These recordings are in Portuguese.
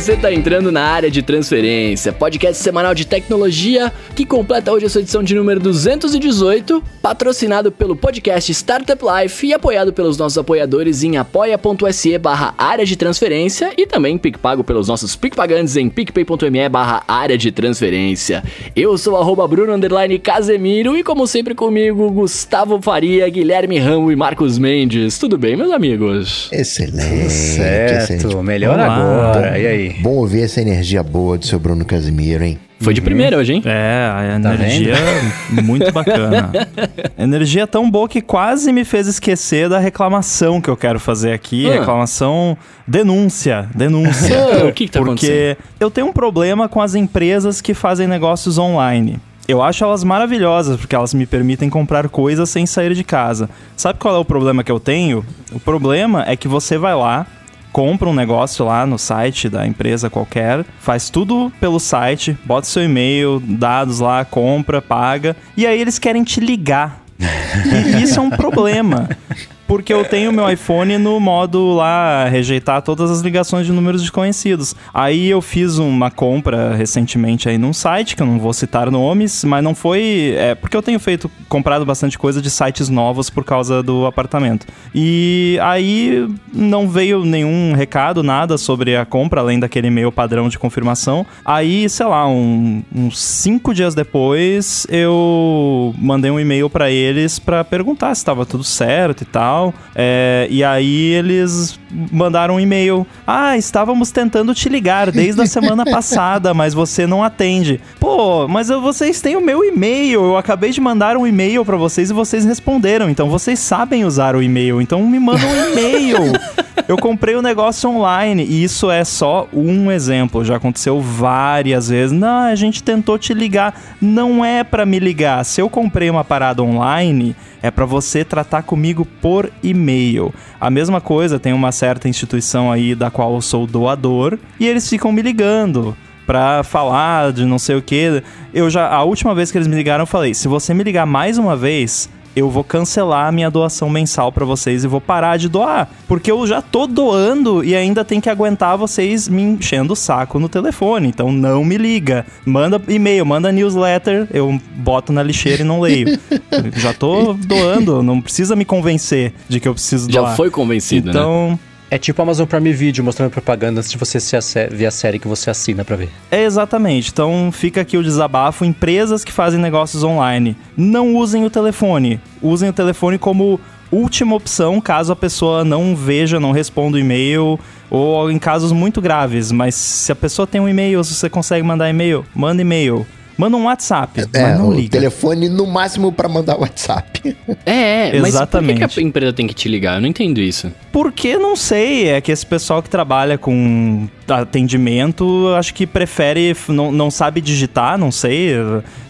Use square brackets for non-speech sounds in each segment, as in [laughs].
Você está entrando na área de transferência, podcast semanal de tecnologia que completa hoje a sua edição de número 218, patrocinado pelo podcast Startup Life e apoiado pelos nossos apoiadores em apoia.se barra área de transferência e também PicPago pelos nossos PicPagantes em picpay.me barra área de transferência. Eu sou arroba Bruno Casemiro e como sempre comigo, Gustavo Faria, Guilherme Ramo e Marcos Mendes. Tudo bem, meus amigos? Excelente. certo, excelente. melhor Olá. agora. E aí? Bom ouvir essa energia boa do seu Bruno Casimiro, hein? Foi de primeira hoje, hein? É, a Tá energia é muito bacana. [laughs] energia tão boa que quase me fez esquecer da reclamação que eu quero fazer aqui. Ah. Reclamação, denúncia, denúncia. [laughs] O que que tá Porque eu tenho um problema com as empresas que fazem negócios online. Eu acho elas maravilhosas, porque elas me permitem comprar coisas sem sair de casa. Sabe qual é o problema que eu tenho? O problema é que você vai lá, compra um negócio lá no site da empresa qualquer, faz tudo pelo site, bota seu e-mail, dados lá, compra, paga, e aí eles querem te ligar. E isso é um problema. Porque eu tenho meu iPhone no modo lá, rejeitar todas as ligações de números desconhecidos. Aí eu fiz uma compra recentemente aí num site, que eu não vou citar nomes, mas não foi. É, porque eu tenho feito, comprado bastante coisa de sites novos por causa do apartamento. E aí não veio nenhum recado, nada sobre a compra, além daquele e-mail padrão de confirmação. Aí, sei lá, um- uns cinco dias depois, eu mandei um e-mail pra eles pra perguntar se estava tudo certo e tal. É, e aí eles mandaram um e-mail. Ah, estávamos tentando te ligar desde a [laughs] semana passada, mas você não atende. Pô, mas eu- vocês têm o meu e-mail. Eu acabei de mandar um e-mail pra vocês e vocês responderam. Então vocês sabem usar o e-mail. Então me mandam um e-mail. Eu comprei o negócio online e isso é só um exemplo. Já aconteceu várias vezes. Não, a gente tentou te ligar. Não é pra me ligar. Se eu comprei uma parada online, é pra você tratar comigo por e-mail. A mesma coisa, tem uma certa instituição aí da qual eu sou doador e eles ficam me ligando pra falar de não sei o que. Eu já a última vez que eles me ligaram, eu falei: "Se você me ligar mais uma vez, eu vou cancelar a minha doação mensal pra vocês e vou parar de doar, porque eu já tô doando e ainda tem que aguentar vocês me enchendo o saco no telefone. Então não me liga. Manda e-mail, manda newsletter, eu boto na lixeira e não leio. [laughs] Já tô doando, não precisa me convencer de que eu preciso Já doar. foi convencido, né? Então, É tipo Amazon Prime Video mostrando propaganda antes de você ver a série que você assina pra ver. É exatamente. Então fica aqui o desabafo. Empresas que fazem negócios online, não usem o telefone. Usem o telefone como última opção caso a pessoa não veja, não responda o e-mail ou em casos muito graves. Mas se a pessoa tem um e-mail, se você consegue mandar e-mail, manda e-mail. Manda um WhatsApp, É, mas não o liga. telefone no máximo pra mandar WhatsApp. [laughs] É, é, mas por que Exatamente. que a empresa tem que te ligar? Eu não entendo isso. Porque não sei, é que esse pessoal que trabalha com atendimento, acho que prefere, não, não sabe digitar, não sei,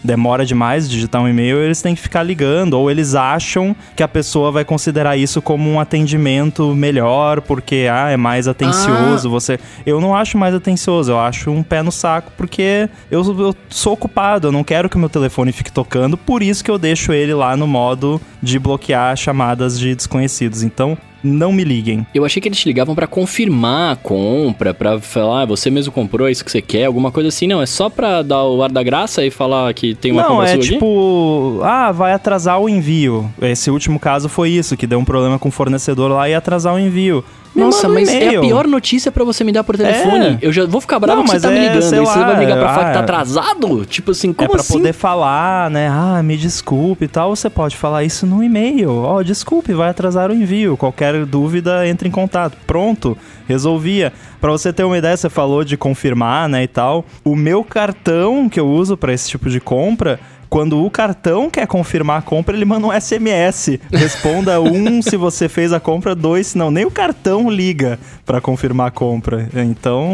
demora demais digitar um e-mail, eles têm que ficar ligando, ou eles acham que a pessoa vai considerar isso como um atendimento melhor, porque ah, é mais atencioso, você. Eu não acho mais atencioso, eu acho um pé no saco, porque eu, eu sou ocupado, eu não quero que o meu telefone fique tocando, por isso que eu deixo ele lá no modo de bloquear chamadas de desconhecidos. Então, não me liguem. Eu achei que eles te ligavam pra confirmar a compra, pra falar, ah, você mesmo comprou isso que você quer, alguma coisa assim. Não, é só pra dar o ar da graça e falar que tem uma Não, é sua aqui? tipo, ah, vai atrasar o envio. Esse último caso foi isso, que deu um problema com o fornecedor lá e atrasar o envio. Me Nossa, um mas é a pior notícia pra você me dar por telefone. É. Eu já vou ficar bravo Não, que você mas tá me é, ligando. sei E você lá, vai me ligar pra falar que tá ah, atrasado? Tipo assim, É como pra assim? poder falar, né? Ah, me desculpe e tal. Você pode falar isso no e-mail. Ó, desculpe, vai atrasar o envio. Qualquer dúvida, entre em contato. Pronto, resolvia. Pra você ter uma ideia, você falou de confirmar, né, e tal. O meu cartão que eu uso pra esse tipo de compra, quando o cartão quer confirmar a compra, ele manda um SMS. Responda um [laughs] se você fez a compra, dois se não. Nem o cartão liga pra confirmar a compra. Então,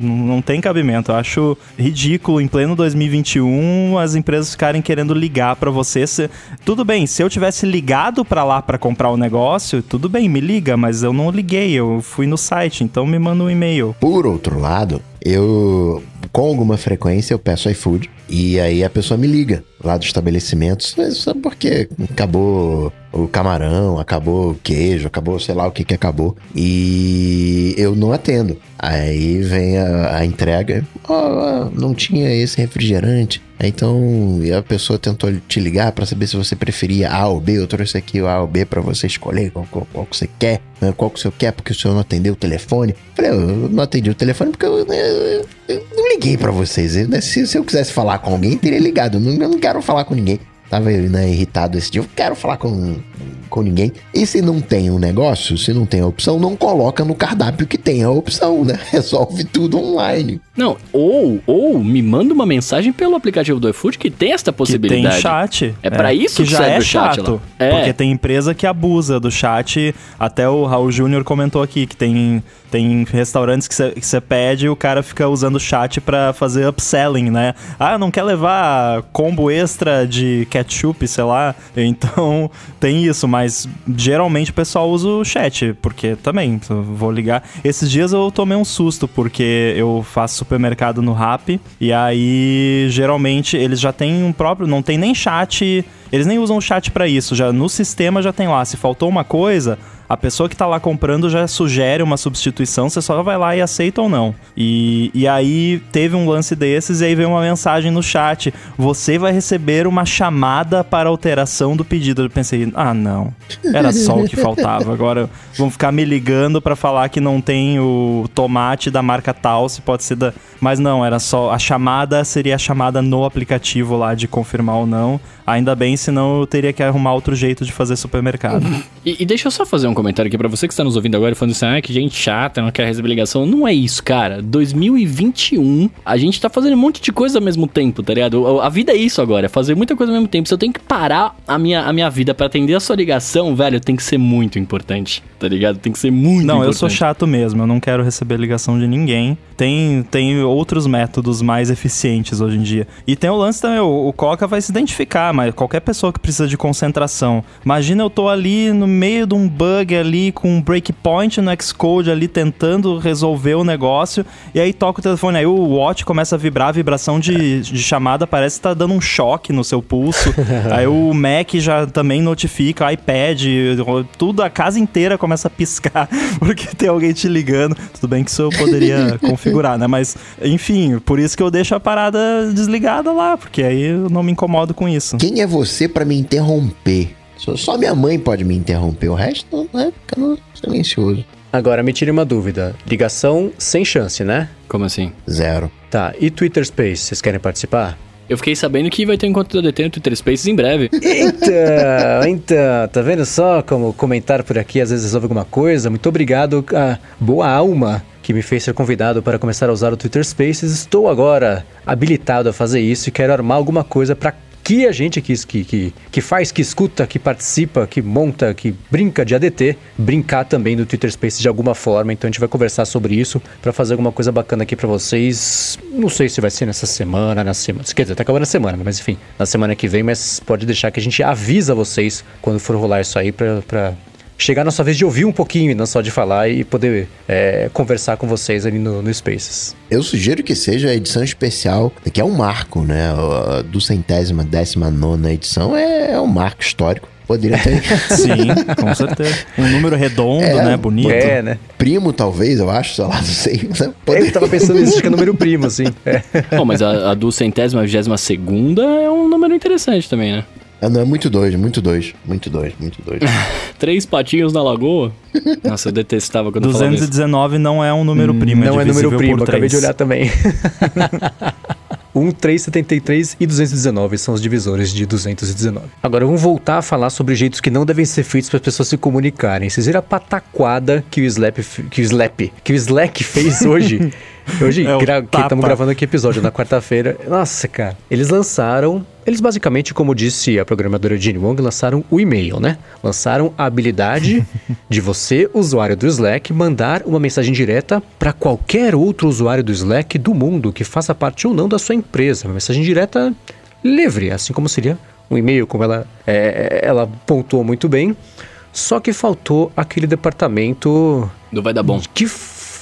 não tem cabimento. Eu acho ridículo em pleno 2021 as empresas ficarem querendo ligar pra você. Se- Tudo bem, se eu tivesse ligado pra lá pra comprar o negócio, tudo bem, me liga, mas eu não liguei, eu fui no site, então me manda um e-mail. Por outro lado, eu, com alguma frequência, eu peço iFood e aí a pessoa me liga lá do estabelecimento. Só porque acabou o camarão, acabou o queijo, acabou sei lá o que que acabou. E eu não atendo. Aí vem a, a entrega, oh, não tinha esse refrigerante. Então a pessoa tentou te ligar para saber se você preferia A ou B. Eu trouxe aqui o A ou B para você escolher qual, qual, qual, que você quer, né? qual que senhor quer, porque o senhor não atendeu o telefone. Falei, eu não atendi o telefone porque eu, eu, eu não liguei para vocês. Se, se, eu quisesse falar com alguém, teria ligado. Eu não, eu não quero falar com ninguém. Tava né, irritado esse dia. Eu quero falar com com ninguém. E se não tem um negócio, se não tem a opção, não coloca no cardápio que tem a opção, né? [laughs] Resolve tudo online. Não, ou, ou me manda uma mensagem pelo aplicativo do iFood que tem esta possibilidade. Que tem chat. É, é para isso que, que já é chato. É. Porque tem empresa que abusa do chat. Até o Raul Júnior comentou aqui que tem, tem restaurantes que você pede e o cara fica usando o chat para fazer upselling, né? Ah, não quer levar combo extra de ketchup, sei lá. [laughs] Então tem isso, mas geralmente o pessoal usa o chat, porque também, vou ligar. Esses dias eu tomei um susto, porque eu faço supermercado no Rap, e aí geralmente eles já têm um próprio, não tem nem chat, eles nem usam o chat para isso, já no sistema já tem lá, se faltou uma coisa, a pessoa que tá lá comprando já sugere uma substituição, você só vai lá e aceita ou não. E, e aí teve um lance desses e aí veio uma mensagem no chat: você vai receber uma chamada para alteração do pedido. Eu pensei, ah, não. Era só o que [laughs] faltava. Agora vão ficar me ligando para falar que não tem o tomate da marca tal, se pode ser da. Mas não, era só. A chamada seria a chamada no aplicativo lá de confirmar ou não. Ainda bem, senão eu teria que arrumar outro jeito de fazer supermercado. [laughs] E, e deixa eu só fazer um comentário aqui para você que está nos ouvindo agora falando assim, ah, que gente chata, não quer receber ligação. Não é isso, cara. 2021, a gente tá fazendo um monte de coisa ao mesmo tempo, tá ligado? A vida é isso agora, é fazer muita coisa ao mesmo tempo. Se eu tenho que parar a minha, a minha vida para atender a sua ligação, velho, tem que ser muito importante, tá ligado? Tem que ser muito não, importante. Não, eu sou chato mesmo, eu não quero receber ligação de ninguém. Tem, tem outros métodos mais eficientes hoje em dia. E tem o lance também, o, o Coca vai se identificar, mas qualquer pessoa que precisa de concentração. Imagina eu tô ali no meio de um bug ali com um breakpoint no Xcode ali tentando resolver o negócio e aí toca o telefone, aí o watch começa a vibrar, a vibração de, de chamada parece que tá dando um choque no seu pulso. [laughs] aí o Mac já também notifica, o iPad, tudo, a casa inteira começa a piscar [laughs] porque tem alguém te ligando. Tudo bem que isso eu poderia [laughs] configurar, né? Mas, enfim, por isso que eu deixo a parada desligada lá, porque aí eu não me incomodo com isso. Quem é você para me interromper? Só minha mãe pode me interromper, o resto é ficando silencioso. Agora, me tire uma dúvida. Ligação sem chance, né? Como assim? Zero. Tá, e Twitter Space, vocês querem participar? Eu fiquei sabendo que vai ter um encontro do DT no Twitter Spaces em breve. Então, [laughs] então, tá vendo só como comentar por aqui às vezes resolve alguma coisa? Muito obrigado a boa alma que me fez ser convidado para começar a usar o Twitter Spaces. Estou agora habilitado a fazer isso e quero armar alguma coisa para que a gente que, que, que faz, que escuta, que participa, que monta, que brinca de ADT, brincar também do Twitter Space de alguma forma. Então a gente vai conversar sobre isso para fazer alguma coisa bacana aqui para vocês. Não sei se vai ser nessa semana, na semana. Quer dizer, tá acabando a semana, mas enfim, na semana que vem, mas pode deixar que a gente avisa vocês quando for rolar isso aí para chegar na sua vez de ouvir um pouquinho e não só de falar e poder é, conversar com vocês ali no, no Spaces. Eu sugiro que seja a edição especial, que é um marco, né? Do centésima, décima nona edição é, é um marco histórico. Poderia ter. [laughs] Sim, com certeza. Um número redondo, é, né? Bonito. É, né? Primo, talvez, eu acho, sei lá, não sei. Né? Poderia... Eu tava pensando nisso, acho que é número primo, assim. É. Bom, mas a, a do centésima, vigésima segunda é um número interessante também, né? Ah, não, é muito dois, muito dois, muito dois, muito dois. [laughs] Três patinhos na lagoa? Nossa, eu detestava quando 219 não é um número hum, primo, é Não é número primo, acabei de olhar também. 1, 3, 73 e 219 são os divisores de 219. Agora vamos voltar a falar sobre jeitos que não devem ser feitos para as pessoas se comunicarem. Vocês viram a pataquada que o Slap, que o Slap, que o Slack fez [laughs] hoje? Hoje, é gra estamos gravando aqui episódio na quarta-feira. Nossa, cara. Eles lançaram. Eles basicamente, como disse a programadora Jenny Wong, lançaram o e-mail, né? Lançaram a habilidade [laughs] de você, usuário do Slack, mandar uma mensagem direta para qualquer outro usuário do Slack do mundo que faça parte ou não da sua empresa. Uma mensagem direta livre, assim como seria um e-mail, como ela, é, ela pontuou muito bem. Só que faltou aquele departamento. Do vai dar bom. Que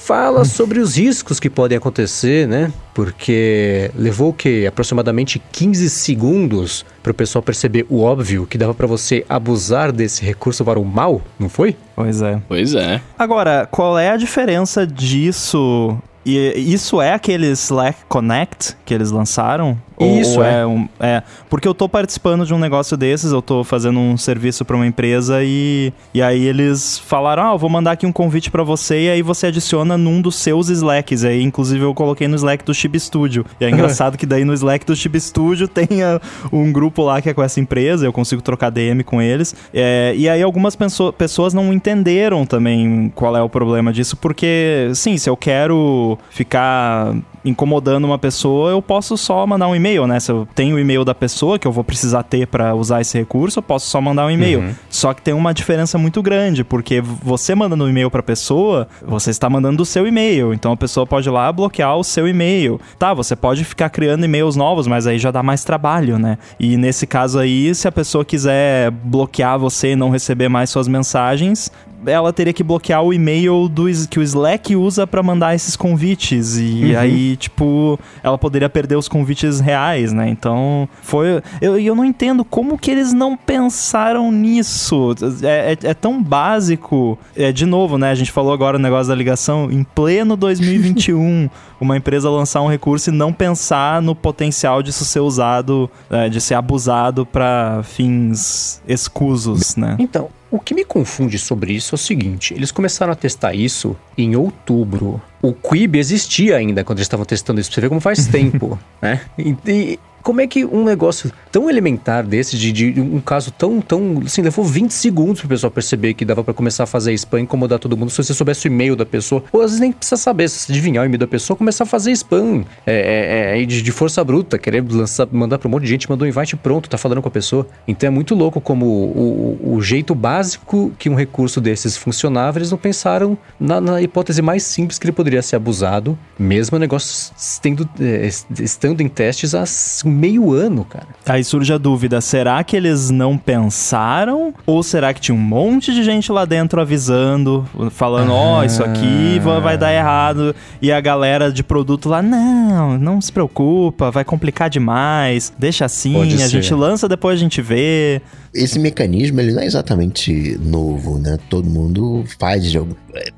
fala sobre os riscos que podem acontecer, né? Porque levou o quê? Aproximadamente 15 segundos para o pessoal perceber o óbvio que dava para você abusar desse recurso para o mal, não foi? Pois é. Pois é. Agora, qual é a diferença disso? E isso é aquele Slack Connect que eles lançaram? Isso, Ou é. um, é. Porque eu tô participando de um negócio desses, eu tô fazendo um serviço pra uma empresa e, e aí eles falaram: Ah, eu vou mandar aqui um convite pra você e aí você adiciona num dos seus Slacks. Aí, inclusive, eu coloquei no Slack do Chib Studio. E é [laughs] engraçado que daí no Slack do Chib Studio [laughs] tem ah, um grupo lá que é com essa empresa, eu consigo trocar DM com eles. É, e aí algumas penso- pessoas não entenderam também qual é o problema disso, porque, sim, se eu quero ficar incomodando uma pessoa, eu posso só mandar um e-mail, né? Se eu tenho o e-mail da pessoa que eu vou precisar ter para usar esse recurso, eu posso só mandar um e-mail. Só que tem uma diferença muito grande, porque você mandando um e-mail para pessoa, você está mandando do seu e-mail. Então a pessoa pode ir lá bloquear o seu e-mail. Tá, você pode ficar criando e-mails novos, mas aí já dá mais trabalho, né? E nesse caso aí, se a pessoa quiser bloquear você e não receber mais suas mensagens, ela teria que bloquear o e-mail do, que o Slack usa pra mandar esses convites. E aí, tipo, ela poderia perder os convites reais, né? Então, foi. Eu, eu não entendo como que eles não pensaram nisso. É, é- é tão básico. É, de novo, né? A gente falou agora o negócio da ligação. Em pleno 2021, [laughs] uma empresa lançar um recurso e não pensar no potencial disso ser usado, é, de ser abusado pra fins escusos, né? Então, o que me confunde sobre isso é o seguinte: eles começaram a testar isso em outubro. O Quib existia ainda quando eles estavam testando isso, pra você ver como faz [laughs] tempo, né? E, e como é que um negócio tão elementar desse, de, de um caso tão, tão. Assim, levou 20 segundos pro pessoal perceber que dava pra começar a fazer spam incomodar todo mundo se você soubesse o e-mail da pessoa. Ou às vezes nem precisa saber, se adivinhar o e-mail da pessoa, começar a fazer spam é, é, é, de, de força bruta, querer lançar, mandar pra um monte de gente, mandou um invite pronto, tá falando com a pessoa. Então é muito louco como o, o, o jeito básico que um recurso desses funcionava, eles não pensaram na, na hipótese mais simples que ele poderia ser abusado, mesmo o negócio estendo, é, estando em testes há meio ano, cara. Aí surge a dúvida: será que eles não pensaram? Ou será que tinha um monte de gente lá dentro avisando, falando: Ó, Ah. isso aqui va- vai dar errado? E a galera de produto lá: Não, não se preocupa, vai complicar demais, deixa assim, Pode a ser. gente lança, depois a gente vê. Esse mecanismo ele não é exatamente novo, né? Todo mundo faz de é,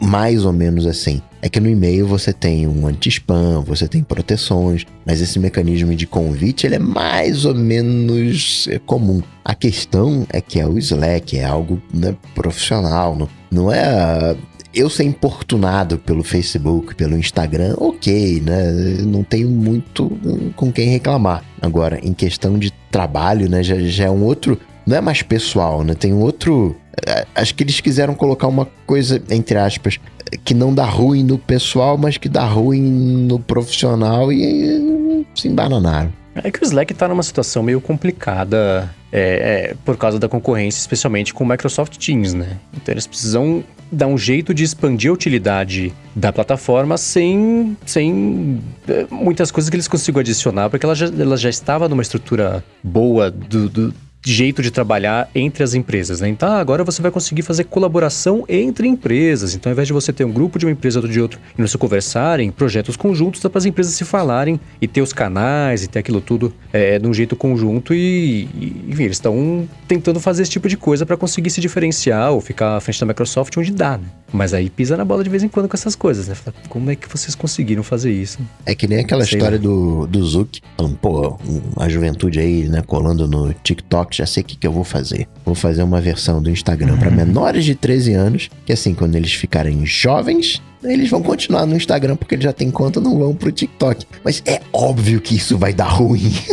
mais ou menos assim. É que no e-mail você tem um anti-spam, você tem proteções, mas esse mecanismo de convite ele é mais ou menos é, comum. A questão é que é o Slack, é algo né, profissional, não, não é eu ser importunado pelo Facebook, pelo Instagram, ok, né? Não tenho muito hum, com quem reclamar. Agora, em questão de trabalho, né? Já, já é um outro. Não é mais pessoal, né? Tem um outro. eh, Acho que eles quiseram colocar uma coisa, entre aspas, que não dá ruim no pessoal, mas que dá ruim no profissional e se embananaram. É que o Slack tá numa situação meio complicada é, é, por causa da concorrência, especialmente com o Microsoft Teams, né? Então eles precisam dar um jeito de expandir a utilidade da plataforma sem, sem é, muitas coisas que eles consigam adicionar, porque ela já, ela já estava numa estrutura boa do, do jeito de trabalhar entre as empresas, né? Então agora você vai conseguir fazer colaboração entre empresas. Então ao invés de você ter um grupo de uma empresa ou de outro e não se conversarem, projetos conjuntos dá para as empresas se falarem e ter os canais e ter aquilo tudo é, de um jeito conjunto e, e enfim, eles estão tentando fazer esse tipo de coisa para conseguir se diferenciar ou ficar à frente da Microsoft onde dá, né? Mas aí pisa na bola de vez em quando com essas coisas, né? Fala, como é que vocês conseguiram fazer isso? É que nem aquela Sei história lá. do, do Zuck, falando, pô, a juventude aí, né, colando no TikTok, já sei o que, que eu vou fazer. Vou fazer uma versão do Instagram para menores de 13 anos, que assim, quando eles ficarem jovens, eles vão continuar no Instagram porque eles já têm conta, não vão pro TikTok. Mas é óbvio que isso vai dar ruim. [laughs]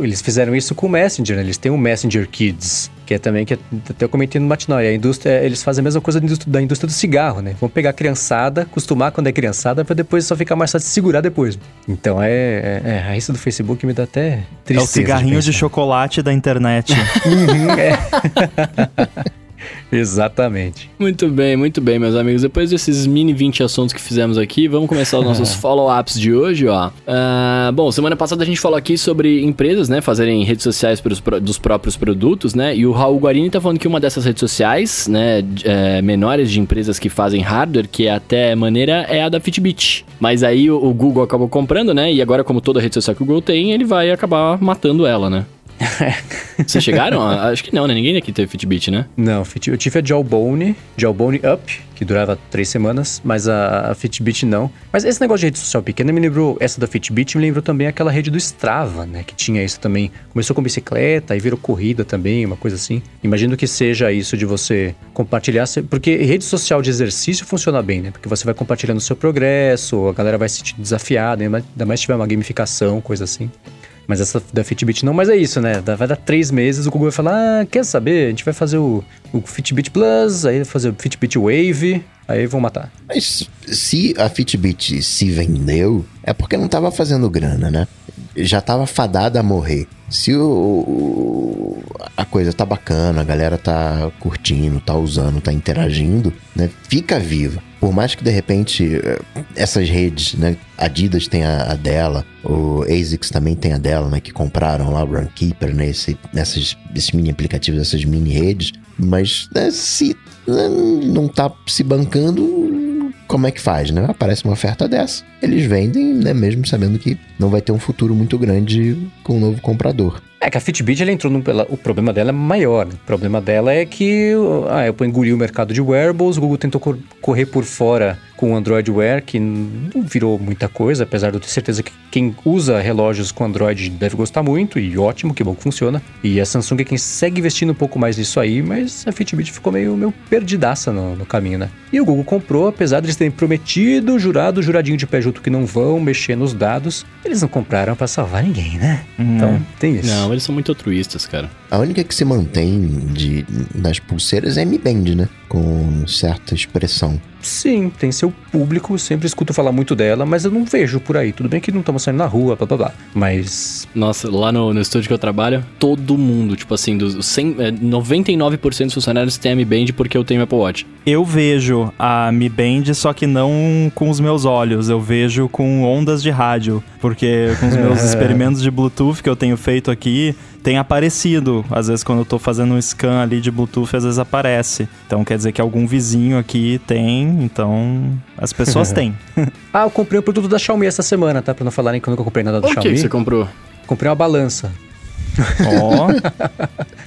Eles fizeram isso com o Messenger, né? Eles têm o Messenger Kids, que é também que é- até eu comentei no matinal. A indústria, eles fazem a mesma coisa da indústria, da indústria do cigarro, né? Vão pegar a criançada, acostumar quando é criançada, pra depois só ficar mais fácil de segurar depois. Então é, é, é a isso do Facebook me dá até É tristeza. o cigarrinho de, pensar. chocolate da internet. [laughs] Uhum, é. [laughs] Exatamente. Muito bem, muito bem, meus amigos. Depois desses mini 20 assuntos que fizemos aqui, vamos começar os nossos [laughs] follow-ups de hoje, ó. Uh, bom, semana passada a gente falou aqui sobre empresas, né, fazerem redes sociais pros, dos próprios produtos, né? E o Raul Guarini tá falando que uma dessas redes sociais, né, é, menores de empresas que fazem hardware, que é até maneira, é a da Fitbit. Mas aí o, o Google acabou comprando, né? E agora, como toda rede social que o Google tem, ele vai acabar matando ela, né? [laughs] Vocês chegaram? Acho que não, né? Ninguém aqui teve Fitbit, né? Não, eu tive a Jawbone, Jawbone Up, que durava três semanas, mas a, a, Fitbit não. Mas esse negócio de rede social pequena me lembrou, essa da Fitbit me lembrou também aquela rede do Strava, né? Que tinha isso também. Começou com bicicleta e virou corrida também, uma coisa assim. Imagino que seja isso de você compartilhar, porque rede social de exercício funciona bem, né? Porque você vai compartilhando o seu progresso, a galera vai se sentir desafiada, ainda mais se tiver uma gamificação, coisa assim. Mas essa da Fitbit não, mas é isso, né? Vai dar três meses, o Google vai falar: ah, quer saber? A gente vai fazer o, o Fitbit Plus, aí fazer o Fitbit Wave, aí vão matar. Mas se a Fitbit se vendeu, é porque não tava fazendo grana, né? Já tava fadada a morrer. Se o, o, a coisa tá bacana, a galera tá curtindo, tá usando, tá interagindo, né? Fica viva. Por mais que de repente eh, essas redes, né? Adidas tem a, a dela, o ASICS também tem a dela, né? Que compraram lá o Runkeeper, né? Esse, esses mini aplicativos, essas mini redes. Mas né, se né, não tá se bancando, como é que faz, né? Aparece uma oferta dessa, eles vendem, né? Mesmo sabendo que não vai ter um futuro muito grande com um novo comprador. É que a Fitbit ela entrou no. o problema dela é maior. Né? O problema dela é que. Ah, eu engoli o mercado de wearables, o Google tentou correr por fora com o Android Wear, que não virou muita coisa, apesar de eu ter certeza que quem usa relógios com Android deve gostar muito, e ótimo, que bom que funciona. E a Samsung é quem segue investindo um pouco mais nisso aí, mas a Fitbit ficou meio, meio perdidaça no, no caminho, né? E o Google comprou, apesar de eles terem prometido, jurado, juradinho de pé junto que não vão mexer nos dados, eles não compraram para salvar ninguém, né? Hum. Então, tem isso. Não, eles são muito altruístas, cara. A única que se mantém de, nas pulseiras é a Mi Band, né? Com certa expressão. Sim, tem seu público, sempre escuto falar muito dela, mas eu não vejo por aí. Tudo bem que não estamos saindo na rua, blá blá blá. Mas. Nossa, lá no, no estúdio que eu trabalho, todo mundo, tipo assim, dos 100, 99% é, dos funcionários tem a Mi Band porque eu tenho Apple Watch. Eu vejo a Mi Band, só que não com os meus olhos, eu vejo com ondas de rádio. Porque com os meus [laughs] experimentos de Bluetooth que eu tenho feito aqui, tem aparecido. Às vezes, quando eu tô fazendo um scan ali de Bluetooth, às vezes aparece. Então quer dizer que algum vizinho aqui tem, então as pessoas [laughs] têm. ah, eu comprei um produto da Xiaomi essa semana, tá? Pra não falarem que eu nunca comprei nada da o Xiaomi. O que você comprou? Comprei uma balança. [laughs] Ó. Oh.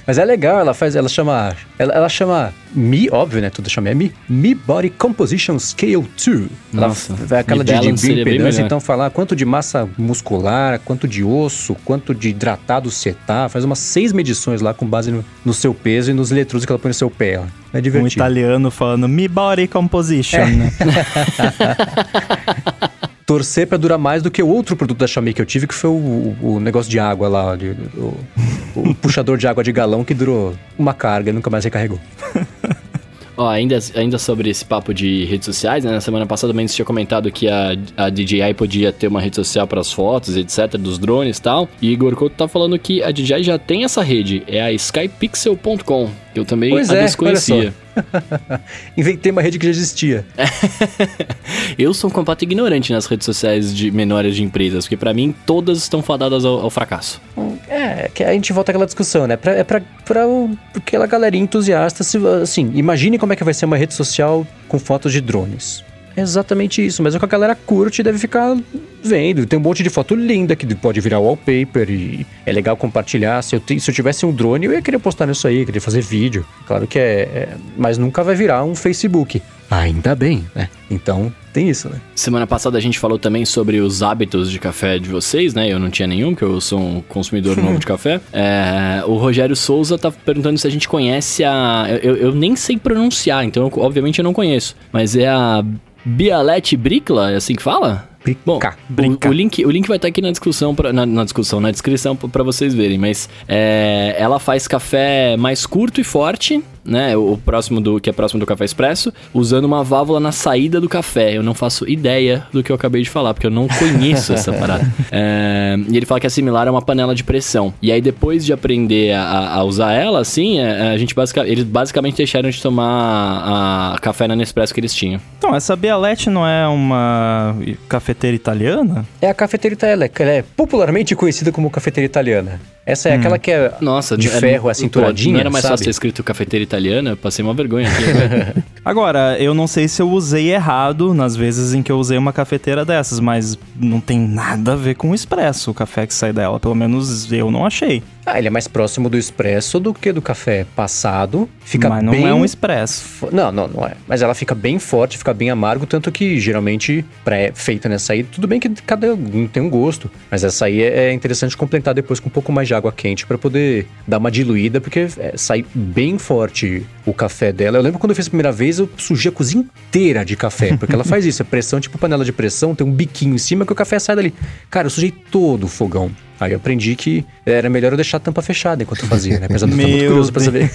Mas é legal, ela faz, ela chama, ela, ela chama Mi, óbvio, né? Tudo chama é Mi. Mi Body Composition Scale 2. Nossa, ela, aquela de, de bioimpedância, então falar quanto de massa muscular, quanto de osso, quanto de hidratado você tá, faz umas seis medições lá com base no, no seu peso e nos eletrodos que ela põe no seu pé. É divertido. Um italiano falando Mi Body Composition, é. né? [laughs] torcer para durar mais do que o outro produto da Xiaomi que eu tive, que foi o, o negócio de água lá, o, o [laughs] puxador de água de galão que durou uma carga e nunca mais recarregou. [laughs] Ó, ainda, ainda sobre esse papo de redes sociais, né? Na semana passada também tinha comentado que a, a DJI podia ter uma rede social para as fotos, etc, dos drones e tal. E Igor Couto tá falando que a DJI já tem essa rede, é a skypixel.com, eu também pois a é, desconhecia. [laughs] Inventei uma rede que já existia. [laughs] eu sou um completo ignorante nas redes sociais de menores de empresas, porque para mim todas estão fadadas ao, ao, fracasso. É, que a gente volta àquela discussão, né? Pra, é pra, pra aquela galerinha entusiasta, assim, imagine como é que vai ser uma rede social com fotos de drones. É exatamente isso, mas é o que a galera curte e deve ficar vendo. Tem um monte de foto linda que pode virar wallpaper e é legal compartilhar. Se eu, se eu tivesse um drone, eu ia querer postar nisso aí, querer fazer vídeo. Claro que é, é. Mas nunca vai virar um Facebook. Ainda bem, né? Então tem isso, né? Semana passada a gente falou também sobre os hábitos de café de vocês, né? Eu não tinha nenhum, porque eu sou um consumidor novo de [laughs] café. É, o Rogério Souza tá perguntando se a gente conhece a. Eu, eu nem sei pronunciar, então eu, obviamente eu não conheço. Mas é a Bialete Bricla, é assim que fala? Brica. Bom, O, o, link, o link vai estar aqui na discussão, pra, na, na discussão, na descrição para vocês verem, mas é, ela faz café mais curto e forte, né? O próximo do que é próximo do café expresso, usando uma válvula na saída do café. Eu não faço ideia do que eu acabei de falar, porque eu não conheço [laughs] essa parada. É, e ele fala que é similar a uma panela de pressão. E aí, depois de aprender a, a usar ela, assim, é, a gente basic, eles basicamente deixaram de tomar a café na Nespresso que eles tinham. Então, essa Bialetti não é uma cafeteira italiana? É a cafeteira italiana, ela é popularmente conhecida como cafeteira italiana. Essa é aquela que é Nossa, de é- ferro, é pô, cinturadinha, Não era mais sabe? fácil ter escrito cafeteira italiana? Eu passei uma vergonha aqui. né? [laughs] Agora, eu não sei se eu usei errado nas vezes em que eu usei uma cafeteira dessas, mas não tem nada a ver com o expresso, o café que sai dela. Pelo menos eu não achei. Ah, ele é mais próximo do expresso do que do café passado. Fica mas não bem... é um expresso. Não, não, não é. Mas ela fica bem forte, fica bem amargo, tanto que geralmente, pré feita nessa aí, tudo bem que cada um tem um gosto. Mas essa aí é é interessante completar depois com um pouco mais de água quente pra poder dar uma diluída, porque é, sai bem forte o café dela. Eu lembro quando eu fiz a primeira vez, eu sujei a cozinha inteira de café, porque ela faz isso, é pressão, tipo panela de pressão, tem um biquinho em cima que o café sai dali. Cara, eu sujei todo o fogão. Aí eu aprendi que era melhor eu deixar a tampa fechada enquanto eu fazia, né? Apesar de eu estar muito Meu curioso pra saber.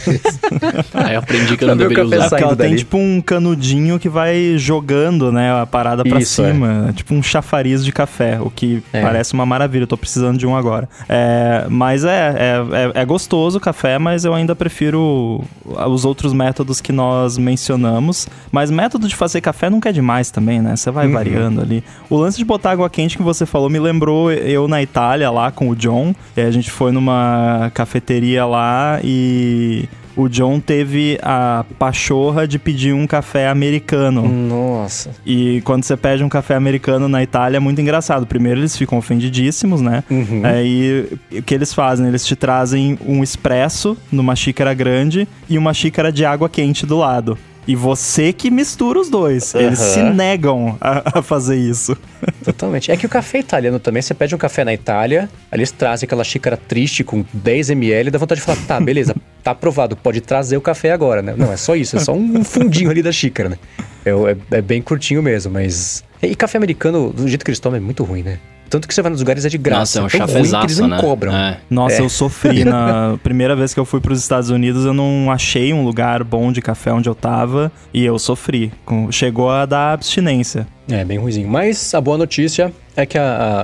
Aí eu aprendi que eu não deveria usar. É porque ela tem dali. tipo um canudinho que vai jogando, né, a parada pra Isso, é. cima. Tipo um chafariz de café, o que É. parece uma maravilha. Eu tô precisando de um agora. É, mas é, é, é, é gostoso o café, mas eu ainda prefiro os outros métodos que nós mencionamos. Mas método de fazer café nunca é demais também, né? Você vai Uhum. variando ali. O lance de botar água quente que você falou me lembrou eu na Itália lá com o John. E a gente foi numa cafeteria lá e o John teve a pachorra de pedir um café americano. Nossa. E quando você pede um café americano na Itália é muito engraçado. Primeiro eles ficam ofendidíssimos, né? Uhum. Aí o que eles fazem? Eles te trazem um expresso numa xícara grande e uma xícara de água quente do lado. E você que mistura os dois. Eles Aham. se negam a, a fazer isso. Totalmente. É que o café italiano também, você pede um café na Itália, eles trazem aquela xícara triste com 10 ml, dá vontade de falar, tá, [laughs] beleza, tá aprovado, pode trazer o café agora, né? Não, é só isso, é só um fundinho ali da xícara, né? É, é- é bem curtinho mesmo, mas... E café americano, do jeito que eles tomam, é muito ruim, né? Tanto que você vai nos lugares é de graça. Nossa, é um tão ruim que eles não né? cobram. É. Nossa, É. eu sofri. [laughs] Na primeira vez que eu fui para os Estados Unidos, eu não achei um lugar bom de café onde eu tava e eu sofri. Chegou a dar abstinência. É, bem ruimzinho. Mas a boa notícia é que a, a-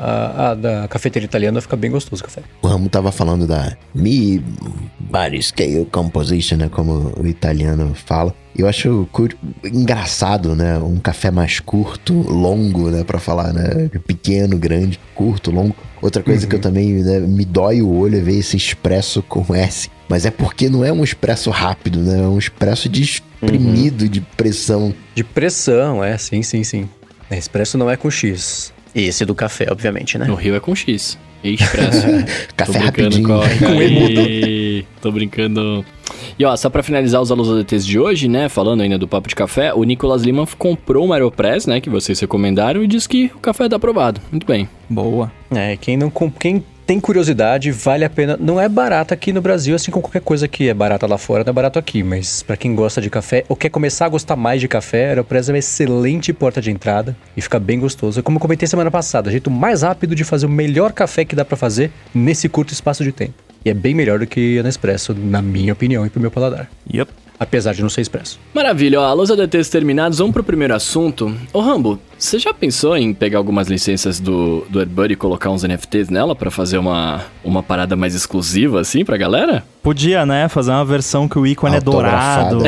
a- a da cafeteira italiana fica bem gostoso o café. O Ramo tava falando da Mi Body Scale Composition, né? Como o italiano fala. Eu acho engraçado, né? Um café mais curto, longo, né? Pra falar, né? Pequeno, grande, curto, longo. Outra coisa que eu também né, me dói o olho é ver esse expresso com S. Mas é porque não é um expresso rápido, né? É um expresso de espremido, de pressão. De pressão, é, sim, sim, sim. É, Expresso não é com X. Esse do café, obviamente, né? No Rio é com X. E expresso. [laughs] Café rapidinho. com [laughs] E Tô brincando. E ó, só pra finalizar os alunos ADTs de hoje, né? Falando ainda do Papo de Café, o Nicolas Lima comprou uma Aeropress, né? Que vocês recomendaram e disse que o café tá aprovado. Muito bem. Boa. É, quem não com- quem tem curiosidade, vale a pena. Não é barata aqui no Brasil, assim como qualquer coisa que é barata lá fora, não é barato aqui. Mas pra quem gosta de café ou quer começar a gostar mais de café, a Aeropress é uma excelente porta de entrada e fica bem gostoso. Como eu comentei semana passada, o jeito mais rápido de fazer o melhor café que dá pra fazer nesse curto espaço de tempo. E é bem melhor do que a Nespresso, na minha opinião e pro meu paladar. Yep. Apesar de não ser expresso. Maravilha, ó, alôs ADTs terminados, vamos pro primeiro assunto. Ô Rambo, você já pensou em pegar algumas licenças do, do AirBuddy e colocar uns NFTs nela pra fazer uma, uma parada mais exclusiva assim pra galera? Podia, né? Fazer uma versão que o ícone é dourado.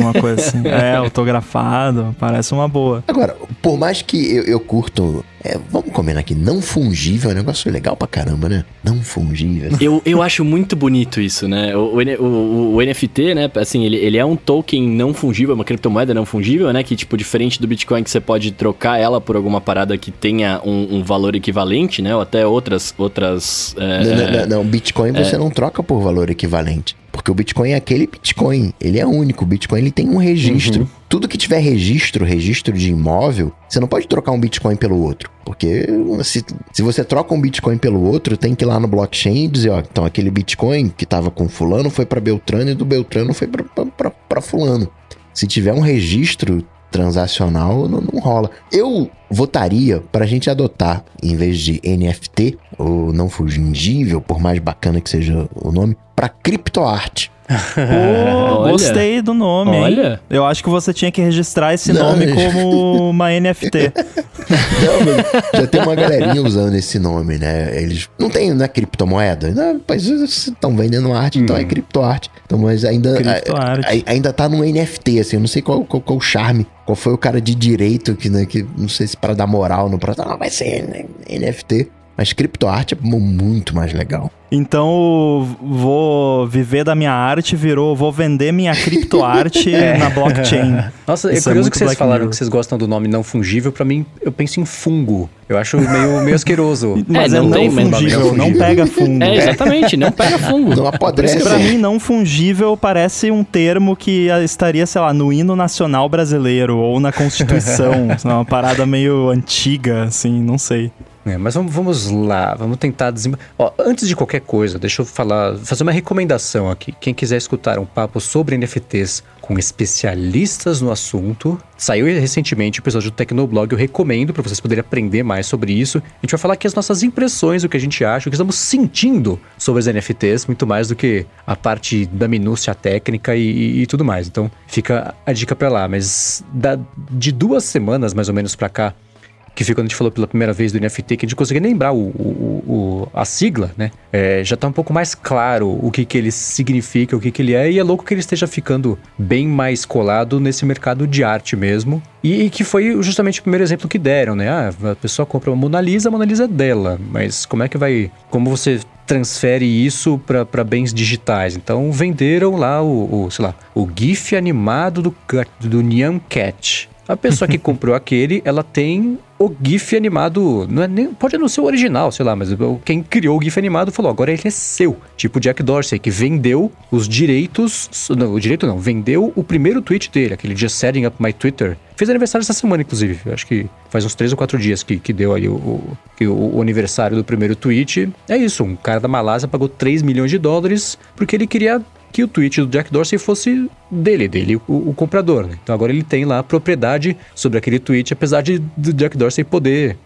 Uma coisa assim. [laughs] É, autografado. Parece uma boa. Agora, por mais que eu, eu curto. é, vamos combinar aqui, não fungível é um negócio legal pra caramba, né? Não fungível. Eu, eu acho muito bonito isso, né? O, o, o- o NFT, né? Assim, ele, ele é um token não fungível, uma criptomoeda não fungível, né? Que, tipo, diferente do Bitcoin, que você pode trocar ela por alguma parada que tenha um, um valor equivalente, né? Ou até outras. outras é, Não, não, não, não, Bitcoin você não troca por valor equivalente. Porque o Bitcoin é aquele Bitcoin. Ele é único. O Bitcoin ele tem um registro. Tudo que tiver registro, registro de imóvel, você não pode trocar um Bitcoin pelo outro. Porque se, se você troca um Bitcoin pelo outro, tem que ir lá no blockchain e dizer, ó, então aquele Bitcoin que tava com fulano foi para Beltrano e do Beltrano foi para fulano. Se tiver um registro transacional, não, não rola. Eu votaria para a gente adotar, em vez de NFT, ou não fungível, por mais bacana que seja o nome, para criptoarte. Pô, Olha. gostei do nome, hein? Olha. Eu acho que você tinha que registrar esse Não, nome mas- [laughs] como uma NFT. [laughs] Não, mas já tem uma galerinha usando esse nome, né? Eles não tem, não é criptomoeda? Não, mas estão vendendo arte, então é criptoarte. Então, mas ainda Criptoarte. a- a- ainda tá num NFT, assim, eu não sei qual, qual, qual o charme. Qual foi o cara de direito que, né, que não sei se para dar moral no projeto, não, vai ser NFT. Mas criptoarte é mu- muito mais legal. Então, vou viver da minha arte, virou, vou vender minha criptoarte [laughs] na blockchain. Nossa, Isso é é curioso muito que vocês Black falaram Mirror. que vocês gostam do nome não fungível. Pra mim, eu penso em fungo. Eu acho meio, meio asqueroso. [laughs] Mas é, não não, tem, mas fungível, não não pega [laughs] fungo. É, exatamente, não pega fungo. Não apodrece. Pra mim, não fungível parece um termo que estaria, sei lá, no hino nacional brasileiro ou na Constituição. uma parada meio antiga, assim, não sei. É, mas vamos, vamos lá, vamos tentar desem... Ó, antes de qualquer coisa, deixa eu falar, fazer uma recomendação aqui. Quem quiser escutar um papo sobre NFTs com especialistas no assunto, saiu recentemente o episódio do Tecnoblog, eu recomendo para vocês poderem aprender mais sobre isso. A gente vai falar aqui as nossas impressões, o que a gente acha, o que estamos sentindo sobre os NFTs, muito mais do que a parte da minúcia técnica e, e- e tudo mais. Então, fica a dica para lá. Mas da- de duas semanas mais ou menos para cá, que foi quando a gente falou pela primeira vez do NFT, que a gente conseguia lembrar o, o- o- a sigla, né? É, já tá um pouco mais claro o que, que ele significa, o que, que ele é, e é louco que ele esteja ficando bem mais colado nesse mercado de arte mesmo. E, e que foi justamente o primeiro exemplo que deram, né? Ah, a pessoa compra uma Mona Lisa, a Mona Lisa é dela, mas como é que vai. Como você transfere isso para bens digitais? Então venderam lá o, o, sei lá, o GIF animado do, do Nyan Cat. A pessoa que [laughs] comprou aquele, ela tem o GIF animado. Não é nem, pode não ser o original, sei lá, mas quem criou o GIF animado falou: agora ele é seu. Tipo Jack Dorsey, que vendeu os direitos. Não, o direito não, vendeu o primeiro tweet dele, aquele dia setting up my Twitter. Fez aniversário essa semana, inclusive. Eu acho que faz uns três ou quatro dias que, que deu aí o, o, o- o aniversário do primeiro tweet. É isso, um cara da Malásia pagou 3 milhões de dólares porque ele queria que o tweet do Jack Dorsey fosse dele, dele, o, o comprador. Né? Então agora ele tem lá a propriedade sobre aquele tweet, apesar de do Jack Dorsey poder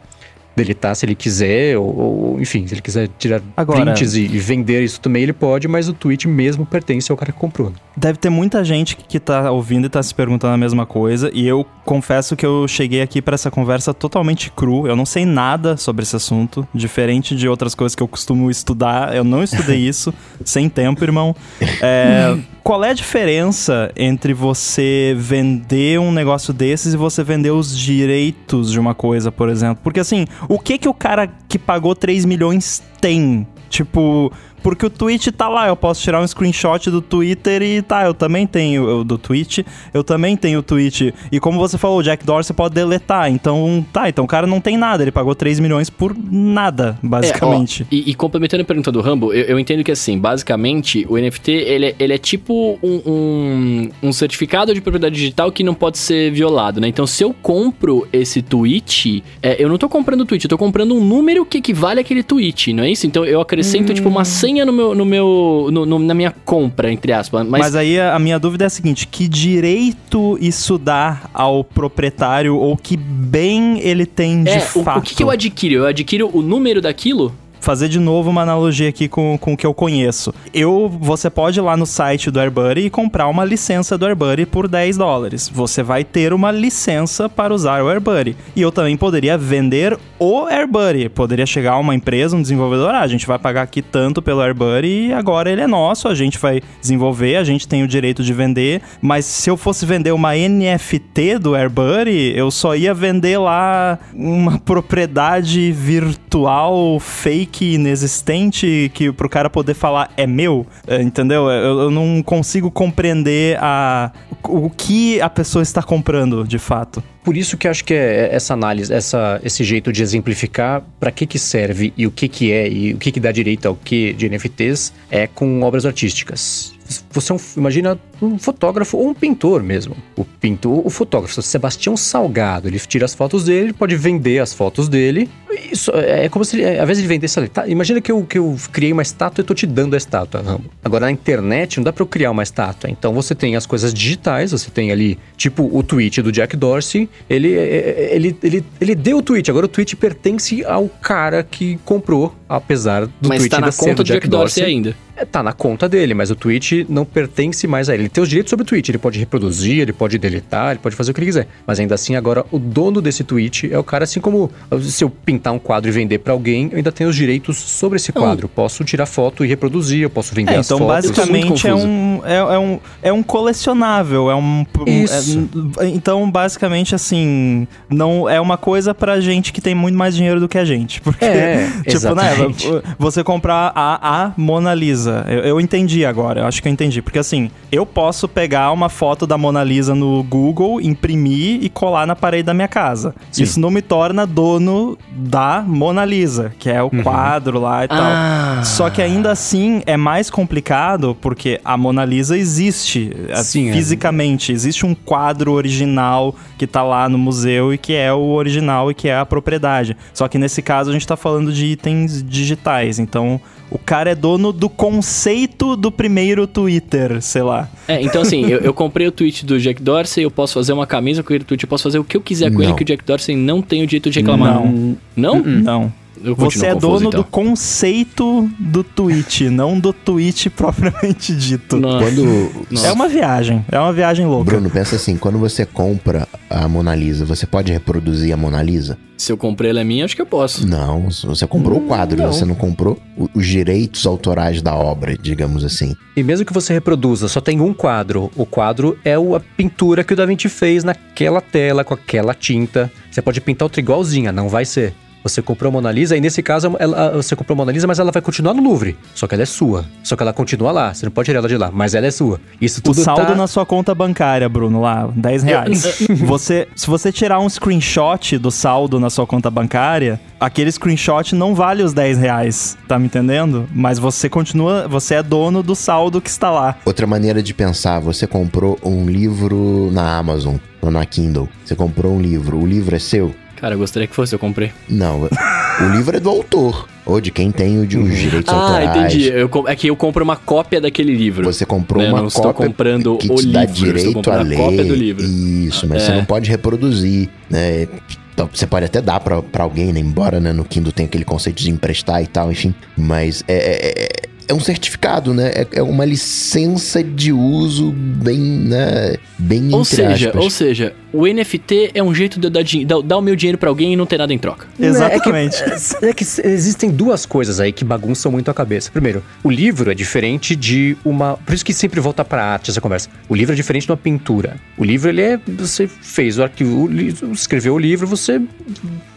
deletar se ele quiser, ou, ou, enfim, se ele quiser tirar Agora- prints e, e vender isso também, ele pode, mas o tweet mesmo pertence ao cara que comprou. Né? Deve ter muita gente que tá ouvindo e tá se perguntando a mesma coisa. E eu confesso que eu cheguei aqui pra essa conversa totalmente cru. Eu não sei nada sobre esse assunto. Diferente de outras coisas que eu costumo estudar. Eu não estudei [laughs] isso. sem tempo, irmão. É, qual é a diferença entre você vender um negócio desses e você vender os direitos de uma coisa, por exemplo? Porque assim, o que que o cara que pagou 3 milhões tem? Tipo, porque o tweet tá lá, eu posso tirar um screenshot do Twitter e tá, eu também tenho o do tweet, eu também tenho o tweet. E como você falou, o Jack Dorsey pode deletar. Então, tá, então o cara não tem nada, ele pagou 3 milhões por nada, basicamente. É, ó, e, e complementando a pergunta do Rambo, eu, eu entendo que assim, basicamente, o NFT ele, é- ele é tipo um, um, um certificado de propriedade digital que não pode ser violado, né? Então, se eu compro esse tweet, é, eu não tô comprando o tweet, eu tô comprando um número que equivale àquele tweet, não é isso? Então eu acrescento, tipo, uma senha no meu. No meu no- no- na minha compra, entre aspas. Mas, Mas, aí a a minha dúvida é a seguinte: que direito isso dá ao proprietário ou que bem ele tem de é, o, fato? o que, que eu adquiro? Eu adquiro o número daquilo? Fazer de novo uma analogia aqui com, com o que eu conheço. Eu, você pode ir lá no site do AirBuddy e comprar uma licença do AirBuddy por 10 dólares. Você vai ter uma licença para usar o AirBuddy. E eu também poderia vender o AirBuddy. Poderia chegar uma empresa, um desenvolvedor, ah, a gente vai pagar aqui tanto pelo AirBuddy e agora ele é nosso, a gente vai desenvolver, a gente tem o direito de vender. Mas se eu fosse vender uma NFT do AirBuddy, eu só ia vender lá uma propriedade virtual fake inexistente que pro cara poder falar é meu, é, entendeu? Eu, eu não consigo compreender a, o que a pessoa está comprando de fato. Por isso que acho que é essa análise, essa, esse jeito de exemplificar para que que serve e o que que é e o que que dá direito ao que de NFTs é com obras artísticas. Você é um, imagina um fotógrafo ou um pintor mesmo. O pintor, o fotógrafo, Sebastião Salgado, ele tira as fotos dele, ele pode vender as fotos dele. Isso é como se, ele, às vezes ele vendesse ali. Tá, imagina que eu, que eu criei uma estátua e tô te dando a estátua, Rambo. Agora na internet não dá para eu criar uma estátua. Então você tem as coisas digitais, você tem ali, tipo o tweet do Jack Dorsey, ele, ele, ele, ele deu o tweet, agora o tweet pertence ao cara que comprou, apesar do Mas tweet tá na conta do do Jack Dorsey ainda. é, tá na conta dele, mas o tweet não não pertence mais a ele. Ele tem os direitos sobre o tweet, ele pode reproduzir, ele pode deletar, ele pode fazer o que ele quiser. Mas ainda assim, agora o dono desse tweet é o cara, assim como se eu pintar um quadro e vender para alguém, eu ainda tenho os direitos sobre esse quadro. Posso tirar foto e reproduzir, eu posso vender É, as então fotos. basicamente é confuso. um, é, é um é um colecionável, é um Isso. é- então basicamente assim, não é uma coisa pra gente que tem muito mais dinheiro do que a gente, porque É, [laughs] tipo, né, exatamente. você comprar a, a Mona Lisa. Eu, eu entendi agora, eu acho que eu entendi, porque assim, eu posso pegar uma foto da Mona Lisa no Google, imprimir e colar na parede da minha casa. Sim. Isso não me torna dono da Mona Lisa, que é o Uhum. quadro lá e tal. Ah. Só que ainda assim é mais complicado porque a Mona Lisa existe eh, Sim, é. fisicamente. Existe um quadro original que tá lá no museu e que é o original e que é a propriedade. Só que nesse caso a gente tá falando de itens digitais. Então o cara é dono do conceito do primeiro Twitter, sei lá. É, então assim, eu, eu comprei o tweet do Jack Dorsey, eu posso fazer uma camisa com aquele tweet, eu posso fazer o que eu quiser com ele, Não. que o Jack Dorsey não tem o direito de reclamar. Não. Não? Não. Eu Você é confuso, dono então. do conceito do tweet, [laughs] não do tweet propriamente dito. Nossa. Quando. Nossa. É uma viagem, é uma viagem louca. Bruno, pensa assim: quando você compra a Mona Lisa, você pode reproduzir a Mona Lisa? Se eu comprei ela é minha, acho que eu posso. Não, você comprou o quadro, não. você não comprou os direitos autorais da obra, digamos assim. E mesmo que você reproduza, só tem um quadro. O quadro é a pintura que o Da Vinci fez naquela tela, com aquela tinta. Você pode pintar outra igualzinha, não vai ser. Você comprou a Mona Lisa, e nesse caso ela- você comprou a Mona Lisa, mas ela vai continuar no Louvre. Só que ela é sua. Só que ela continua lá. Você não pode tirar ela de lá, mas ela é sua. Isso O tudo saldo tá... na sua conta bancária, Bruno, lá, 10 reais. [laughs] você, se você tirar um screenshot do saldo na sua conta bancária, aquele screenshot não vale os 10 reais, tá me entendendo? Mas você continua, você é dono do saldo que está lá. Outra maneira de pensar, você comprou um livro na Amazon ou na Kindle. Você comprou um livro, o livro é seu? Cara, eu gostaria que fosse, eu comprei. Não, o livro é do autor, ou de quem tem o de- os direitos Ah, autorais. entendi. Eu é que eu compro uma cópia daquele livro. Você comprou Né, uma não estou cópia comprando que o te dá livro, estou direito a ler. cópia do livro. Isso, mas É. você não pode reproduzir, né? Então, você pode até dar pra, pra alguém, né? Embora né, no Kindle tenha aquele conceito de emprestar e tal, enfim. Mas é, é, é- é um certificado, né? É, é uma licença de uso bem, né? Bem Ou seja, aspas. ou seja, o NFT é um jeito de eu dar, dar, dar o meu dinheiro pra alguém e não ter nada em troca. Exatamente. É que [laughs] existem duas coisas aí que bagunçam muito a cabeça. Primeiro, o livro é diferente de uma. Por isso que sempre volta pra arte essa conversa. O livro é diferente de uma pintura. O livro, ele é. Você fez o arquivo, o li- escreveu o livro, você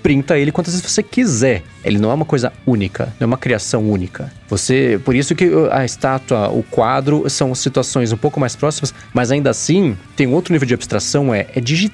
printa ele quantas vezes você quiser. Ele não é uma coisa única, não é uma criação única. Você, por isso que a estátua, o quadro são situações um pouco mais próximas, mas ainda assim tem outro nível de abstração é é digital.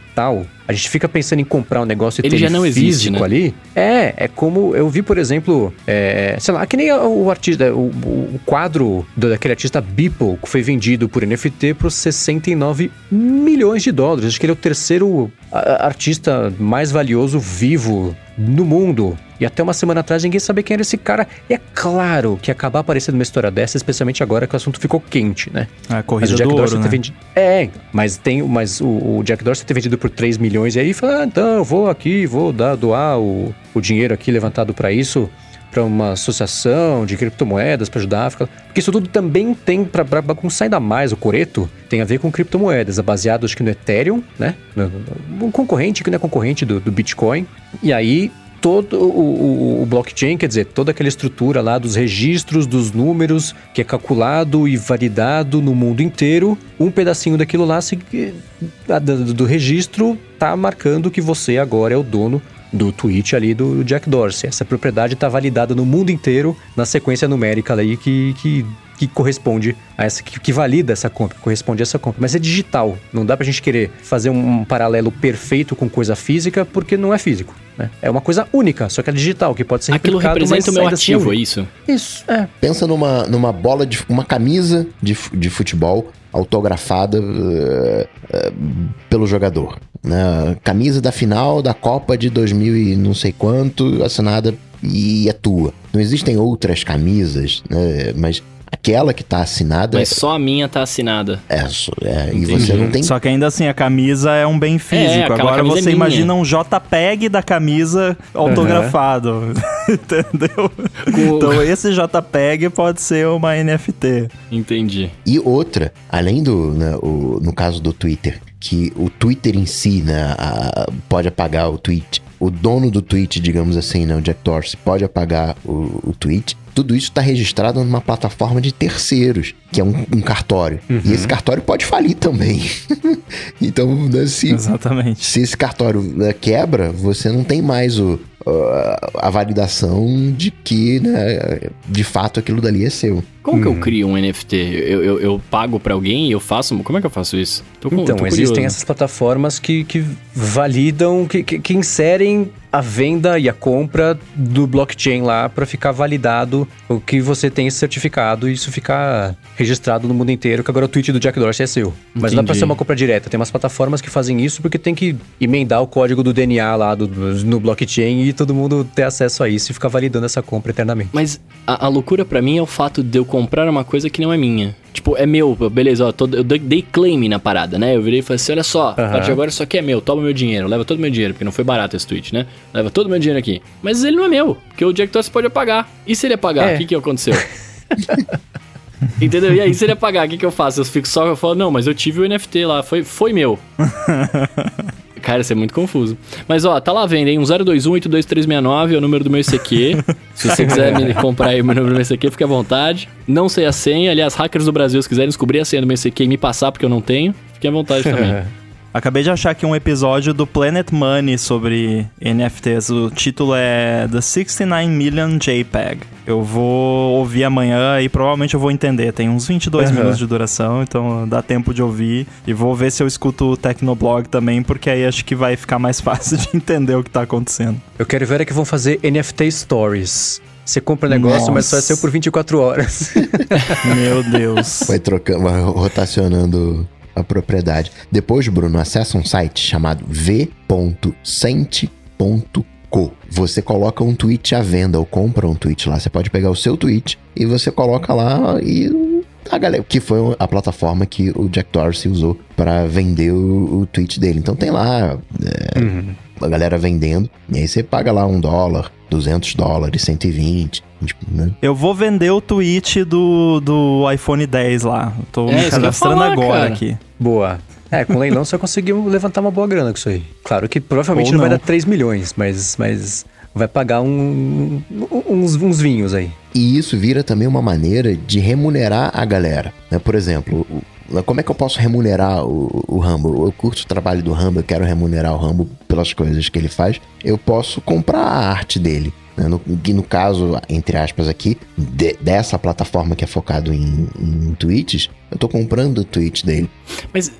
A gente fica pensando em comprar um negócio e Ele ter já não existe, físico né? ali. É, é como eu vi, por exemplo, é, sei lá, que nem o artista, o, o quadro do- daquele artista Beeple, que foi vendido por NFT por 69 milhões de dólares. Acho que ele é o terceiro artista mais valioso vivo no mundo. E até uma semana atrás ninguém sabia quem era esse cara. E é claro que acabar aparecendo uma história dessa, especialmente agora que o assunto ficou quente, né? É a Mas corrida o Jack do Dorsey ouro, ter né? vendido. É, mas tem. Mas o, o Jack Dorsey ter vendido por 3 milhões e aí fala, ah, então eu vou aqui, vou dar, doar o, o dinheiro aqui levantado para isso para uma associação de criptomoedas para ajudar a África. Porque isso tudo também tem, para bagunçar ainda mais o coreto, tem a ver com criptomoedas, é baseado acho que no Ethereum, né? Um concorrente que não é concorrente do, do Bitcoin. E aí todo o, o- o blockchain, quer dizer, toda aquela estrutura lá dos registros, dos números, que é calculado e validado no mundo inteiro, um pedacinho daquilo lá se- do, do registro tá marcando que você agora é o dono do tweet ali do Jack Dorsey. Essa propriedade está validada no mundo inteiro na sequência numérica aí que, que, que corresponde a essa, que, que valida essa compra, corresponde a essa compra. Mas é digital. Não dá pra gente querer fazer um, um paralelo perfeito com coisa física porque não é físico. Né? É uma coisa única, só que é digital, que pode ser Aquilo replicado, representa o meu assim é ativo, é único. isso? Isso, é. Pensa numa, numa bola de. uma camisa de, de futebol autografada eh, eh, pelo jogador. Né? Camisa da final da Copa de 2000 e não sei quanto, assinada e é tua. Não existem outras camisas, né? mas Aquela que tá assinada Mas só a minha tá assinada. é, só- é, e você não tem Só que ainda assim, a camisa é um bem físico. aquela Agora é você minha. imagina um JPEG da camisa autografado. [laughs] Entendeu? Com- Então esse JPEG pode ser uma NFT. Entendi. E outra, além do, né, o- no caso do Twitter, que o Twitter em si, né, a- pode apagar o tweet. O dono do tweet, digamos assim, né, o Jack Dorsey, pode apagar o, o tweet. Tudo isso está registrado numa plataforma de terceiros, que é um, um cartório. E esse cartório pode falir também. [laughs] então, se, Exatamente. se esse cartório né, quebra, você não tem mais o, a, a validação de que, né, de fato, aquilo dali é seu. Como que eu Hum. crio um NFT? Eu, eu, eu pago pra alguém e eu faço. Como é que eu faço isso? Tô Então, tô existem essas plataformas que, que validam, que, que, que inserem a venda e a compra do blockchain lá para ficar validado o que você tem esse certificado e isso ficar registrado no mundo inteiro, que agora o tweet do Jack Dorsey é seu. Mas não dá pra Entendi. ser uma compra direta. Tem umas plataformas que fazem isso porque tem que emendar o código do DNA lá do, no blockchain e todo mundo ter acesso a isso e ficar validando essa compra eternamente. Mas a, a loucura pra mim é o fato de eu comprar uma coisa que não é minha. Tipo, é meu, beleza, ó, tô- eu dei- claim na parada, né? Eu virei e falei assim: olha só, a Aham. partir de agora isso aqui é meu, toma meu dinheiro, leva todo meu dinheiro, porque não foi barato esse tweet, né? Leva todo meu dinheiro aqui. Mas ele não é meu, porque o Jack Dorsey pode apagar. E se ele apagar, o É. que que aconteceu? [laughs] Entendeu? E aí, se ele apagar, o que que eu faço? Eu fico só, eu falo, não, mas eu tive o NFT lá, foi, foi meu. [laughs] Cara, isso é muito confuso. Mas ó, tá lá vendo, hein? Um 021-82369 é o número do meu ICQ. [laughs] Se você quiser me comprar aí o meu número do meu ICQ, fique à vontade. Não sei a senha. Aliás, hackers do Brasil, se quiserem descobrir a senha do meu ICQ e me passar, porque eu não tenho, fique à vontade também. [laughs] Acabei de achar aqui um episódio do Planet Money sobre NFTs. O título é The 69 Million JPEG. Eu vou ouvir amanhã e provavelmente eu vou entender. Tem uns 22 Aham. minutos de duração, então dá tempo de ouvir. E vou ver se eu escuto o Tecnoblog também, porque aí acho que vai ficar mais [laughs] fácil de entender o que tá acontecendo. Eu quero ver é que vão fazer NFT Stories. Você compra o negócio, mas só é Nossa. seu por 24 horas. [laughs] Meu Deus. Vai trocando, vai rotacionando a propriedade. Depois, Bruno, acessa um site chamado v.sente.co. Você coloca um tweet à venda ou compra um tweet lá. Você pode pegar o seu tweet e você coloca lá e a galera que foi a plataforma que o Jack Dorsey usou para vender o, o tweet dele. Então tem lá é, a galera vendendo e aí você paga lá um dólar, 200 dólares, 120, tipo, né? Eu vou vender o tweet do, do iPhone 10 lá. Tô É, me cadastrando falar, agora cara. aqui. Boa. É, com leilão você [laughs] conseguiu levantar uma boa grana com isso aí. Claro que provavelmente Ou não, vai não. dar 3 milhões, mas, mas vai pagar um- uns, uns vinhos aí. E isso vira também uma maneira de remunerar a galera. né? Por exemplo, como é que eu posso remunerar o, o Rambo? Eu curto o trabalho do Rambo, eu quero remunerar o Rambo pelas coisas que ele faz. Eu posso comprar a arte dele. Né? No, que no caso, entre aspas aqui, de- dessa plataforma que é focado em, em tweets, eu tô comprando o tweet dele. Mas,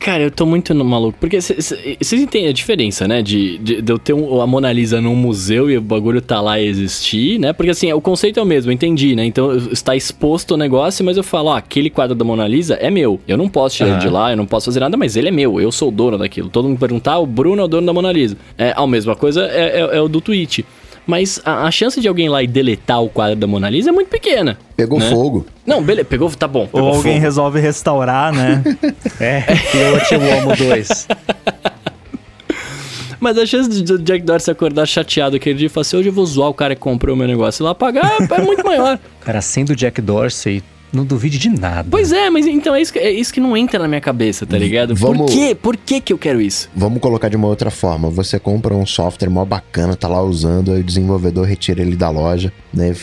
cara, eu tô muito no maluco. Porque vocês entendem a diferença, né? De, de, de eu ter um- a Mona Lisa num museu e o bagulho tá lá e existir, né? Porque assim, o conceito é o mesmo, eu entendi, né? Então está exposto o negócio, mas eu falo, ó, aquele quadro da Mona Lisa é meu. Eu não posso tirar ele de lá, eu não posso fazer nada, mas ele é meu. Eu sou o dono daquilo. Todo mundo perguntar, ah, o Bruno é o dono da Mona Lisa. É, a mesma coisa é, é- é o do tweet. Mas a, a chance de alguém lá e deletar o quadro da Mona Lisa é muito pequena. Pegou Né? fogo. Não, beleza, pegou, tá bom. Ou Pegou alguém fogo. resolve restaurar, né? [laughs] É, Pilote Uomo 2. Mas a chance de- do Jack Dorsey acordar chateado aquele dia e falar assim: hoje eu vou zoar o cara que comprou o meu negócio e lá pagar é, é muito maior. Cara, sendo Jack Dorsey, não duvide de nada. Pois é, mas então é isso, que- é isso que não entra na minha cabeça, tá ligado? Por Vamos- quê? Por que que eu quero isso? Vamos colocar de uma outra forma. Você compra um software mó bacana, tá lá usando, aí o desenvolvedor retira ele da loja, né?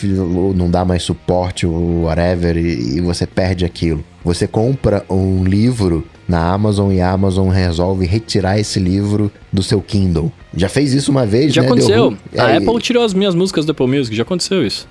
Não dá mais suporte, ou whatever, e, e você perde aquilo. Você compra um livro na Amazon e a Amazon resolve retirar esse livro do seu Kindle. Já fez isso uma vez, Já né? Deu aconteceu. ruim. A Aí, Apple tirou as minhas músicas do Apple Music, já aconteceu isso.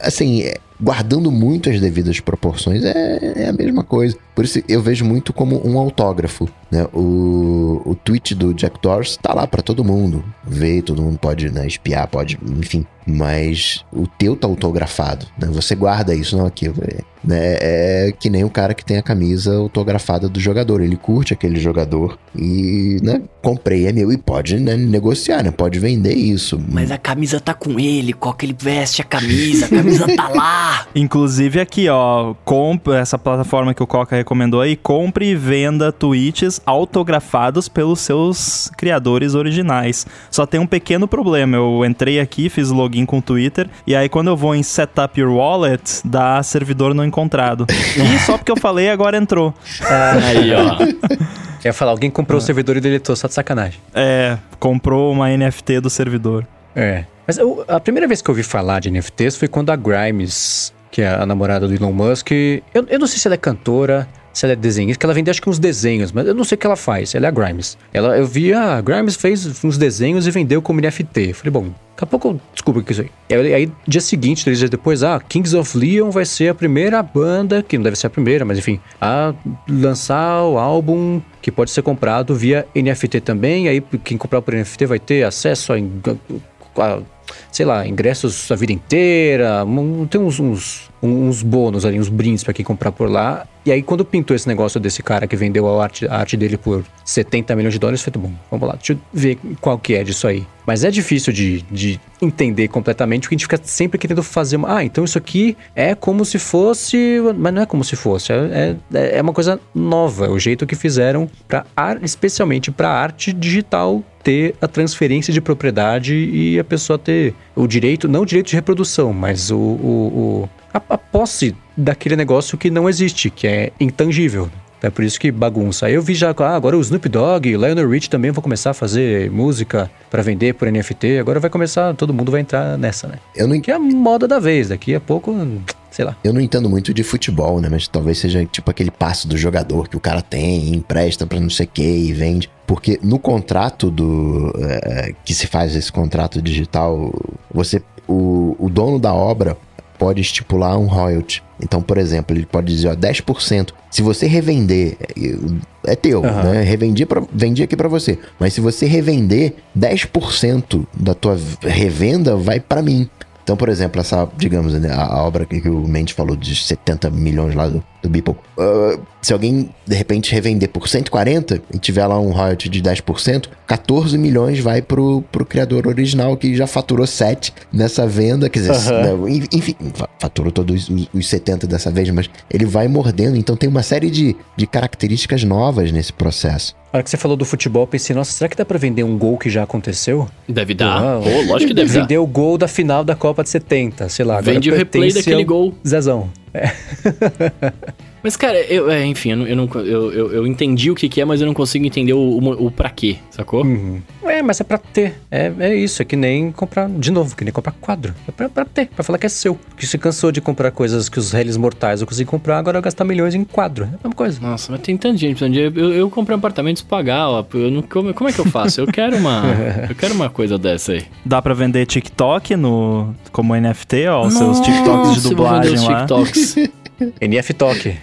assim, é, guardando muito as devidas proporções, é, é a mesma coisa. Por isso eu vejo muito como um autógrafo, né? O, o tweet do Jack Dorsey tá lá pra todo mundo ver, todo mundo pode né, espiar, pode, enfim. Mas o teu tá autografado, né? Você guarda isso, não aqui, né? É que nem o cara que tem a camisa autografada do jogador, ele curte aquele jogador e, né, comprei, é meu e pode né, negociar, né? Pode vender isso. Mas a camisa tá com ele, qual que ele veste a camisa, a camisa tá lá. [laughs] Inclusive aqui, ó, compre essa plataforma que o Coca recomendou aí, compre e venda tweets autografados pelos seus criadores originais. Só tem um pequeno problema, eu entrei aqui, fiz login com o Twitter, e aí quando eu vou em Setup Your Wallet, dá servidor não encontrado. e só porque eu falei, agora entrou. Aí, ó. [laughs] Ia falar, alguém comprou o servidor e deletou, só de sacanagem. É, comprou uma NFT do servidor. É. Mas eu- a primeira vez que eu ouvi falar de NFTs foi quando a Grimes, que é a namorada do Elon Musk, eu, eu não sei se ela é cantora, se ela é desenhista, que ela vende acho que uns desenhos, mas eu não sei o que ela faz. Ela é a Grimes. Ela, eu vi a Grimes fez uns desenhos e vendeu como NFT. Falei, bom, daqui a pouco eu descubro o que é isso aí. Aí. Aí, dia seguinte, três dias depois, ah, Kings of Leon vai ser a primeira banda, que não deve ser a primeira, mas enfim, a lançar o álbum que pode ser comprado via NFT também. Aí, quem comprar por NFT vai ter acesso a, a sei lá, ingressos a vida inteira, tem uns, uns, uns bônus ali, uns brindes pra quem comprar por lá. E aí, quando pintou esse negócio desse cara que vendeu a arte, a arte dele por 70 milhões de dólares, falei, bom, vamos lá, deixa eu ver qual que é disso aí. Mas é difícil de, de entender completamente, porque a gente fica sempre querendo fazer uma. Ah, então isso aqui é como se fosse. Mas não é como se fosse. É, é, é uma coisa nova. É o jeito que fizeram, pra, ar- especialmente para arte digital, ter a transferência de propriedade e a pessoa ter o direito, não o direito de reprodução, mas o, o, o- a, a posse daquele negócio que não existe, que é intangível. É por isso que bagunça. Aí eu vi já, ah, agora o Snoop Dogg e o Lionel Rich também vão começar a fazer música pra vender por NFT. Agora vai começar, todo mundo vai entrar nessa, né? Eu não, Que é a moda da vez. Daqui a pouco, sei lá. eu não entendo muito de futebol, né? Mas talvez seja tipo aquele passo do jogador que o cara tem, empresta pra não sei o que e vende. Porque no contrato do. eh, que se faz esse contrato digital, você. O, o dono da obra pode estipular um royalty. Então, por exemplo, ele pode dizer, ó, 10%. Se você revender, é- é teu, Aham. né? Revendi, pra, vendi aqui pra você. Mas se você revender, 10% da tua revenda vai pra mim. Então, por exemplo, essa, digamos, né, a, a obra que, que o Mendes falou de 70 milhões lá do, do Beeple. Ah, se alguém, de repente, revender por 140 e tiver lá um royalty de 10%, 14 milhões vai pro, pro criador original que já faturou 7 nessa venda. Quer dizer, né, enfim, fa- faturou todos os, os 70 dessa vez, mas ele vai mordendo. Então, tem uma série de, de características novas nesse processo. A hora que você falou do futebol, eu pensei, nossa, será que dá pra vender um gol que já aconteceu? Deve dar. Uau. Pô, lógico que [laughs] deve dar. Vender o gol da final da Copa de 70, sei lá. Vende o replay daquele gol. Zezão. É. [laughs] Mas, cara, eu, é, enfim, eu, não, eu, não- eu, eu, eu entendi o que, que é, mas eu não consigo entender o, o, o pra quê, sacou? Uhum. É, mas é pra ter. É, é isso, é que nem comprar, de novo, que nem comprar quadro. É pra, pra ter, pra falar que é seu. Porque você cansou de comprar coisas que os réis mortais eu consegui comprar, agora eu gastar milhões em quadro. É a mesma coisa. Nossa, mas tem tanta gente precisando de eu, eu comprei um apartamento pra pagar, ó. Eu não, como, como é que eu faço? Eu quero uma. [laughs] eu quero uma coisa dessa aí. Dá pra vender TikTok no, como NFT, ó, os seus TikToks de Nossa, eu vou vender dublagem os lá. TikToks. [laughs] NF Talk. [laughs]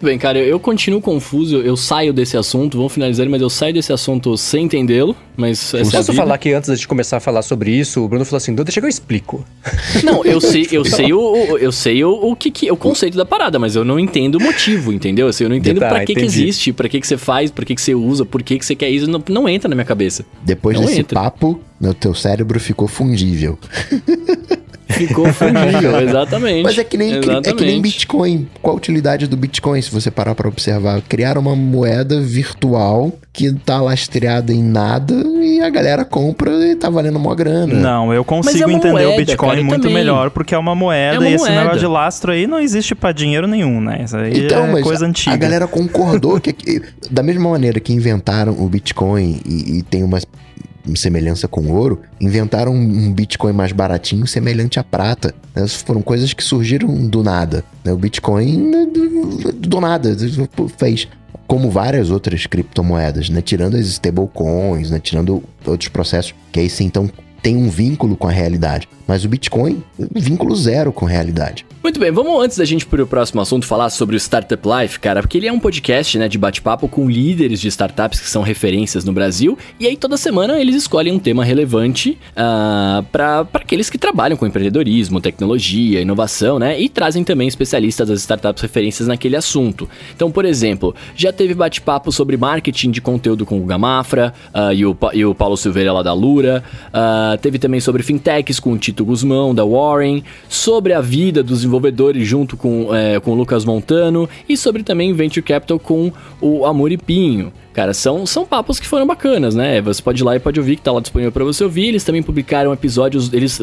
Bem, cara, eu, eu continuo confuso, eu, eu saio desse assunto, vamos finalizar, ele, mas eu saio desse assunto sem entendê-lo, mas essa é a Posso vida. falar que antes de começar a falar sobre isso, o Bruno falou assim: "Não, deixa que eu explico. [laughs] Não, eu sei, eu sei o, o- eu sei o, o que, que o conceito da parada, mas eu não entendo o motivo, entendeu? Assim, eu não entendo Tá, pra que que existe, pra que que você faz, pra que que você usa, por que que você quer isso, não, não entra na minha cabeça. Depois Não desse entra. papo, o teu cérebro ficou fungível. [laughs] Ficou [laughs] fundível, exatamente. Mas é que, nem, é que nem Exatamente. Bitcoin. Qual a utilidade do Bitcoin, se você parar pra observar? Criar uma moeda virtual que tá lastreada em nada e a galera compra e tá valendo uma grana. Não, eu é consigo uma entender moeda, o Bitcoin cara, muito também. melhor, porque é uma moeda É uma e esse moeda. negócio de lastro aí não existe pra dinheiro nenhum, né? Isso aí Então, é mas coisa a- antiga. a galera concordou que, que- da mesma maneira que inventaram o Bitcoin e, e tem uma semelhança com ouro, inventaram um Bitcoin mais baratinho semelhante à prata. né? Essas foram coisas que surgiram do nada. né? O Bitcoin né, do nada fez como várias outras criptomoedas, né? Tirando as stablecoins, né? Tirando outros processos que aí sim então tem um vínculo com a realidade. Mas o Bitcoin, vínculo zero com realidade. Muito bem, vamos antes da gente ir pro próximo assunto falar sobre o Startup Life, cara, porque ele é um podcast, né, de bate-papo com líderes de startups que são referências no Brasil, e aí toda semana eles escolhem um tema relevante uh, para aqueles que trabalham com empreendedorismo, tecnologia, inovação, né, e trazem também especialistas das startups referências naquele assunto. Então, por exemplo, já teve bate-papo sobre marketing de conteúdo com o Gamafra uh, e, o, e o Paulo Silveira lá da Lura, uh, teve também sobre fintechs com o Tito Guzmão da Warren, sobre a vida dos desenvolvedores junto com, é, com o Lucas Montano e sobre também Venture Capital com o Amoripinho. Cara, são, são papos que foram bacanas, né? Você pode ir lá e pode ouvir, que tá lá disponível para você ouvir. Eles também publicaram episódios. Eles,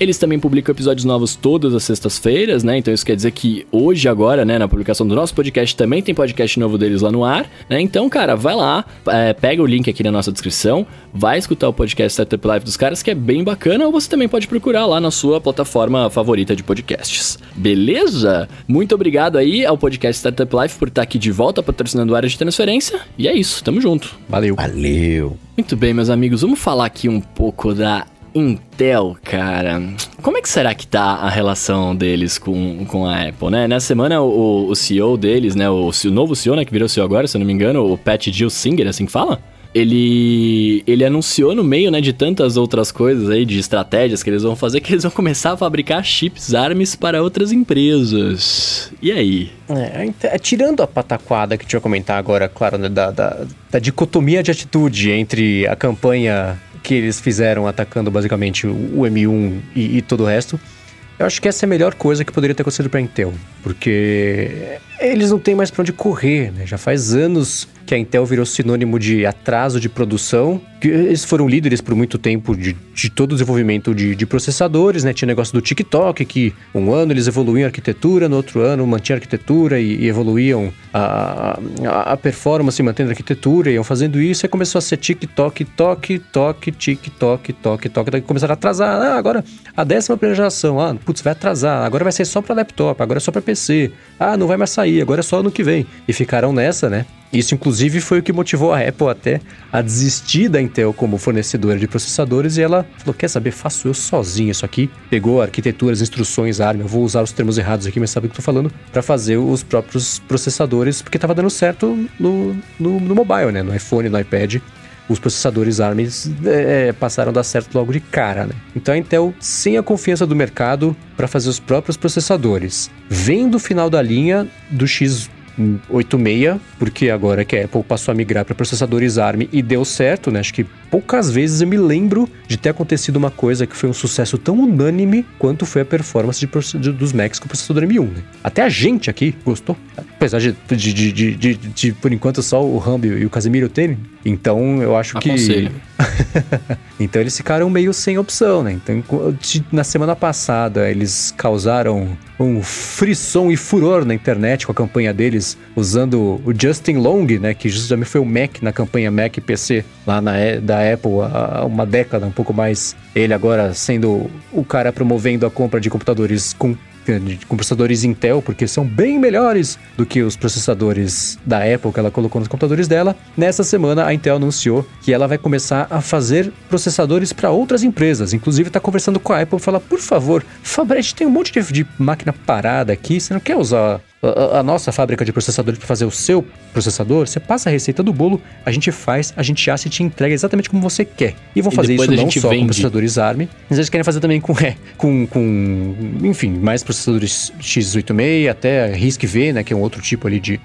eles também publicam episódios novos todas as sextas-feiras, né? Então isso quer dizer que hoje, agora, né, na publicação do nosso podcast, também tem podcast novo deles lá no ar, né? Então, cara, vai lá, é, pega o link aqui na nossa descrição, vai escutar o podcast Startup Live dos caras, que é bem bacana, ou você também pode procurar lá na sua plataforma favorita de podcasts. Beleza? Muito obrigado aí ao podcast Startup Life por estar aqui de volta patrocinando a área de transferência. E é isso, tamo junto. Valeu. Valeu. Muito bem, meus amigos, vamos falar aqui um pouco da Intel, cara. Como é que será que tá a relação deles com, com a Apple, né? Nessa semana, o, o CEO deles, né? O, o novo CEO, né? Que virou CEO agora, se eu não me engano, o Pat Gilsinger, assim que fala? Ele, ele anunciou no meio, né, de tantas outras coisas aí, de estratégias que eles vão fazer, [laughs] que eles vão começar a fabricar chips ARMS para outras empresas. E aí? É, é tirando a pataquada que a gente vai comentar agora, claro, né, da, da, da dicotomia de atitude entre a campanha que eles fizeram atacando basicamente o M1 e, e todo o resto, eu acho que essa é a melhor coisa que poderia ter acontecido para Intel, porque eles não têm mais para onde correr, né? Já faz anos que a Intel virou sinônimo de atraso de produção. Eles foram líderes por muito tempo de, de todo o desenvolvimento de, de, processadores, né? Tinha negócio do TikTok, que um ano eles evoluíam a arquitetura, no outro ano mantinham a arquitetura e, e evoluíam a, a, a, performance mantendo a arquitetura, iam fazendo isso, e começou a ser TikTok, toque, toque, TikTok, toque, toque, daí começaram a atrasar. Ah, agora a décima primeira geração, ah, putz, vai atrasar, agora vai ser só para laptop, agora é só para PC, ah, não vai mais sair, agora é só ano que vem. E ficaram nessa, né? Isso, inclusive, foi o que motivou a Apple até a desistir da Intel como fornecedora de processadores e ela falou: quer saber, faço eu sozinho isso aqui. Pegou a arquitetura, as instruções, a arma, eu vou usar os termos errados aqui, mas sabe o que eu tô falando, para fazer os próprios processadores, porque tava dando certo no, no, no mobile, né? No iPhone, no iPad os processadores ARM é, é, passaram a dar certo logo de cara, né? Então a Intel, sem a confiança do mercado para fazer os próprios processadores, vem do final da linha do X 86, porque agora que a Apple passou a migrar para processadores ARM e deu certo, né? Acho que poucas vezes eu me lembro de ter acontecido uma coisa que foi um sucesso tão unânime quanto foi a performance de, de, dos Macs com o processador M1, né? Até a gente aqui gostou, apesar de, de, por enquanto só o Rambo e o Casemiro terem. Então eu acho Aconselho. que. [laughs] então eles ficaram meio sem opção, né? Então na semana passada eles causaram um frisson e furor na internet com a campanha deles, usando o Justin Long, né, que justamente foi o Mac na campanha Mac PC lá na, da Apple há uma década, um pouco mais. Ele agora sendo o cara promovendo a compra de computadores com com processadores Intel, porque são bem melhores do que os processadores da Apple que ela colocou nos computadores dela. Nessa semana, a Intel anunciou que ela vai começar a fazer processadores para outras empresas. Inclusive, está conversando com a Apple e fala: por favor, Fabrício, tem um monte de, de máquina parada aqui, você não quer usar a, a nossa fábrica de processadores para fazer o seu processador, você passa a receita do bolo, a gente faz, a gente assa e te entrega exatamente como você quer. E vão fazer isso não só vende. com processadores ARM, mas eles querem fazer também com, é, com, com, enfim, mais processadores x86, até RISC-V, né, que é um outro tipo ali de,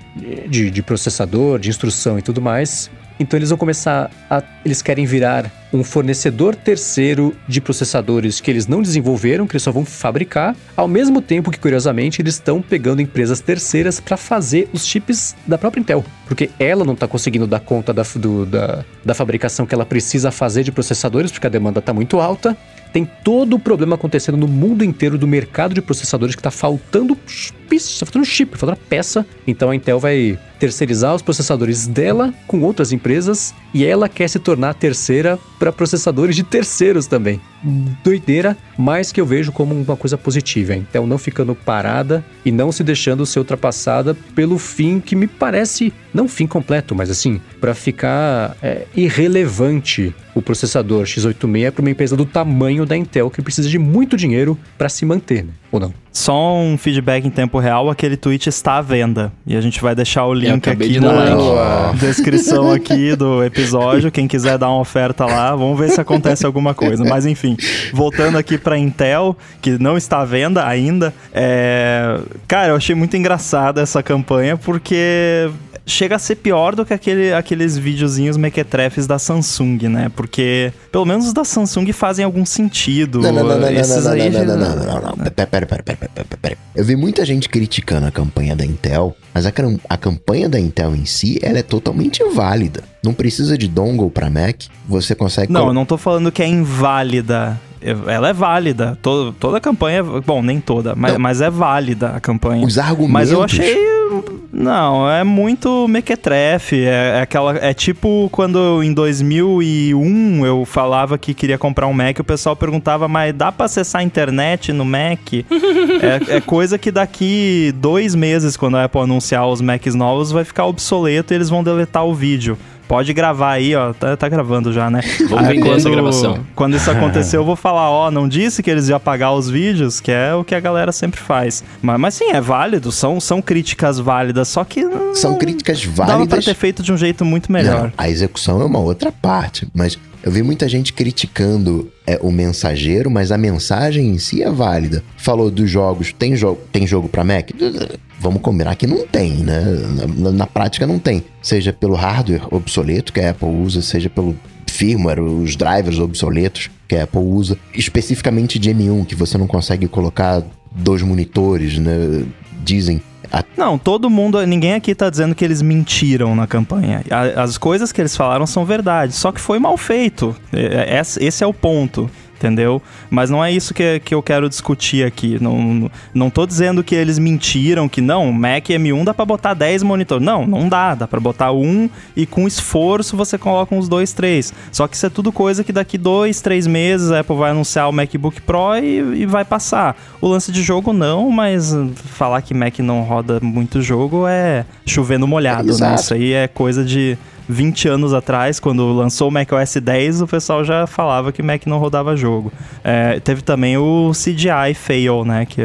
de, de processador, de instrução e tudo mais. Então eles vão começar a. Eles querem virar um fornecedor terceiro de processadores que eles não desenvolveram, que eles só vão fabricar, ao mesmo tempo que, curiosamente, eles estão pegando empresas terceiras para fazer os chips da própria Intel. Porque ela não está conseguindo dar conta da, do, da, da fabricação que ela precisa fazer de processadores, porque a demanda está muito alta tem todo o problema acontecendo no mundo inteiro do mercado de processadores que está faltando está faltando chip, faltando peça. Então a Intel vai terceirizar os processadores dela com outras empresas e ela quer se tornar terceira para processadores de terceiros também. Doideira, mas que eu vejo como uma coisa positiva. Intel não ficando parada e não se deixando ser ultrapassada pelo fim que me parece não fim completo, mas assim, para ficar é, irrelevante o processador x86 para uma empresa do tamanho da Intel que precisa de muito dinheiro para se manter. Né? Ou não? Só um feedback em tempo real, aquele tweet está à venda. E a gente vai deixar o link aqui de na [laughs] descrição aqui do episódio. Quem quiser dar uma oferta lá, vamos ver se acontece alguma coisa. Mas enfim, voltando aqui pra Intel, que não está à venda ainda. é, Cara, eu achei muito engraçada essa campanha, porque chega a ser pior do que aquele, aqueles videozinhos mequetrefes da Samsung, né? Porque pelo menos os da Samsung fazem algum sentido. Não, não, não, não, não, Esses não, aí não, não, não, não, não, não. Pera, pera, pera, pera, pera, pera. Eu vi muita gente criticando a campanha da Intel, mas a, a campanha da Intel em si, ela é totalmente válida. Não precisa de dongle pra Mac, você consegue... Não, eu não tô falando que é inválida. Ela é válida. Todo, toda a campanha. Bom, nem toda, mas, mas é válida a campanha. Os argumentos... Mas eu achei. Não, é muito mequetrefe. É, é aquela, é tipo quando em 2001 eu falava que queria comprar um Mac, o pessoal perguntava, mas dá pra acessar a internet no Mac? é, é coisa que daqui dois meses, quando a Apple anunciar os Macs novos, vai ficar obsoleto e eles vão deletar o vídeo. Pode gravar aí, ó. Tá, tá gravando já, né? [laughs] Vamos Aí vender essa gravação. Quando isso [laughs] acontecer, eu vou falar, ó, não disse que eles iam apagar os vídeos, que é o que a galera sempre faz. Mas, mas sim, é válido, são, são críticas válidas, só que não, São críticas dava pra válidas... ter feito de um jeito muito melhor. Não, a execução é uma outra parte, mas eu vi muita gente criticando é, o mensageiro, mas a mensagem em si é válida. Falou dos jogos, tem, jo tem jogo pra Mac? Vamos combinar que não tem, né? Na, na prática não tem. Seja pelo hardware obsoleto que a Apple usa, seja pelo firmware, os drivers obsoletos que a Apple usa, especificamente de M1, que você não consegue colocar dois monitores, né? Dizem. Não, todo mundo, ninguém aqui tá dizendo que eles mentiram na campanha. As coisas que eles falaram são verdade, só que foi mal feito. É- é- Esse é o ponto. Entendeu? Mas não é isso que, que eu quero discutir aqui. Não, não tô dizendo que eles mentiram, que não, Mac M1 dá pra botar 10 monitores. Não, não dá. Dá pra botar um e com esforço você coloca uns dois, três. Só que isso é tudo coisa que daqui dois, três meses a Apple vai anunciar o MacBook Pro e, e vai passar. O lance de jogo não, mas falar que Mac não roda muito jogo é chover no molhado, né? Exato. Isso aí é coisa de 20 anos atrás, quando lançou o macOS 10, o pessoal já falava que Mac não rodava jogo. É, teve também o CGI fail, né? Que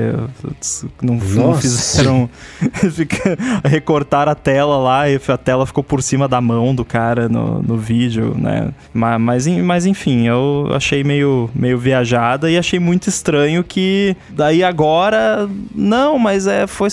não, não fizeram. [laughs] recortaram a tela lá e a tela ficou por cima da mão do cara no, no vídeo, né? Ma- Mas, en- mas enfim, eu achei meio, meio viajada e achei muito estranho que daí agora. Não, mas é, foi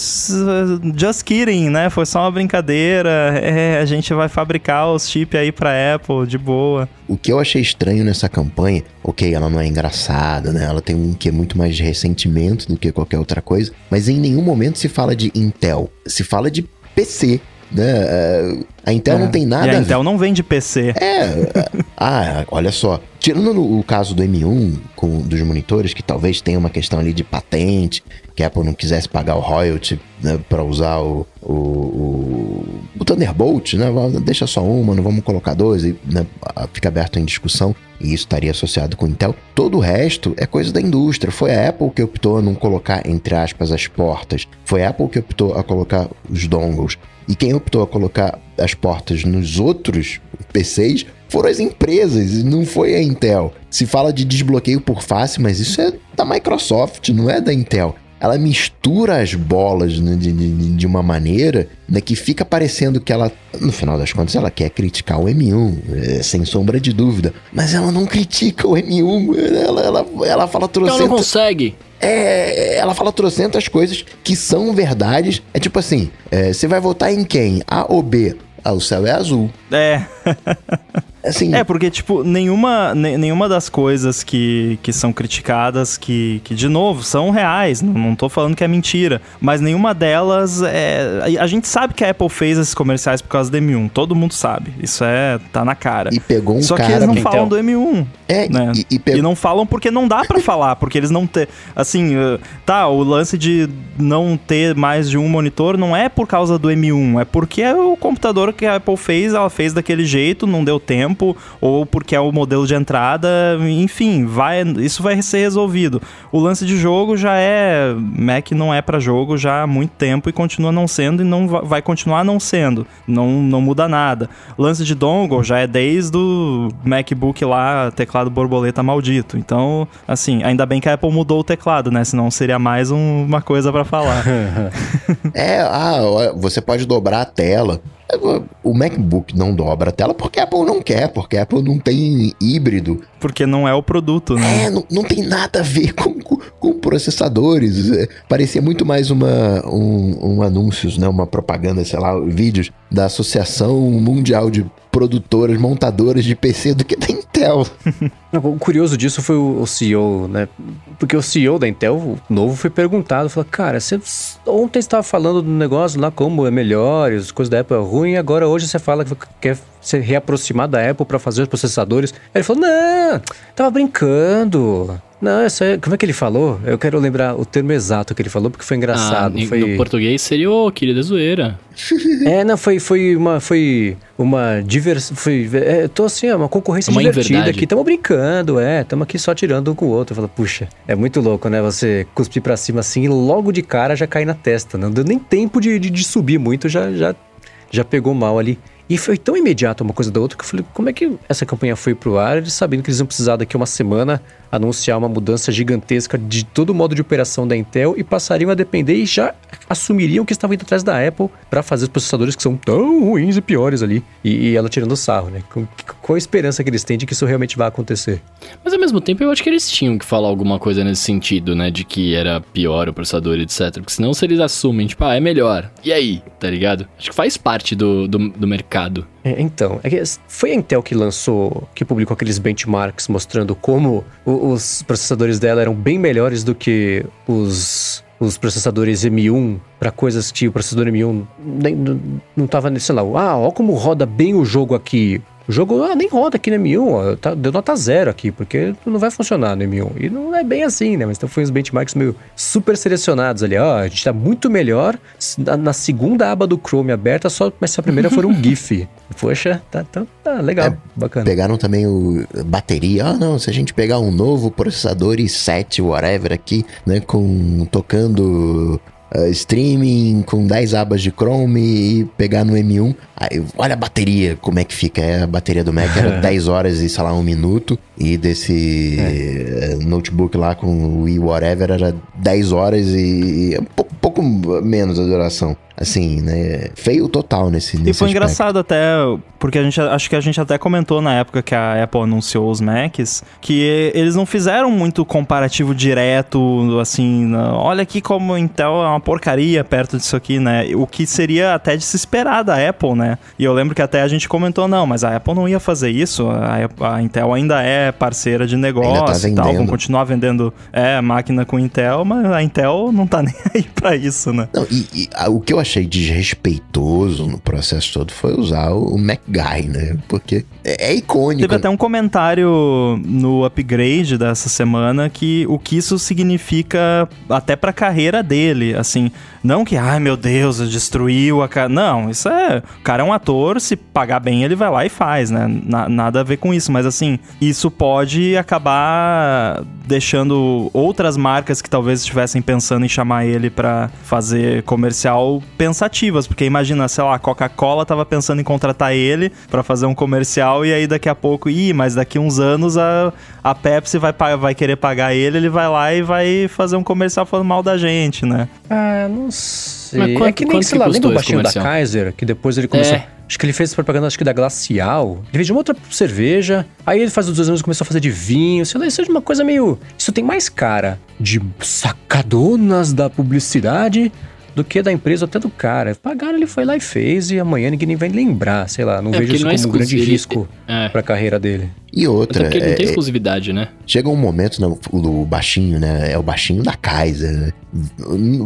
just kidding, né? Foi só uma brincadeira. É, a gente vai fabricar os chips aí pra Apple de boa. O que eu achei estranho nessa campanha, ok, ela não é engraçada, né? Ela tem um que é muito mais de ressentimento do que qualquer outra coisa, mas em nenhum momento se fala de Intel, se fala de PC, né? É, A Intel não tem nada E a a Intel não vende PC. É, ah, olha só. Tirando no- o caso do M1 com dos monitores, que talvez tenha uma questão ali de patente, que a Apple não quisesse pagar o royalty né, para usar o, o, o, o Thunderbolt, né? Deixa só uma, não vamos colocar dois, e né, fica aberto em discussão. E isso estaria associado com Intel. Todo o resto é coisa da indústria. Foi a Apple que optou a não colocar, entre aspas, as portas. Foi a Apple que optou a colocar os dongles. E quem optou a colocar as portas nos outros PCs foram as empresas, não foi a Intel. Se fala de desbloqueio por face, mas isso é da Microsoft, não é da Intel. Ela mistura as bolas né, de, de, de uma maneira né, que fica parecendo que ela, no final das contas, ela quer criticar o M1, é, sem sombra de dúvida. Mas ela não critica o M1, ela, ela, ela fala Então não trocentas consegue. é, ela fala trocentas coisas que são verdades. É tipo assim: é, você vai votar em quem? A ou B? Ah, o céu é azul. É. [laughs] Assim, É, porque, tipo, nenhuma, ne- nenhuma das coisas que, que são criticadas, que, que, de novo, são reais, não, não tô falando que é mentira, mas nenhuma delas é. A, gente sabe que a Apple fez esses comerciais por causa do M1, todo mundo sabe. Isso é. tá na cara. e pegou um Só que cara. eles não Então. falam do M1. É, né? e, e E pegou. não falam porque não dá pra falar, porque eles não têm. Assim, uh, tá, o lance de não ter mais de um monitor não é por causa do M1, é porque é o computador que a Apple fez, ela fez daquele jeito, não deu tempo, ou porque é o modelo de entrada, enfim, vai, isso vai ser resolvido. O lance de jogo já é. Mac não é para jogo já há muito tempo e continua não sendo e não vai continuar não sendo. Não, não muda nada. Lance de dongle já é desde o MacBook lá, teclado borboleta maldito. Então, assim, ainda bem que a Apple mudou o teclado, né? Senão seria mais um, uma coisa para falar. [laughs] é, ah, você pode dobrar a tela. O MacBook não dobra a tela porque a Apple não quer, porque a Apple não tem híbrido. Porque não é o produto, né? É, não, não tem nada a ver com, com, com processadores. É, parecia muito mais uma, um, um anúncios, né? Uma propaganda, sei lá, vídeos da Associação Mundial de produtoras, montadoras de PC do que da Intel. [laughs] o curioso disso foi o, CEO, né? Porque o CEO da Intel, o novo, foi perguntado, falou, cara, você ontem estava falando do negócio lá como é melhor, as coisas da Apple é ruim, agora hoje você fala que quer se reaproximar da Apple para fazer os processadores. Ele falou, não, tava brincando. Não, é, como é que ele falou? Eu quero lembrar o termo exato que ele falou, porque foi engraçado. Ah, foi... No português seria o querido zoeira. [laughs] é, não, foi, foi uma. Foi uma diversão. Foi. É, tô assim, é uma concorrência uma divertida inverdade. aqui. Tamo brincando, é. Tamo aqui só tirando um com o outro. Fala, puxa, é muito louco, né? Você cuspir pra cima assim e logo de cara já cair na testa. Não deu nem tempo de, de, de subir muito, já, já, já pegou mal ali. E foi tão imediato uma coisa da outra que eu falei, como é que essa campanha foi pro ar, sabendo que eles iam precisar daqui uma semana anunciar uma mudança gigantesca de todo o modo de operação da Intel e passariam a depender e já assumiriam que estavam indo atrás da Apple para fazer os processadores que são tão ruins e piores ali. E, e ela tirando sarro, né? Com, qual a esperança que eles têm de que isso realmente vai acontecer? Mas ao mesmo tempo eu acho que eles tinham que falar alguma coisa nesse sentido, né? De que era pior o processador, etc. Porque senão se eles assumem, tipo, ah, é melhor. E aí? Tá ligado? Acho que faz parte do, do, do mercado. É, então, é foi a Intel que lançou, que publicou aqueles benchmarks mostrando como os processadores dela eram bem melhores do que os os processadores M1 para coisas que o processador M1 nem, não, não tava, sei lá, ah, ó como roda bem o jogo aqui. O jogo ah, nem roda aqui no M1, ó, tá, deu nota zero aqui, porque não vai funcionar no M1. E não é bem assim, né? Mas então foi uns benchmarks meio super selecionados ali. Ó, a gente tá muito melhor na, segunda aba do Chrome aberta, só mas se a primeira for um [laughs] GIF. Poxa, tá, tá, tá legal, é, bacana. Pegaram também o bateria. Ah, não, se a gente pegar um novo processador i7, whatever aqui, né, com tocando uh, streaming com 10 abas de Chrome e pegar no M1. Aí, olha a bateria, como é que fica. É, a bateria do Mac era [laughs] 10 horas e, sei lá, um minuto. E desse é. Eh, notebook lá com o Wii Whatever era 10 horas e, e um pouco menos a duração assim, né? Feio total nesse, nesse E foi aspecto. engraçado até, porque a gente acho que a gente até comentou na época que a Apple anunciou os Macs, que eles não fizeram muito comparativo direto, assim, olha aqui como a Intel é uma porcaria perto disso aqui, né? O que seria até de se esperar da Apple, né? E eu lembro que até a gente comentou, não, mas a Apple não ia fazer isso, a, a Intel ainda é parceira de negócio tá e tal, vão continuar vendendo é, máquina com Intel, mas a Intel não tá [laughs] nem aí pra isso, né? Não, e, e a, o que eu achei desrespeitoso no processo todo foi usar o MacGuy, né? Porque é, é icônico. Teve até um comentário no upgrade dessa semana que o que isso significa até pra carreira dele, assim, não que, ai meu Deus, destruiu a cara. Não, isso é. O cara é um ator, se pagar bem, ele vai lá e faz, né? Na, nada a ver com isso. Mas assim, isso pode acabar deixando outras marcas que talvez estivessem pensando em chamar ele para fazer comercial pensativas. Porque imagina, sei lá, a Coca-Cola tava pensando em contratar ele para fazer um comercial e aí daqui a pouco, ih, mas daqui uns anos a, a Pepsi vai, vai querer pagar ele, ele vai lá e vai fazer um comercial falando mal da gente, né? Ah, não sei. Mas quanto, é que nem, sei lá, lembra o baixinho da Kaiser, que depois ele começou... É. Acho que ele fez propaganda, acho que da Glacial. Ele fez de uma outra cerveja. Aí ele faz os dois anos começou a fazer de vinho. Sei lá, isso é uma coisa meio. Isso tem mais cara de sacadonas da publicidade do que da empresa até do cara. Pagaram, ele foi lá e fez, e amanhã ninguém nem vai lembrar, sei lá. Não é, vejo isso é como um grande risco é. pra carreira dele. E outra. Até porque ele não tem é, exclusividade, né? Chega um momento, né, o, o baixinho, né? É o baixinho da Kaiser. Né?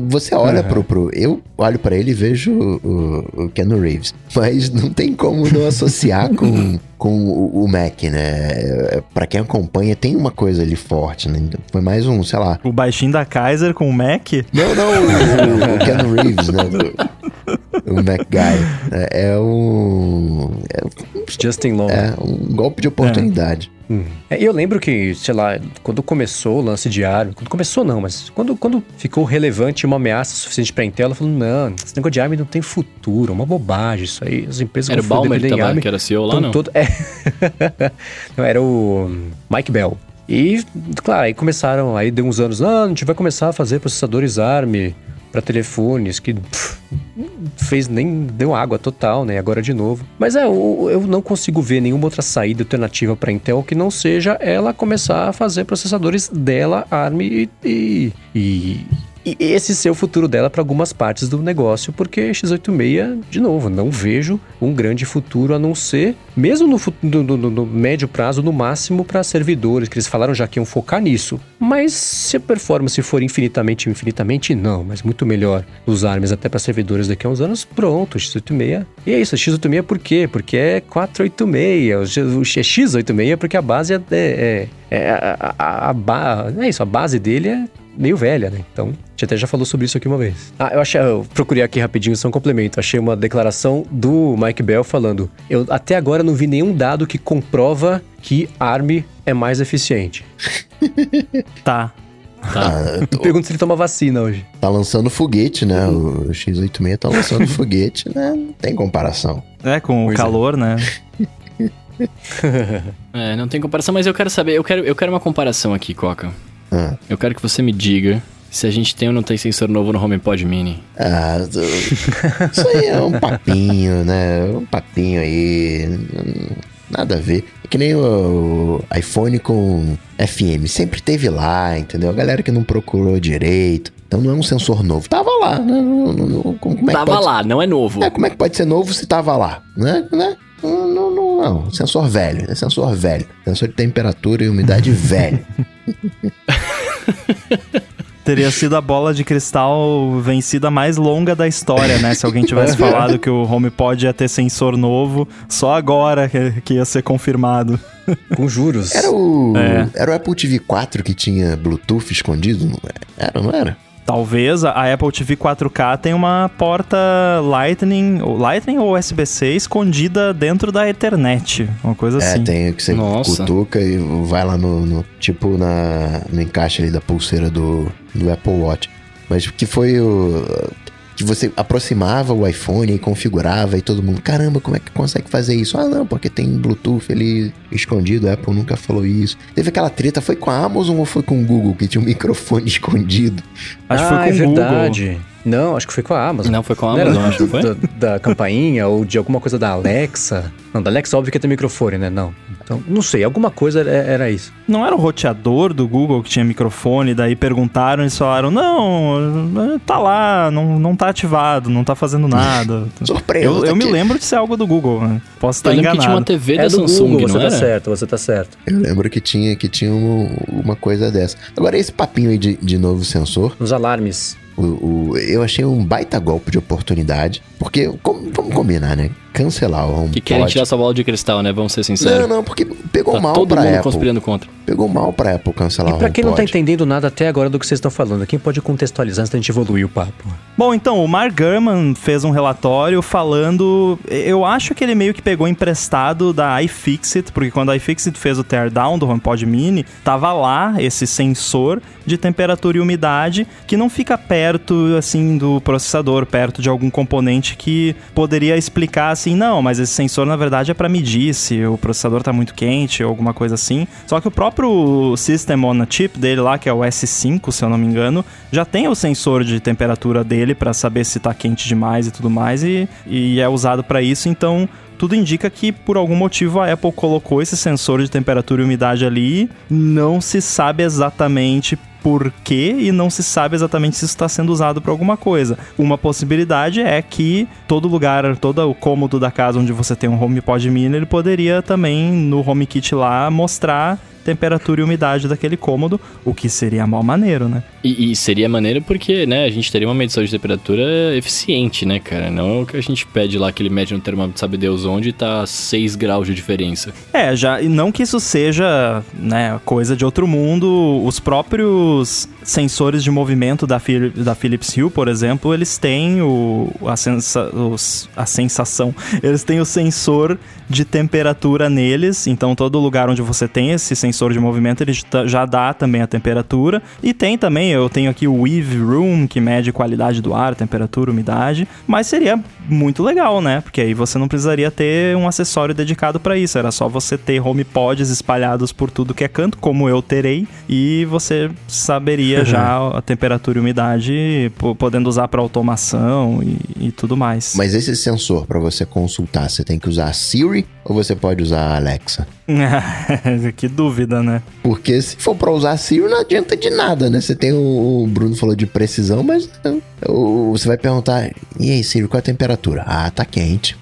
Você olha uhum. pro, pro. Eu olho para ele e vejo o, o Keanu Reeves. Mas não tem como não associar [laughs] com, com o, o, Mac, né? Pra quem acompanha, tem uma coisa ali forte, né? Foi mais um, sei lá. O baixinho da Kaiser com o Mac? Não, não, o, o Keanu Reeves, né? o Mac Guy. É, é um. É, Justin Long. É, um golpe de oportunidade. Hum. É, eu lembro que, sei lá, quando começou o lance de ARM, quando começou não, mas quando, quando ficou relevante uma ameaça suficiente pra Intel, ela falou, não, esse negócio de ARM não tem futuro, é uma bobagem isso aí, as empresas Era o Balmer tava, ARM, que era CEO lá, tão não? todo- É. [laughs] não, era o Mike Bell. E, claro, aí começaram, aí deu uns anos, ah, a gente vai começar a fazer processadores ARM para telefones, que pff, fez nem deu água total, né? Agora de novo. Mas é, eu, eu não consigo ver nenhuma outra saída alternativa para Intel que não seja ela começar a fazer processadores dela, ARM e, e, e- e esse ser o futuro dela para algumas partes do negócio, porque x86, de novo, não vejo um grande futuro a não ser, mesmo no, no- no- no médio prazo, no máximo para servidores, que eles falaram já que iam focar nisso. Mas se a performance for infinitamente, infinitamente, não, mas muito melhor os ARMs até para servidores daqui a uns anos, pronto, x86. E é isso, x86 por quê? Porque é 486, o X- é x86 porque a base é, é, é a, a, a, ba- é isso, a base dele é meio velha, né? Então, a gente até já falou sobre isso aqui uma vez. Ah, eu achei, eu procurei aqui rapidinho só um complemento. Achei uma declaração do Mike Bell falando: Eu até agora não vi nenhum dado que comprova que ARM é mais eficiente. [laughs] Tá. Tá. Ah, pergunto se ele toma vacina hoje. tá lançando foguete, né? O X86 tá lançando [laughs] foguete, né? Não tem comparação. É, com Pois o é. calor, né? [laughs] É, não tem comparação, mas eu quero saber, eu quero, eu quero uma comparação aqui, Coca. Ah, Eu quero que você me diga se a gente tem ou não tem sensor novo no HomePod Mini. ah, [laughs] isso aí é um papinho, né? Um papinho aí. Nada a ver. É que nem o iPhone com FM. Sempre teve lá, entendeu? A galera que não procurou direito. Então não é um sensor novo. Tava lá, né? Como, é Tava pode lá, não é novo. É, como é que pode ser novo se tava lá? Né? né? Não, não, não, não. Sensor velho. É sensor velho. Sensor de temperatura e umidade [laughs] velho. [laughs] Teria sido a bola de cristal vencida mais longa da história, né? Se alguém tivesse [laughs] falado que o HomePod ia ter sensor novo, só agora que, ia ser confirmado. [laughs] Com juros. Era o. É. Era o Apple TV 4 que tinha Bluetooth escondido? Não era? Era, não era? Talvez a Apple TV 4K tenha uma porta Lightning, ou Lightning ou USB-C escondida dentro da Ethernet, uma coisa É, assim. tem que você Nossa. cutuca e vai lá no, no- tipo na, no encaixe ali da pulseira do, do Apple Watch. Mas que foi o. Que você aproximava o iPhone e configurava e todo mundo, caramba, como é que consegue fazer isso? Ah, não, porque tem Bluetooth ali escondido, a Apple nunca falou isso. Teve aquela treta, foi com a Amazon ou foi com o Google que tinha um [laughs] microfone escondido? Acho ah, que foi com é o Google. verdade. Não, acho que foi com a Amazon. Não, foi com a Não Amazon, acho que foi? da, da campainha ou de alguma coisa da Alexa. Não, da Alexa óbvio que tem microfone, né? Não. Então, não sei, alguma coisa era, era isso. Não era o roteador do Google que tinha microfone, daí perguntaram e falaram: não, tá lá, não, não tá ativado, não tá fazendo nada. [laughs] Surpresa. eu eu me lembro de ser algo do Google, né? Posso estar Eu lembro que tinha uma enganado. TV é da do Samsung, Google, você não tá certo, você tá certo. Eu lembro que tinha, que tinha um- uma coisa dessa. Agora, esse papinho aí de, de novo sensor, Os alarmes. O, o- eu achei um baita golpe de oportunidade. Porque, com- vamos combinar, né? Cancelar o HomePod. Que querem tirar sua bola de cristal, né? Vamos ser Não, sinceros. não, porque pegou Tá mal todo pra mundo Apple. conspirando contra. Pegou mal pra Apple cancelar E o pra quem não tá entendendo nada até agora do que vocês estão falando, quem pode contextualizar antes da gente evoluir o papo? Bom, então, o Mark Gurman fez um relatório falando. Eu acho que ele meio que pegou emprestado da iFixit, porque quando a iFixit fez o teardown do HomePod Mini, tava lá esse sensor de temperatura e umidade que não fica perto, assim, do processador, perto de algum componente que poderia explicar assim: não, mas esse sensor na verdade é para medir se o processador tá muito quente ou alguma coisa assim. Só que o próprio System on a Chip dele lá, que é o S5, se eu não me engano, já tem o sensor de temperatura dele para saber se tá quente demais e tudo mais e, e é usado para isso, então tudo indica que por algum motivo a Apple colocou esse sensor de temperatura e umidade ali, não se sabe exatamente por quê e não se sabe exatamente se isso está sendo usado para alguma coisa. Uma possibilidade é que todo lugar, todo o cômodo da casa onde você tem um HomePod Mini, ele poderia também no HomeKit lá mostrar temperatura e umidade daquele cômodo, o que seria mal maneiro, né? E, e, seria maneiro porque, né, a gente teria uma medição de temperatura eficiente, né, cara? Não o que a gente pede lá, que ele mede no termômetro, sabe Deus onde, e tá 6 graus de diferença. É, já, e não que isso seja, né, coisa de outro mundo. Os próprios sensores de movimento da, da Philips Hue, por exemplo, eles têm o, a, sensa, os, a sensação, eles têm o sensor de temperatura neles, então todo lugar onde você tem esse sensor de movimento, ele já dá também a temperatura. E tem também, eu tenho aqui o Weave Room, que mede qualidade do ar, temperatura, umidade, mas seria muito legal, né? Porque aí você não precisaria ter um acessório dedicado para isso, era só você ter HomePods espalhados por tudo que é canto, como eu terei, e você saberia uhum. já a temperatura e umidade, podendo usar para automação e, e, tudo mais. Mas esse sensor, para você consultar, você tem que usar a Siri ou você pode usar a Alexa? [laughs] que dúvida, né? Porque se for pra usar Siri, não adianta de nada, né? Você tem o, o Bruno falou de precisão, mas o, você vai perguntar: e aí, Siri, qual é a temperatura? Ah, tá quente. [laughs]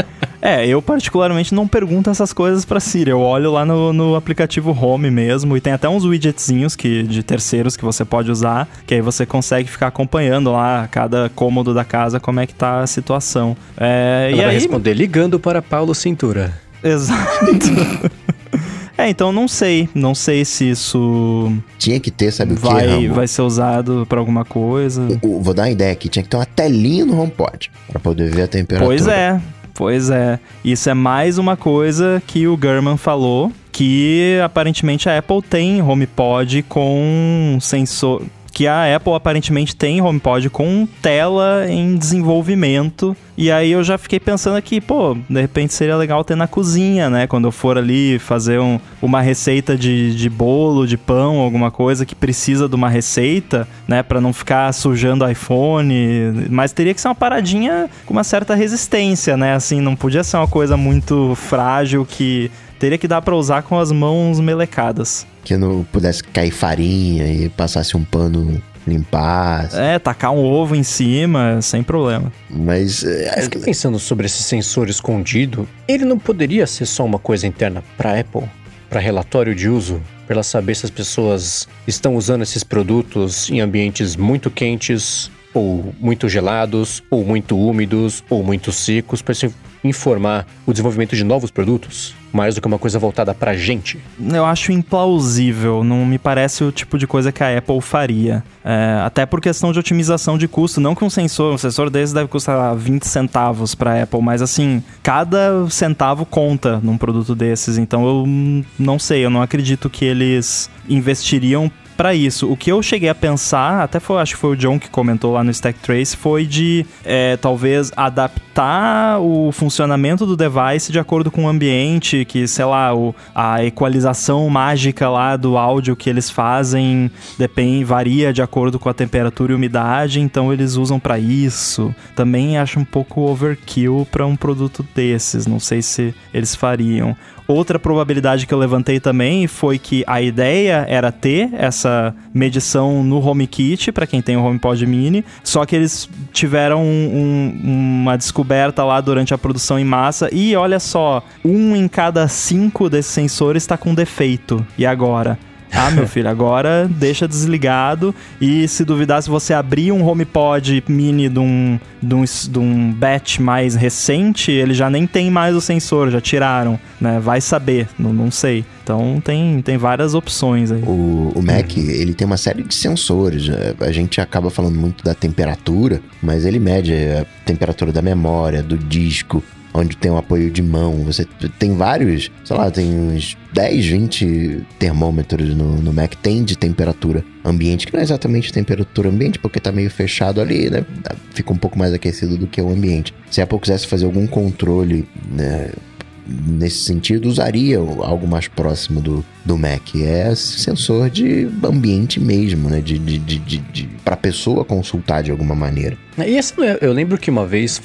[laughs] É, eu particularmente não pergunto essas coisas pra Siri. Eu olho lá no, no aplicativo Home mesmo e tem até uns widgetzinhos que, de terceiros que você pode usar, que aí você consegue ficar acompanhando lá cada cômodo da casa como é que tá a situação. É, Ela e vai aí... responder ligando para Paulo Cintura. Exato. [laughs] É, então não sei. Não sei se isso. Tinha que ter, sabe vai, o que? Vai ser usado para alguma coisa. vou dar uma ideia aqui: tinha que ter uma telinha no HomePod para poder ver a temperatura. Pois é. Pois é. Isso é mais uma coisa que o German falou. Que aparentemente a Apple tem HomePod com sensor que a Apple aparentemente tem HomePod com tela em desenvolvimento. E aí eu já fiquei pensando aqui, pô, de repente seria legal ter na cozinha, né? Quando eu for ali fazer um, uma receita de, de bolo, de pão, alguma coisa que precisa de uma receita, né? Para não ficar sujando o iPhone. Mas teria que ser uma paradinha com uma certa resistência, né? Assim, não podia ser uma coisa muito frágil que teria que dar para usar com as mãos melecadas que não pudesse cair farinha e passasse um pano limpar. É, tacar um ovo em cima, sem problema. Mas. É... Eu fiquei pensando sobre esse sensor escondido. Ele não poderia ser só uma coisa interna para Apple? Para relatório de uso? Para ela saber se as pessoas estão usando esses produtos em ambientes muito quentes, ou muito gelados, ou muito úmidos, ou muito secos, para se informar o desenvolvimento de novos produtos? mais do que uma coisa voltada pra gente? Eu acho implausível, não me parece o tipo de coisa que a Apple faria. É, até por questão de otimização de custo, não que um sensor, um sensor desse deve custar 20 centavos pra Apple, mas assim, cada centavo conta num produto desses, então eu não sei, eu não acredito que eles investiriam para isso. O que eu cheguei a pensar, até foi, acho que foi o John que comentou lá no Stack Trace, foi de é, talvez adaptar o funcionamento do device de acordo com o ambiente, que, sei lá, o, a equalização mágica lá do áudio que eles fazem depende, varia de acordo com a temperatura e umidade, então eles usam para isso. Também acho um pouco overkill para um produto desses, não sei se eles fariam. Outra probabilidade que eu levantei também foi que a ideia era ter essa medição no HomeKit, para quem tem o HomePod Mini, só que eles tiveram um, um, uma descoberta lá durante a produção em massa e olha só, um em cada cinco desses sensores está com defeito. E agora? Ah, meu filho, agora deixa desligado e se duvidar, se você abrir um HomePod mini de um, de um, de um batch mais recente, ele já nem tem mais o sensor, já tiraram, né? Vai saber, não, não sei. Então tem, tem várias opções aí. O, o Mac, ele tem uma série de sensores. É, a gente acaba falando muito da temperatura, mas ele mede a temperatura da memória, do disco, onde tem um apoio de mão. Você tem vários, sei lá, tem uns 10, 20 termômetros no, no Mac, tem de temperatura ambiente, que não é exatamente temperatura ambiente, porque tá meio fechado ali, né? Fica um pouco mais aquecido do que o ambiente. Se a Apple quisesse fazer algum controle, né? Nesse sentido, usaria algo mais próximo do, do Mac. É sensor de ambiente mesmo, né? De, de, de, de, de para pessoa consultar de alguma maneira. E esse, eu lembro que uma vez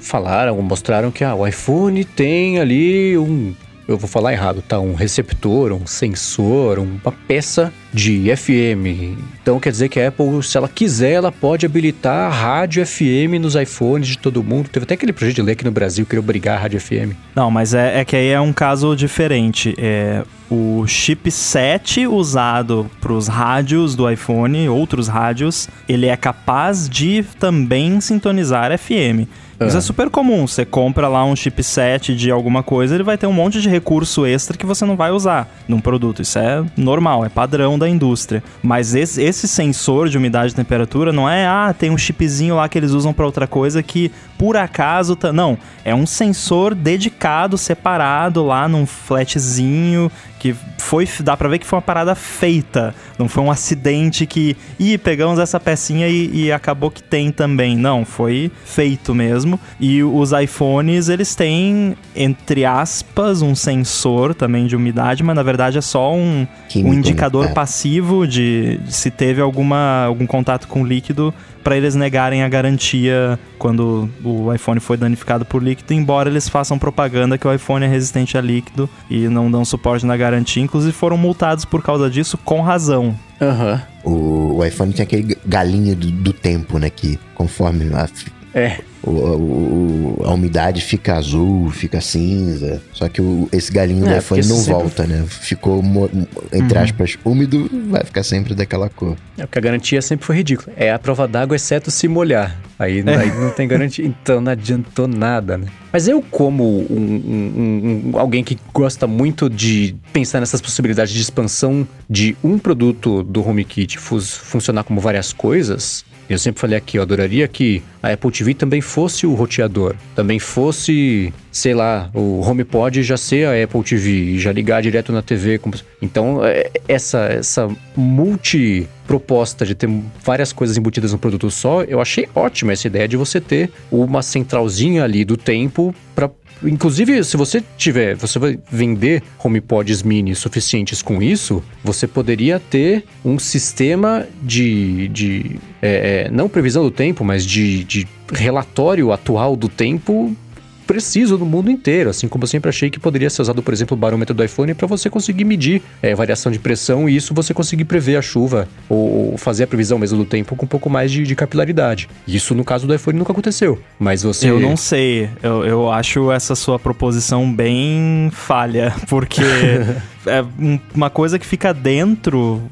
falaram, mostraram que ah, o iPhone tem ali um eu vou falar errado, tá? Um receptor, um sensor, uma peça de FM. Então quer dizer que a Apple, se ela quiser, ela pode habilitar rádio FM nos iPhones de todo mundo. Teve até aquele projeto de lei aqui no Brasil que queria obrigar a rádio FM. Não, mas é, é que aí é um caso diferente. É, o chipset usado para os rádios do iPhone, outros rádios, ele é capaz de também sintonizar FM. Isso é super comum. Você compra lá um chipset de alguma coisa, ele vai ter um monte de recurso extra que você não vai usar num produto. Isso é normal, é padrão da indústria. Mas esse, esse sensor de umidade e temperatura não é, ah, tem um chipzinho lá que eles usam para outra coisa que por acaso tá. Não, é um sensor dedicado, separado lá num flatzinho que foi, dá pra ver que foi uma parada feita, não foi um acidente que, ih, pegamos essa pecinha e, e acabou que tem também, não, foi feito mesmo, e os iPhones, eles têm, entre aspas, um sensor também de umidade, mas na verdade é só um, um indicador é. passivo de, de se teve alguma, algum contato com líquido para eles negarem a garantia quando o iPhone foi danificado por líquido, embora eles façam propaganda que o iPhone é resistente a líquido e não dão suporte na garantia. Inclusive foram multados por causa disso com razão. Uhum. O, o iPhone tinha aquele galinho do, do tempo, né? Que conforme a é. O, o, a umidade fica azul, fica cinza. Só que o, esse galinho é, do iPhone não sempre... volta, né? Ficou, entre uhum. aspas, úmido, vai ficar sempre daquela cor. É porque a garantia sempre foi ridícula. É a prova d'água, exceto se molhar. Aí, é. aí não tem garantia. Então não adiantou nada, né? Mas eu, como um, um, um, alguém que gosta muito de pensar nessas possibilidades de expansão de um produto do HomeKit funcionar como várias coisas, eu sempre falei aqui, eu adoraria que a Apple TV também fosse o roteador, também fosse, sei lá, o HomePod já ser a Apple TV e já ligar direto na TV. Então, é, essa, essa multi proposta de ter várias coisas embutidas no produto só, eu achei ótima essa ideia de você ter uma centralzinha ali do tempo para Inclusive, se você tiver, você vai vender HomePods mini suficientes com isso, você poderia ter um sistema de, de é, é não previsão do tempo, mas de, de relatório atual do tempo preciso no mundo inteiro, assim como eu sempre achei que poderia ser usado, por exemplo, o barômetro do iPhone para você conseguir medir é, variação de pressão e isso você conseguir prever a chuva ou, fazer a previsão mesmo do tempo com um pouco mais de, de capilaridade. Isso no caso do iPhone nunca aconteceu, mas você... Eu não sei, eu, eu acho essa sua proposição bem falha, porque [laughs] é uma coisa que fica dentro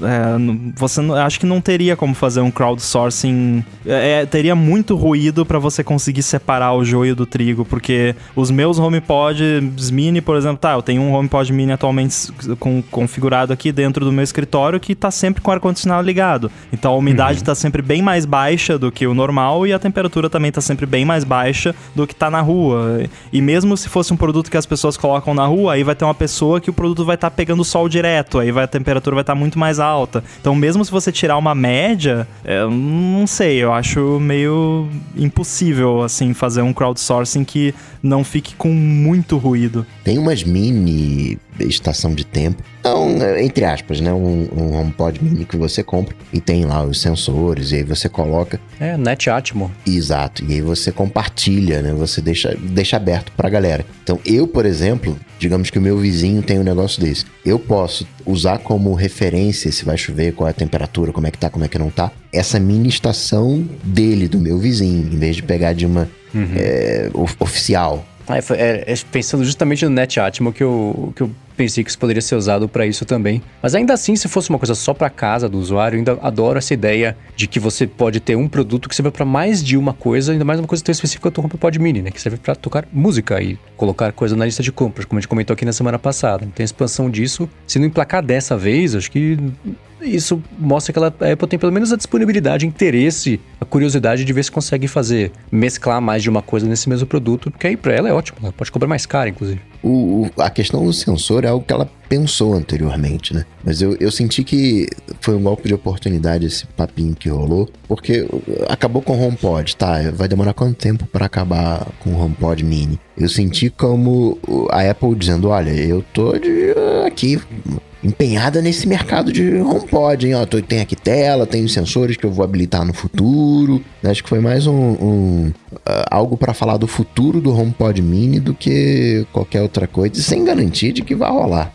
é, você acho que não teria como fazer um crowdsourcing. É, é teria muito ruído para você conseguir separar o joio do trigo, porque os meus HomePods mini, por exemplo, tá, eu tenho um HomePod mini atualmente com, configurado aqui dentro do meu escritório que tá sempre com o ar-condicionado ligado. Então a umidade uhum. tá sempre bem mais baixa do que o normal e a temperatura também tá sempre bem mais baixa do que tá na rua. E mesmo se fosse um produto que as pessoas colocam na rua, aí vai ter uma pessoa que o produto vai estar tá pegando sol direto, aí vai, a temperatura vai estar tá muito mais alta. Então, mesmo se você tirar uma média, é, não sei, eu acho meio impossível, assim, fazer um crowdsourcing que não fique com muito ruído. Tem umas mini estação de tempo. Então, entre aspas, né? Um, um HomePod mini que você compra e tem lá os sensores, e aí você coloca. É, Net Atmo. Exato. E aí você compartilha, né? Você deixa, deixa aberto pra galera. Então, eu, por exemplo, digamos que o meu vizinho tem um negócio desse. Eu posso usar como referência se vai chover, qual é a temperatura, como é que tá, como é que não tá. Essa mini estação dele, do meu vizinho, em vez de pegar de uma uhum. é, oficial. Ah, é, é, pensando justamente no NetAtmo que eu, que eu pensei que isso poderia ser usado para isso também. Mas ainda assim, se fosse uma coisa só para casa do usuário, eu ainda adoro essa ideia de que você pode ter um produto que serve para mais de uma coisa, ainda mais uma coisa tão específica quanto o HomePod Mini, né? Que serve para tocar música e colocar coisa na lista de compras, como a gente comentou aqui na semana passada. Então, a expansão disso, se não emplacar dessa vez, acho que isso mostra que ela, a Apple tem pelo menos a disponibilidade, interesse, a curiosidade de ver se consegue fazer, mesclar mais de uma coisa nesse mesmo produto, porque aí para ela é ótimo, ela pode cobrar mais caro, inclusive. O, a questão do sensor é algo que ela pensou anteriormente, né? Mas eu, eu senti que foi um golpe de oportunidade esse papinho que rolou, porque acabou com o HomePod, tá? Vai demorar quanto tempo para acabar com o HomePod Mini? Eu senti como a Apple dizendo, olha, eu tô de, aqui empenhada nesse mercado de HomePod, hein? Ó, tem aqui tela, tem os sensores que eu vou habilitar no futuro. Acho que foi mais um, um, ah, algo para falar do futuro do HomePod Mini do que qualquer outra coisa, sem garantia de que vai rolar.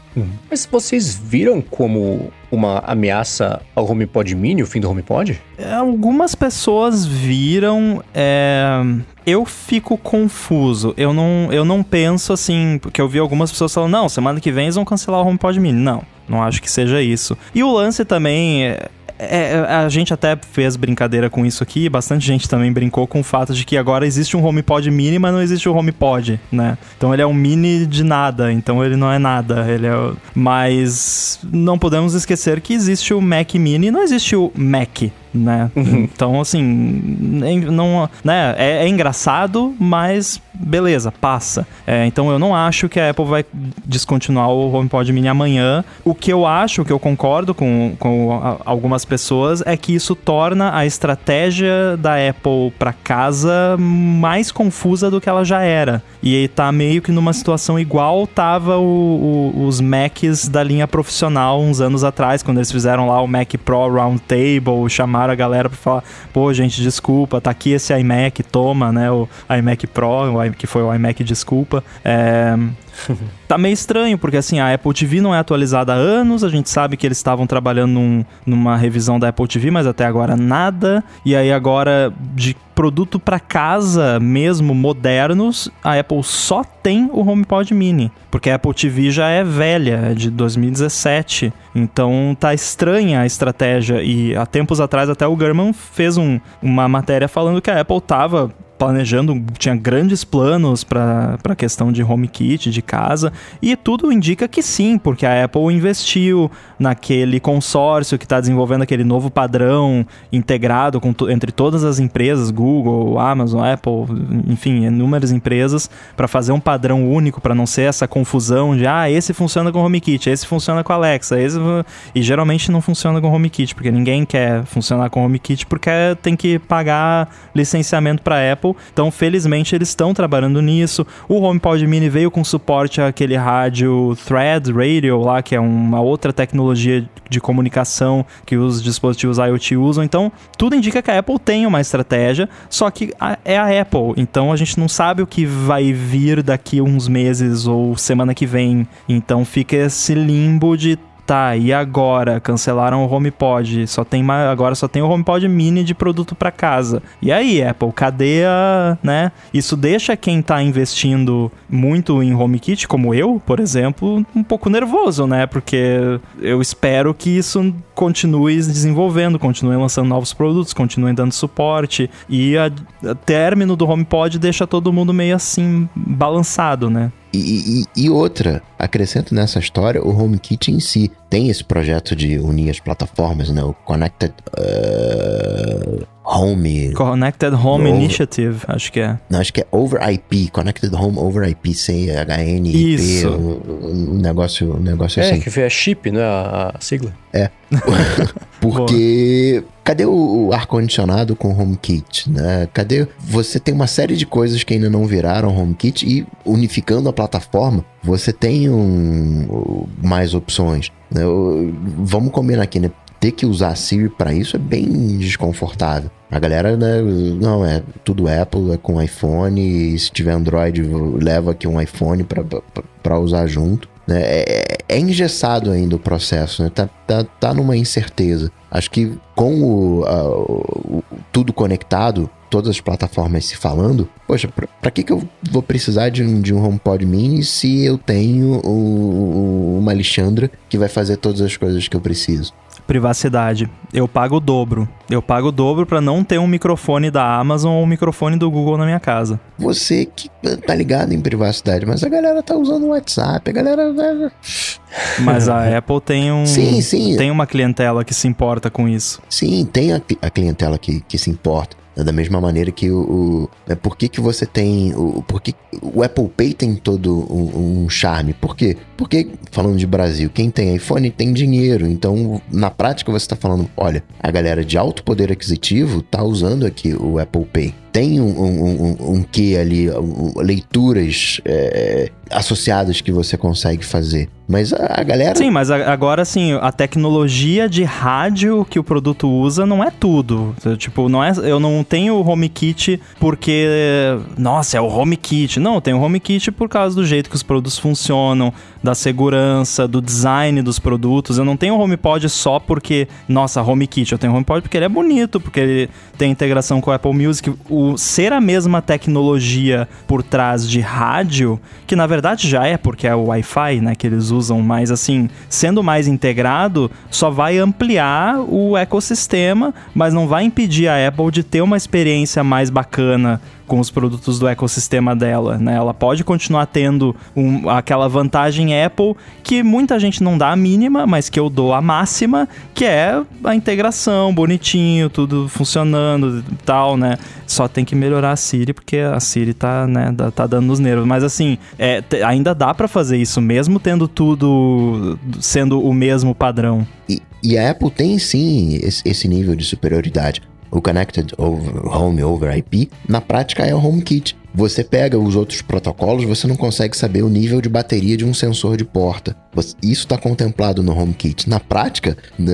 Mas vocês viram como uma ameaça ao HomePod Mini, o fim do HomePod? É, Algumas pessoas viram. é, Eu fico confuso. Eu não, eu não penso assim. Porque eu vi algumas pessoas falando: não, semana que vem eles vão cancelar o HomePod Mini. Não, não acho que seja isso. E o lance também. é- é- a gente até fez brincadeira com isso aqui, bastante gente também brincou com o fato de que agora existe um HomePod mini, mas não existe o HomePod, né? Então ele é um mini de nada, então ele não é nada, ele é... Mas não podemos esquecer que existe o Mac mini e não existe o Mac, né? Então, assim, não, né? É, é engraçado, mas beleza, passa. É, então eu não acho que a Apple vai descontinuar o HomePod Mini amanhã. O que eu acho, o que eu concordo com, com algumas pessoas, é que isso torna a estratégia da Apple para casa mais confusa do que ela já era. E tá meio que numa situação igual tava o- o- os Macs da linha profissional uns anos atrás, quando eles fizeram lá o Mac Pro Roundtable, chamaram a galera pra falar, pô, gente, desculpa, tá aqui esse iMac, toma, né, o iMac Pro, que foi o iMac desculpa. É, [laughs] tá meio estranho, porque assim, a Apple TV não é atualizada há anos, a gente sabe que eles estavam trabalhando num- numa revisão da Apple TV, mas até agora nada. E aí agora, de produto para casa mesmo, modernos, a Apple só tem o HomePod Mini, porque a Apple TV já é velha, é de 2017. Então tá estranha a estratégia e há tempos atrás até o German fez um- uma matéria falando que a Apple tava planejando, tinha grandes planos para a questão de HomeKit, de casa, e tudo indica que sim, porque a Apple investiu naquele consórcio que está desenvolvendo aquele novo padrão integrado com entre todas as empresas, Google, Amazon, Apple, enfim, inúmeras empresas, para fazer um padrão único, para não ser essa confusão de, ah, esse funciona com HomeKit, esse funciona com Alexa, esse... e geralmente não funciona com HomeKit, porque ninguém quer funcionar com HomeKit porque tem que pagar licenciamento para Apple. Então, felizmente, eles estão trabalhando nisso. O HomePod Mini veio com suporte àquele rádio Thread Radio lá, que é uma outra tecnologia de comunicação que os dispositivos IoT usam. Então, tudo indica que a Apple tem uma estratégia, só que a- é a Apple. Então, a gente não sabe o que vai vir daqui uns meses ou semana que vem. Então, fica esse limbo de Tá, e agora? Cancelaram o HomePod. Só tem agora só tem o HomePod mini de produto para casa. E aí, Apple, cadê a, né? Isso deixa quem tá investindo muito em HomeKit, como eu, por exemplo, um pouco nervoso, né? Porque eu espero que isso continue desenvolvendo, continue lançando novos produtos, continue dando suporte e a, a término do HomePod deixa todo mundo meio assim balançado, né? E, e- e outra, acrescento nessa história o HomeKit em si. Tem esse projeto de unir as plataformas, né? O Connected uh, Home. Connected Home Novo. Initiative, acho que é. Não, acho que é Over IP, Connected Home Over IP, CHNIP, Isso. um, um negócio, um negócio É, assim. que é chip, né? A, a sigla. [laughs] Porque cadê o, ar-condicionado com HomeKit, né? Cadê? Você tem uma série de coisas que ainda não viraram HomeKit e unificando a plataforma, você tem um, mais opções. né? Vamos combinar aqui, né? Ter que usar a Siri para isso é bem desconfortável. A galera, né? Não, é tudo Apple, é com iPhone, e se tiver Android, leva aqui um iPhone para usar junto né? É, é engessado ainda o processo, né? Tá, tá, tá numa incerteza. Acho que com o, a- o- tudo conectado, todas as plataformas se falando, poxa, pra que, que eu vou precisar de um, de um HomePod mini se eu tenho o- o- uma Alexandra que vai fazer todas as coisas que eu preciso? Privacidade. Eu pago o dobro. Eu pago o dobro pra não ter um microfone da Amazon ou um microfone do Google na minha casa. Você que tá ligado em privacidade, mas a galera tá usando o WhatsApp, a galera. né? Mas a [laughs] Apple tem um Sim, sim. tem uma clientela que se importa com isso. Sim, tem a, a clientela que, que se importa. Né? Da mesma maneira que o. o né, por que, que você tem. O, por que o Apple Pay tem todo um, um charme? Por quê? Porque, falando de Brasil, quem tem iPhone tem dinheiro. Então, na prática, você está falando: olha, a galera de alto poder aquisitivo tá usando aqui o Apple Pay. Tem um, um, um, um quê ali, leituras é, associadas que você consegue fazer. Mas a, a galera. Sim, mas a- agora sim, a tecnologia de rádio que o produto usa não é tudo. Tipo, não é, eu não tenho o HomeKit porque, nossa, é o HomeKit. Não, eu tenho o HomeKit por causa do jeito que os produtos funcionam, da segurança, do design dos produtos. Eu não tenho o HomePod só porque, nossa, HomeKit. Eu tenho o HomePod porque ele é bonito, porque ele tem integração com o Apple Music. O ser a mesma tecnologia por trás de rádio, que na verdade já é porque é o Wi-Fi, né, que eles usam, mas assim, sendo mais integrado, só vai ampliar o ecossistema, mas não vai impedir a Apple de ter uma experiência mais bacana com os produtos do ecossistema dela, né? Ela pode continuar tendo um- aquela vantagem Apple que muita gente não dá a mínima, mas que eu dou a máxima, que é a integração, bonitinho, tudo funcionando e tal, né? Só tem que melhorar a Siri, porque a Siri tá, né, tá dando nos nervos. Mas assim, é, ainda dá pra fazer isso, mesmo tendo tudo sendo o mesmo padrão. E, e a Apple tem sim esse, esse nível de superioridade. O Connected Home over IP, na prática é o HomeKit. Você pega os outros protocolos, você não consegue saber o nível de bateria de um sensor de porta. Isso está contemplado no HomeKit. Na prática, né,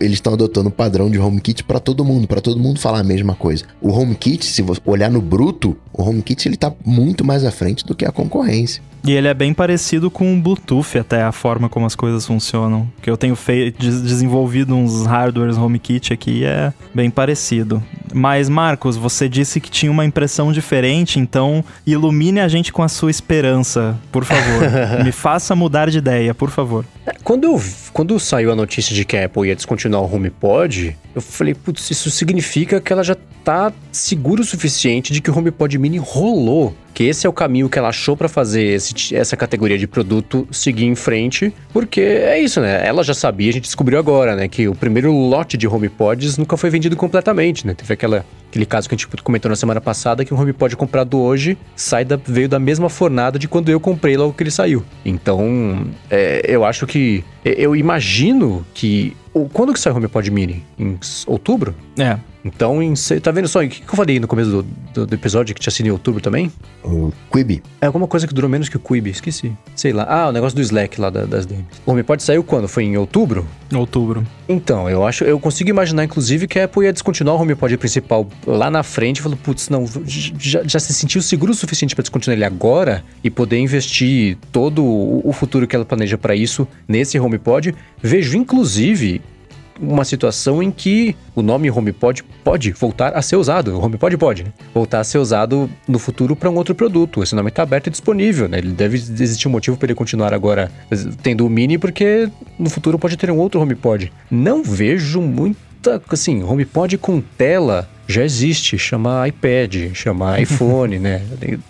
eles estão adotando o padrão de HomeKit para todo mundo, para todo mundo falar a mesma coisa. O HomeKit, se você olhar no bruto, o HomeKit ele tá muito mais à frente do que a concorrência. E ele é bem parecido com o Bluetooth, até a forma como as coisas funcionam. Que eu tenho feito, des- desenvolvido uns hardwares HomeKit aqui é bem parecido. Mas, Marcos, você disse que tinha uma impressão diferente, então ilumine a gente com a sua esperança, por favor. [laughs] Me faça mudar de ideia, por favor. Quando, eu, quando saiu a notícia de que a Apple ia descontinuar o HomePod, eu falei, putz, isso significa que ela já tá segura o suficiente de que o HomePod Mini rolou. Que esse é o caminho que ela achou pra fazer esse essa categoria de produto seguir em frente. Porque é isso, né? Ela já sabia, a gente descobriu agora, né? Que o primeiro lote de HomePods nunca foi vendido completamente, né? Teve aquela, aquele caso que a gente comentou na semana passada, que um HomePod comprado hoje sai da, veio da mesma fornada de quando eu comprei logo que ele saiu. Então, é, eu acho que... Eu imagino que... o- Quando que sai o HomePod Mini? Em outubro? É. Então, em, tá vendo só? O que, que eu falei no começo do, do, do episódio que tinha sido em outubro também? O Quibi. É alguma coisa que durou menos que o Quibi, esqueci. Sei lá. Ah, o negócio do Slack lá da- das DMs. O HomePod saiu quando? Foi em outubro? Outubro. Então, eu acho, eu consigo imaginar, inclusive, que a Apple ia descontinuar o HomePod principal lá na frente e falou, putz, não, já, já se sentiu seguro o suficiente para descontinuar ele agora e poder investir todo o, o futuro que ela planeja para isso nesse HomePod. Vejo, inclusive, uma situação em que o nome HomePod pode voltar a ser usado. O HomePod pode, né? Voltar a ser usado no futuro para um outro produto. Esse nome está aberto e disponível, né? Ele deve existir um motivo para ele continuar agora tendo o Mini, porque no futuro pode ter um outro HomePod. Não vejo muita, assim, HomePod com tela já existe, chama iPad, chama [laughs] iPhone, né?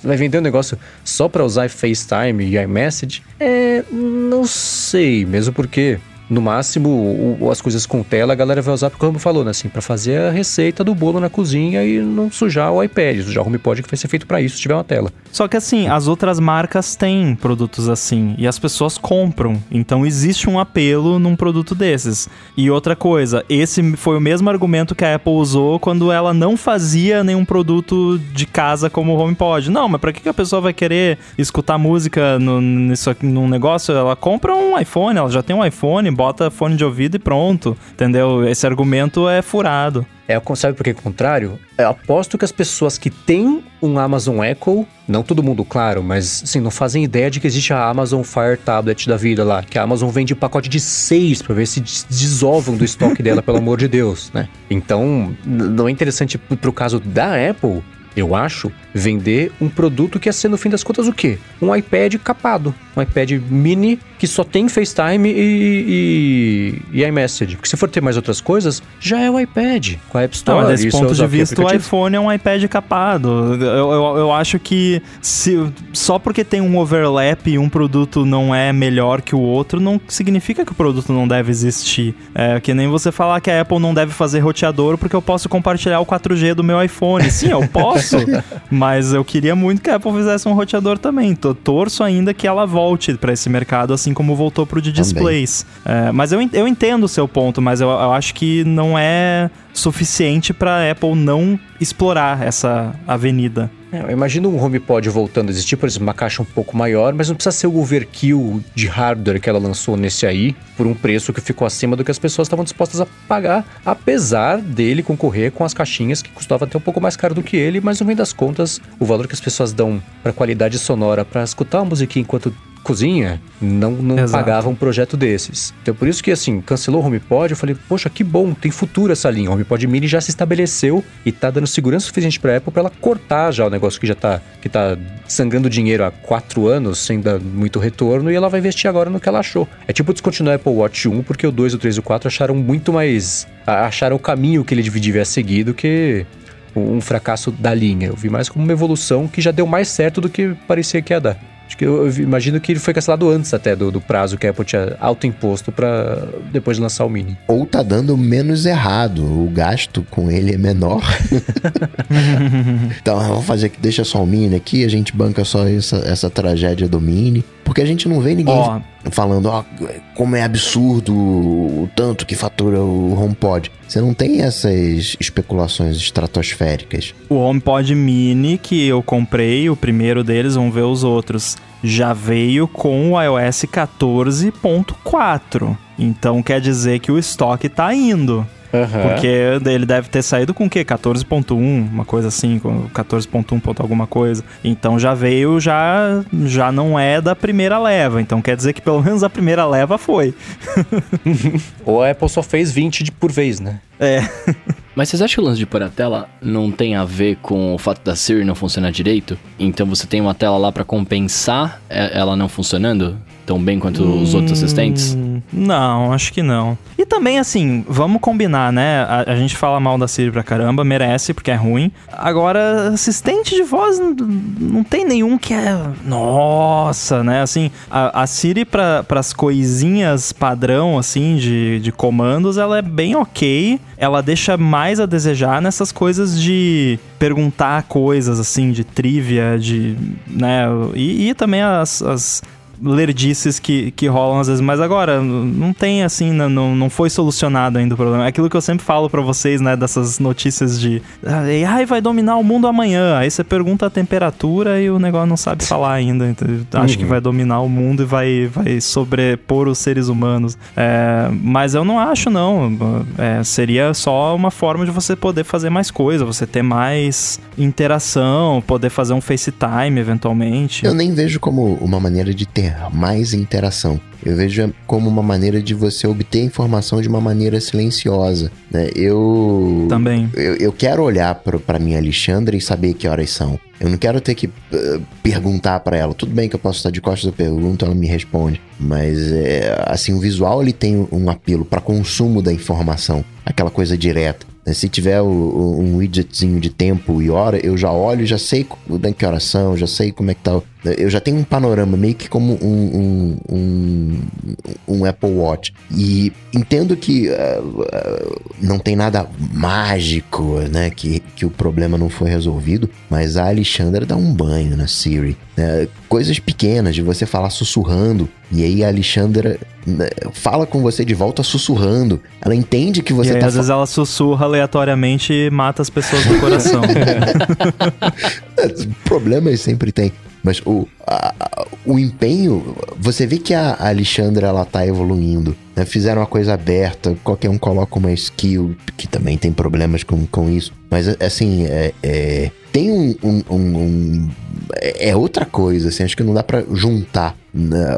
Vai vender um negócio só para usar FaceTime e iMessage? É, não sei, mesmo porque no máximo, o- as coisas com tela a galera vai usar, como falou, né? Assim, pra fazer a receita do bolo na cozinha e não sujar o iPad, sujar o HomePod que vai ser feito pra isso se tiver uma tela. Só que assim, as outras marcas têm produtos assim e as pessoas compram. Então existe um apelo num produto desses. E outra coisa, esse foi o mesmo argumento que a Apple usou quando ela não fazia nenhum produto de casa como o HomePod. Não, mas pra que a pessoa vai querer escutar música no, nisso num negócio? Ela compra um iPhone, ela já tem um iPhone, bota fone de ouvido e pronto. Entendeu? Esse argumento é furado. É, sabe por que é o contrário? Eu aposto que as pessoas que têm um Amazon Echo, não todo mundo, claro, mas assim, não fazem ideia de que existe a Amazon Fire Tablet da vida lá, que a Amazon vende pacote de seis pra ver se des- desovam do estoque dela, pelo amor de Deus, né? Então, não é interessante pro caso da Apple, eu acho, vender um produto que é ser, no fim das contas, o quê? Um iPad capado. Um iPad mini que só tem FaceTime e, e, e iMessage. Porque se for ter mais outras coisas, já é o iPad com a App Não, Store. mas desse é ponto de vista, o iPhone é um iPad capado. Eu, eu, eu acho que se, só porque tem um overlap e um produto não é melhor que o outro, não significa que o produto não deve existir. É que nem você falar que a Apple não deve fazer roteador porque eu posso compartilhar o 4G do meu iPhone. Sim, eu [laughs] posso, [laughs] mas eu queria muito que a Apple fizesse um roteador também. Tô- Torço ainda que ela volte para esse mercado, assim como voltou pro de displays. É, mas eu, eu entendo o seu ponto, mas eu, eu acho que não é suficiente para Apple não explorar essa avenida. É, eu imagino um HomePod voltando a existir, por exemplo, uma caixa um pouco maior, mas não precisa ser o overkill de hardware que ela lançou nesse aí, por um preço que ficou acima do que as pessoas estavam dispostas a pagar, apesar dele concorrer com as caixinhas que custavam até um pouco mais caro do que ele, mas no fim das contas, o valor que as pessoas dão para qualidade sonora para escutar uma musiquinha enquanto cozinha não, não pagava um projeto desses. Então por isso que assim, cancelou o HomePod, eu falei, poxa, que bom, tem futuro essa linha. O HomePod Mini já se estabeleceu e tá dando segurança suficiente pra Apple para ela cortar já o negócio que já tá, que tá sangrando dinheiro há quatro anos, sem dar muito retorno, e ela vai investir agora no que ela achou. É tipo descontinuar o Apple Watch 1, porque o 2, o 3 e o 4 acharam muito mais... acharam o caminho que ele devia seguir do que um fracasso da linha. Eu vi mais como uma evolução que já deu mais certo do que parecia que ia dar. Acho que eu, eu imagino que ele foi cancelado antes até do, do prazo que a Apple tinha autoimposto para depois de lançar o Mini. Ou tá dando menos errado, o gasto com ele é menor. [laughs] então vamos fazer que deixa só o Mini aqui, a gente banca só essa, essa tragédia do Mini. Porque a gente não vê ninguém oh. falando, ó, oh, como é absurdo o tanto que fatura o HomePod. Você não tem essas especulações estratosféricas. O HomePod Mini que eu comprei, o primeiro deles, vamos ver os outros, já veio com o iOS 14.4. Então quer dizer que o estoque tá indo. Uhum. Porque ele deve ter saído com o quê? 14.1, uma coisa assim, 14.1 ponto alguma coisa. Então já veio, já, já não é da primeira leva. Então quer dizer que pelo menos a primeira leva foi. [laughs] Ou a Apple só fez 20 de por vez, né? É. Mas vocês acham que o lance de pôr a tela não tem a ver com o fato da Siri não funcionar direito? Então você tem uma tela lá para compensar ela não funcionando? tão bem quanto hum, os outros assistentes? Hum, não, acho que não. E também, assim, vamos combinar, né? A, a, gente fala mal da Siri pra caramba, merece, porque é ruim. Agora, assistente de voz, não, não tem nenhum que é. Nossa, né? Assim, a, a Siri, para as coisinhas padrão, assim, de, de comandos, ela é bem ok. Ela deixa mais a desejar nessas coisas de perguntar coisas, assim, de trivia, de. né? E, e também as, as lerdices que, que rolam às vezes. Mas agora, não tem assim, não, não foi solucionado ainda o problema. É aquilo que eu sempre falo para vocês, né? Dessas notícias de AI vai dominar o mundo amanhã. Aí você pergunta a temperatura e o negócio não sabe falar ainda. Então, acho uhum. que vai dominar o mundo e vai, vai sobrepor os seres humanos. É, mas eu não acho, não. É, seria só uma forma de você poder fazer mais coisa, você ter mais interação, poder fazer um FaceTime eventualmente. Eu nem vejo como uma maneira de ter mais interação. Eu vejo como uma maneira de você obter informação de uma maneira silenciosa. Né? Eu. Também. Eu, eu quero olhar para minha Alexandra e saber que horas são. Eu não quero ter que uh, perguntar para ela. Tudo bem que eu posso estar de costas, eu pergunto, ela me responde. Mas, é, assim, o visual ele tem um apelo para consumo da informação. Aquela coisa direta. Né? Se tiver o, o, um widgetzinho de tempo e hora, eu já olho, já sei da que oração, já sei como é que tá. Eu já tenho um panorama meio que como um, um, um, um Apple Watch. E entendo que uh, uh, não tem nada mágico, né? Que, que o problema não foi resolvido, mas a Alexandra dá um banho na Siri. Né? Coisas pequenas de você falar sussurrando e aí a Alexandra né, fala com você de volta sussurrando. Ela entende que você e aí, tá. Às vezes ela sussurra aleatoriamente e mata as pessoas do coração. [laughs] [laughs] [laughs] Problemas sempre tem. Mas o, a, o empenho, você vê que a Alexandra ela tá evoluindo. Né? Fizeram uma coisa aberta, qualquer um coloca uma skill, que também tem problemas com, com isso. Mas assim, é, é tem um, um, um, um, é outra coisa, assim, acho que não dá para juntar né,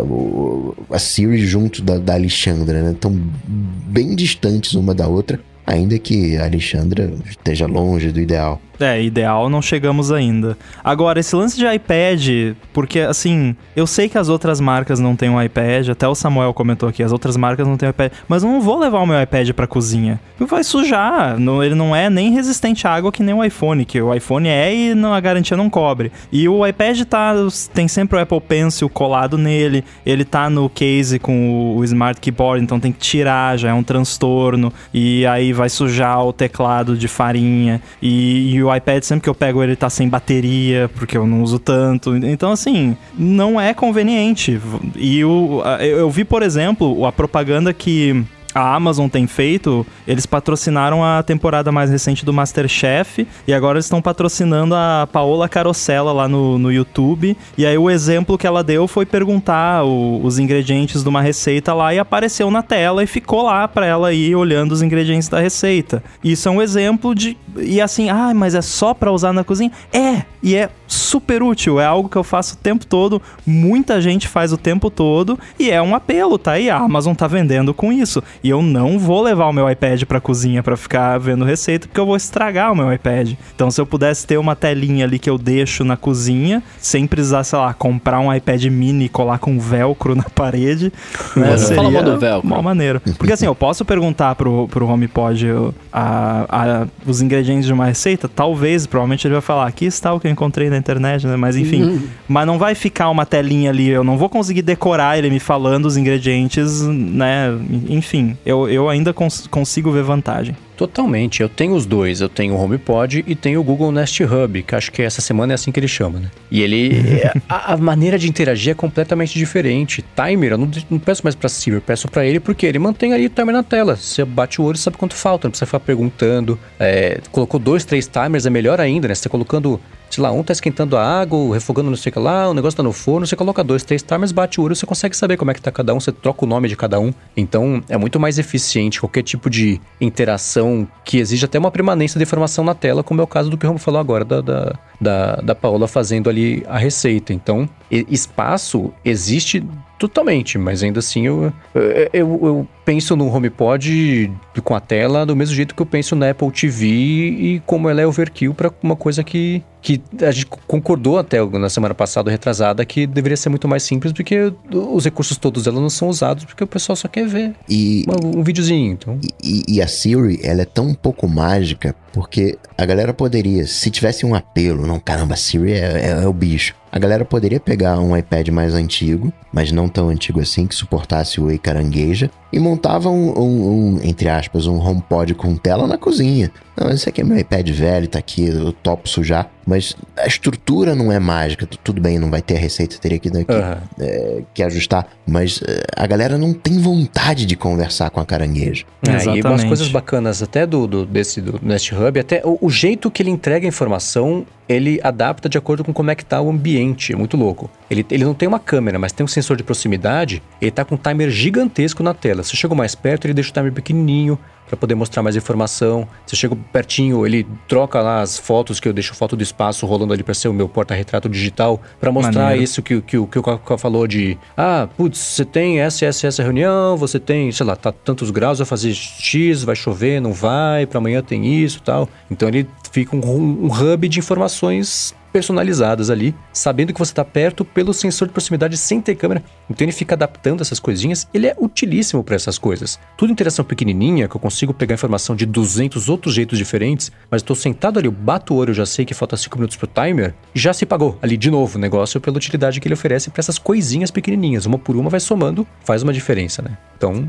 a Siri junto da, da Alexandra, né? Tão bem distantes uma da outra, ainda que a Alexandra esteja longe do ideal. É, ideal não chegamos ainda. Agora, esse lance de iPad, porque assim, eu sei que as outras marcas não têm um iPad, até o Samuel comentou aqui, as outras marcas não têm um iPad, mas eu não vou levar o meu iPad pra cozinha. Vai sujar, não, ele não é nem resistente à água que nem o iPhone, que o iPhone é e não, a garantia não cobre. E o iPad tá, tem sempre o Apple Pencil colado nele, ele tá no case com o, o Smart Keyboard, então tem que tirar, já é um transtorno, e aí vai sujar o teclado de farinha, e, e o iPad, sempre que eu pego ele, tá sem bateria, porque eu não uso tanto. Então, assim, não é conveniente. E o, eu vi, por exemplo, a propaganda que a Amazon tem feito, eles patrocinaram a temporada mais recente do Masterchef e agora eles estão patrocinando a Paola Carosella lá no, no YouTube. E aí o exemplo que ela deu foi perguntar o, os ingredientes de uma receita lá e apareceu na tela e ficou lá para ela ir olhando os ingredientes da receita. Isso é um exemplo de. E assim, ah, mas é só para usar na cozinha? É! E é super útil, é algo que eu faço o tempo todo, muita gente faz o tempo todo e é um apelo, tá aí? A Amazon tá vendendo com isso. E eu não vou levar o meu iPad pra cozinha para ficar vendo receita, porque eu vou estragar o meu iPad. Então, se eu pudesse ter uma telinha ali que eu deixo na cozinha, sem precisar, sei lá, comprar um iPad mini e colar com velcro na parede, né, Uhum. seria Fala do velcro. uma maneira. Porque assim, eu posso perguntar pro, pro HomePod eu, a, a- os ingredientes de uma receita, talvez, provavelmente ele vai falar, aqui está o que eu encontrei na internet, né? Mas enfim, mas não vai ficar uma telinha ali, eu não vou conseguir decorar ele me falando os ingredientes, né? Enfim, eu, eu ainda cons- consigo ver vantagem. Totalmente. Eu tenho os dois. Eu tenho o HomePod e tenho o Google Nest Hub, que acho que essa semana é assim que ele chama, né? E ele... [laughs] a, a maneira de interagir é completamente diferente. Timer, eu não, não peço mais pra Siri, eu peço pra ele porque ele mantém ali o timer na tela. Você bate o olho e sabe quanto falta, não precisa ficar perguntando. É, colocou dois, três timers, é melhor ainda, né? Você tá colocando... Sei lá, um tá esquentando a água, refogando não sei o que lá, o negócio tá no forno, você coloca dois, três timers, bate o olho, você consegue saber como é que tá cada um, você troca o nome de cada um. Então, é muito mais eficiente qualquer tipo de interação que exige até uma permanência de informação na tela, como é o caso do que o Romo falou agora, da, da, da, da Paola fazendo ali a receita. Então, espaço existe totalmente, mas ainda assim eu, eu, eu- eu penso no HomePod com a tela do mesmo jeito que eu penso na Apple TV e como ela é overkill para uma coisa que, que a gente concordou até na semana passada, retrasada, que deveria ser muito mais simples porque os recursos todos dela não são usados porque o pessoal só quer ver E, uma- um videozinho. Então, e, e a Siri, ela é tão pouco mágica porque a galera poderia, se tivesse um apelo, não, caramba, a Siri é, é- é o bicho. A galera poderia pegar um iPad mais antigo, mas não tão antigo assim, que suportasse o Ei Carangueja, e montava um, um- um, entre aspas, um HomePod com tela na cozinha. Não, esse aqui é meu iPad velho, tá aqui, eu topo sujar. Mas a estrutura não é mágica. Tu- Tudo bem, não vai ter a receita, teria que, que, aham. é, que ajustar. Mas é, a galera não tem vontade de conversar com a carangueja. É, e umas Exatamente. coisas bacanas até do, do- desse do Nest Hub, até o, o jeito que ele entrega a informação, ele adapta de acordo com como é que tá o ambiente. É muito louco. Ele, ele não tem uma câmera, mas tem um sensor de proximidade. Ele tá com um timer gigantesco na tela. Se chega mais perto, ele deixa o timer pequenininho para poder mostrar mais informação. Se chega pertinho, ele troca lá as fotos que eu deixo foto do espaço rolando ali para ser o meu porta-retrato digital para mostrar Maneiro. isso que, o- que, o- que o Cacau falou de ah, putz, você tem essa, essa, essa reunião, você tem, sei lá, tá tantos graus, vai fazer X, vai chover, não vai, para amanhã tem isso tal. Então ele fica um, um hub de informações personalizadas ali, sabendo que você está perto pelo sensor de proximidade sem ter câmera. Então ele fica adaptando essas coisinhas. Ele é utilíssimo para essas coisas. Tudo interação pequenininha, que eu consigo pegar informação de 200 outros jeitos diferentes, mas estou sentado ali, eu bato o olho, já sei que falta 5 minutos pro timer, já se pagou ali de novo o negócio pela utilidade que ele oferece para essas coisinhas pequenininhas. Uma por uma vai somando, faz uma diferença, né? Então,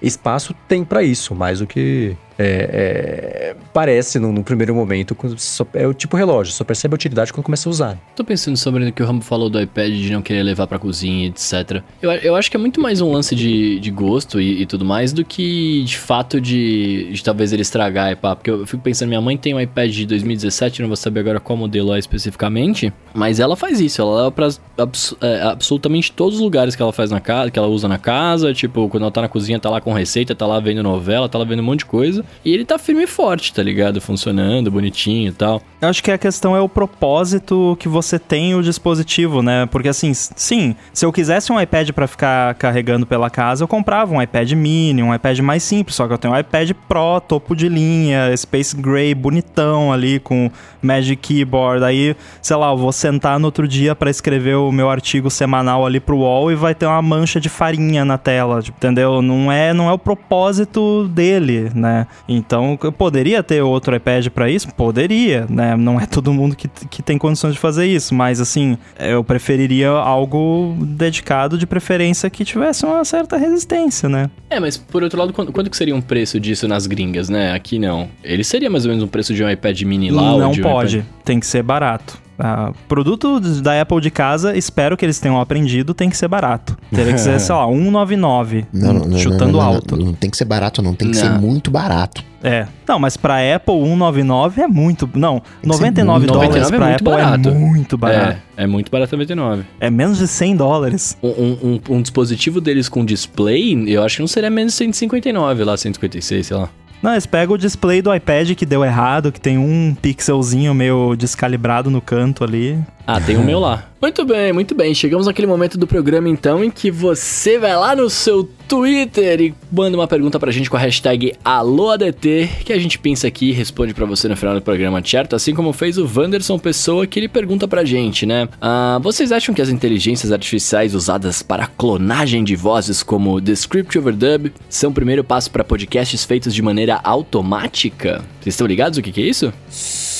espaço tem para isso, mais do que é, é, parece no, no primeiro momento. só- é o tipo relógio, só percebe a utilidade quando começa a usar. Tô pensando sobre o que o Rambo falou do iPad, de não querer levar pra cozinha, etc. Eu, eu acho que é muito mais um lance de, de gosto e, e tudo mais do que de fato de, de talvez ele estragar e pá. Porque eu fico pensando, minha mãe tem um iPad de 2017, não vou saber agora qual modelo é especificamente, mas ela faz isso, ela leva pra abs- é, absolutamente todos os lugares que ela faz na casa, que ela usa na casa, tipo, quando ela tá na cozinha, tá lá com receita, tá lá vendo novela, tá lá vendo um monte de coisa. E ele tá firme e forte, tá ligado? Funcionando, bonitinho e tal. Eu acho que a questão é o propósito que você tem o dispositivo, né? Porque assim, sim, se eu quisesse um iPad pra ficar carregando pela casa, eu comprava um iPad mini, um iPad mais simples, só que eu tenho um iPad Pro, topo de linha, Space Gray, bonitão ali com Magic Keyboard. Aí, sei lá, eu vou sentar no outro dia pra escrever o meu artigo semanal ali pro UOL e vai ter uma mancha de farinha na tela, tipo, entendeu? Não é, não é o propósito dele, né? Então, eu poderia ter outro iPad pra isso? Poderia, né? Não é todo mundo que, que tem condições de fazer isso, mas assim, eu preferiria algo dedicado, de preferência que tivesse uma certa resistência, né? É, mas por outro lado, quanto, quanto que seria um preço disso nas gringas, né? Aqui não. Ele seria mais ou menos um preço de um iPad mini lá ou não de um pode, iPad... tem que ser barato. Ah, produto da Apple de casa, espero que eles tenham aprendido, tem que ser barato. Teria que ser, [laughs] sei lá, 199, Não, não, chutando não, não, alto. Não, não tem que ser barato, não. Tem que Não. ser muito barato. É. Não, mas pra Apple 199 é muito. Não, que ser 99 muito- dólares 99 é pra muito Apple barato. é muito barato. É, é muito barato 99. É. menos de 100 dólares. Um, um- um- um dispositivo deles com display, eu acho que não seria menos de 159 lá, 156, sei lá. Não, eles pegam o display do iPad que deu errado, que tem um pixelzinho meio descalibrado no canto ali. Ah, tem o meu lá. [laughs] Muito bem, muito bem. Chegamos naquele momento do programa então em que você vai lá no seu Twitter e manda uma pergunta pra gente com a hashtag AlôADT, que a gente pensa aqui e responde pra você no final do programa, certo? Assim como fez o Wanderson Pessoa, que ele pergunta pra gente, né? Ah, vocês acham que as inteligências artificiais usadas para clonagem de vozes como Descriptive Overdub são o primeiro passo para podcasts feitos de maneira automática? Vocês estão ligados o que, que é isso? Sim,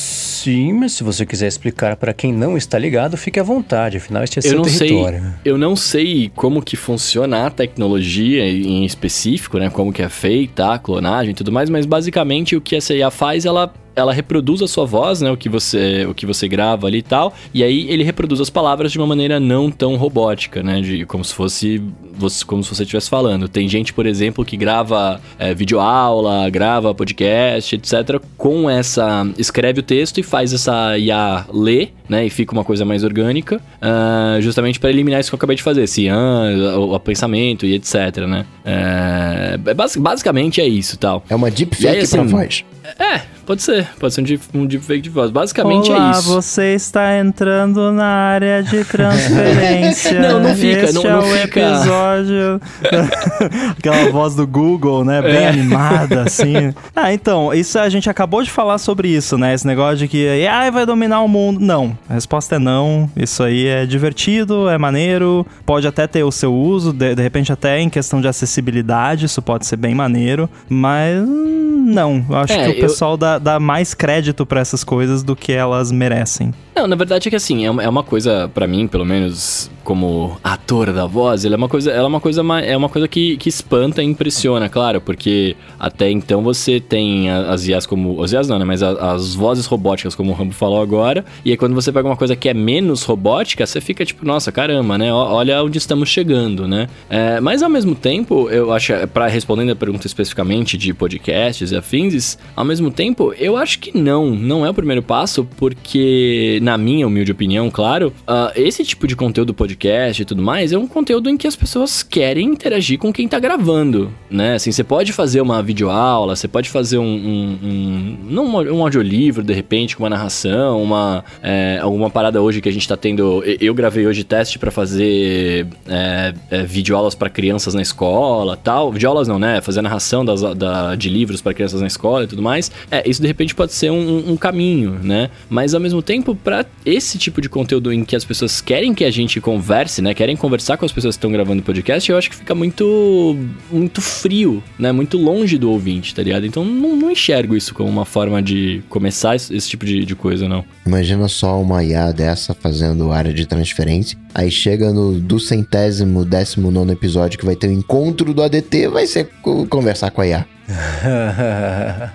mas se você quiser explicar para quem não está ligado, fique à vontade, afinal este é eu seu não território. sei, eu não sei como que funciona a tecnologia em específico, né? Como que é feita a clonagem e tudo mais, mas basicamente o que a CIA faz, ela ela reproduz a sua voz, né, o que você o que você grava ali e tal, e aí ele reproduz as palavras de uma maneira não tão robótica, né, de como se fosse você, como se você estivesse falando. Tem gente, por exemplo, que grava é, videoaula, grava podcast, etc, com essa escreve o texto e faz essa IA ler, né, e fica uma coisa mais orgânica, ah, justamente para eliminar isso que eu acabei de fazer, esse ah, o, o pensamento e etc, né. É, é basi- basicamente é isso, tal. É uma aí, deepfake assim, pra voz. É, pode ser. Pode ser um, deep, um deepfake de voz. Basicamente Olá, é isso. você está entrando na área de transferência. [laughs] Não, não fica, Este não- é não o fica. episódio. [laughs] Aquela voz do Google, né? Bem É. animada, assim. Ah, então, isso a gente acabou de falar sobre isso, né? Esse negócio de que AI vai dominar o mundo. Não. A resposta é não. Isso aí é divertido, é maneiro, pode até ter o seu uso, de, de repente até em questão de acessibilidade, isso pode ser bem maneiro, mas hum, não. Eu acho É, que o eu- pessoal dá mais crédito pra essas coisas do que elas merecem. Não, na verdade é que assim, é uma, é uma coisa, pra mim, pelo menos, como ator da voz, ela é uma coisa, ela é uma coisa, é uma coisa que, que espanta e impressiona, claro, porque até então você tem as IAs como. As IAs não, né? Mas a- as vozes robóticas, como o Rambo falou agora. E aí quando você pega uma coisa que é menos robótica, você fica tipo, nossa, caramba, né? Olha onde estamos chegando, né? É, mas ao mesmo tempo, eu acho, para respondendo a pergunta especificamente de podcasts e afins, ao mesmo tempo, eu acho que não, não é o primeiro passo, porque, na minha humilde opinião, claro, ah, esse tipo de conteúdo podcast e tudo mais é um conteúdo em que as pessoas querem interagir com quem tá gravando, né? Assim, você pode fazer uma videoaula, você pode fazer um, um, um um, audiolivro, de repente, com uma narração, uma, é, alguma parada hoje que a gente tá tendo. eu- gravei hoje teste pra fazer é, é, videoaulas pra crianças na escola tal. Videoaulas não, né? Fazer narração das, da, de livros pra crianças na escola e tudo mais. É, isso de repente pode ser um, um caminho, né? Mas ao mesmo tempo, pra esse tipo de conteúdo em que as pessoas querem que a gente né? Querem conversar com as pessoas que estão gravando podcast, eu acho que fica muito, muito frio, né? Muito longe do ouvinte, tá ligado? Então não, não enxergo isso como uma forma de começar esse, esse tipo de, de coisa, não. Imagina só uma IA dessa fazendo área de transferência. Aí chega no do centésimo, décimo nono episódio que vai ter o encontro do ADT, vai ser co- conversar com a IA.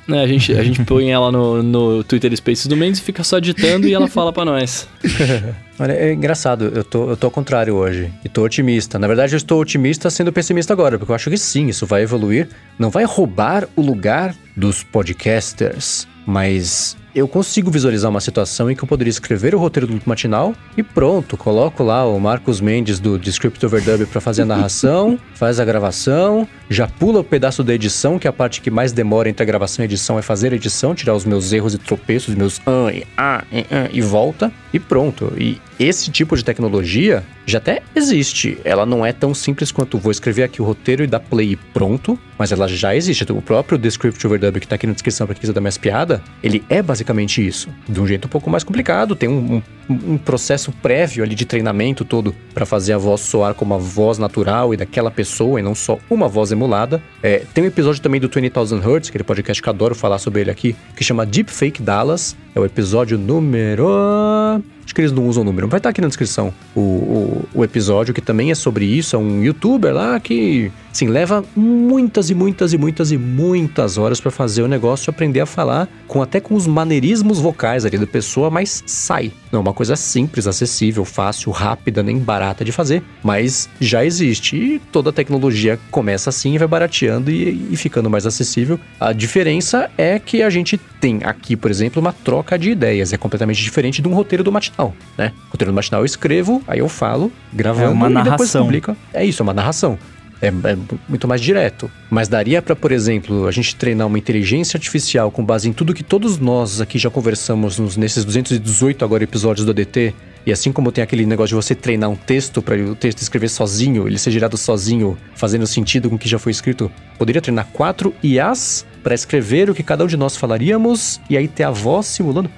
Né, a, gente, a gente põe ela no, no Twitter Spaces do Mendes e fica só ditando e ela fala pra nós. [laughs] Olha, é engraçado, eu tô, eu tô ao contrário hoje. E tô otimista. Na verdade, eu estou otimista sendo pessimista agora, porque eu acho que sim, isso vai evoluir. Não vai roubar o lugar dos podcasters, mas eu consigo visualizar uma situação em que eu poderia escrever o roteiro do Loop Matinal e pronto, coloco lá o Marcos Mendes do Descript Overdub para fazer a narração, [laughs] faz a gravação, já pula o pedaço da edição, que é a parte que mais demora entre a gravação e a edição é fazer a edição, tirar os meus erros e tropeços, meus ah, e, ah, e, ah, e volta e pronto. E esse tipo de tecnologia já até existe. Ela não é tão simples quanto vou escrever aqui o roteiro e dar play e pronto, mas ela já existe. O próprio Descript Overdub que tá aqui na descrição para quem quiser dar mais piada, ele é basicamente isso. De um jeito um pouco mais complicado, tem um, um, um processo prévio ali de treinamento todo para fazer a voz soar como a voz natural e daquela pessoa e não só uma voz emulada. É, tem um episódio também do 20,000 Hertz, aquele podcast que adoro falar sobre ele aqui, que chama Deepfake Dallas. É o episódio número Acho que eles não usam o número. Vai estar aqui na descrição o, o, o episódio que também é sobre isso. É um youtuber lá que, assim, leva muitas e muitas e muitas e muitas horas para fazer o negócio aprender a falar com até com os maneirismos vocais ali da pessoa, mas sai. Não é uma coisa simples, acessível, fácil, rápida, nem barata de fazer, mas já existe e toda a tecnologia começa assim e vai barateando e, e ficando mais acessível. A diferença é que a gente tem aqui, por exemplo, uma troca de ideias. É completamente diferente de um roteiro do matinal, né? O roteiro do matinal eu escrevo, aí eu falo, gravando É uma e depois narração. publico. É isso, é uma narração. É, é muito mais direto. Mas daria para, por exemplo, a gente treinar uma inteligência artificial com base em tudo que todos nós aqui já conversamos nos, nesses 218 agora episódios do ADT. E assim como tem aquele negócio de você treinar um texto para o texto escrever sozinho, ele ser gerado sozinho, fazendo sentido com o que já foi escrito, poderia treinar quatro IAs para escrever o que cada um de nós falaríamos e aí ter a voz simulando?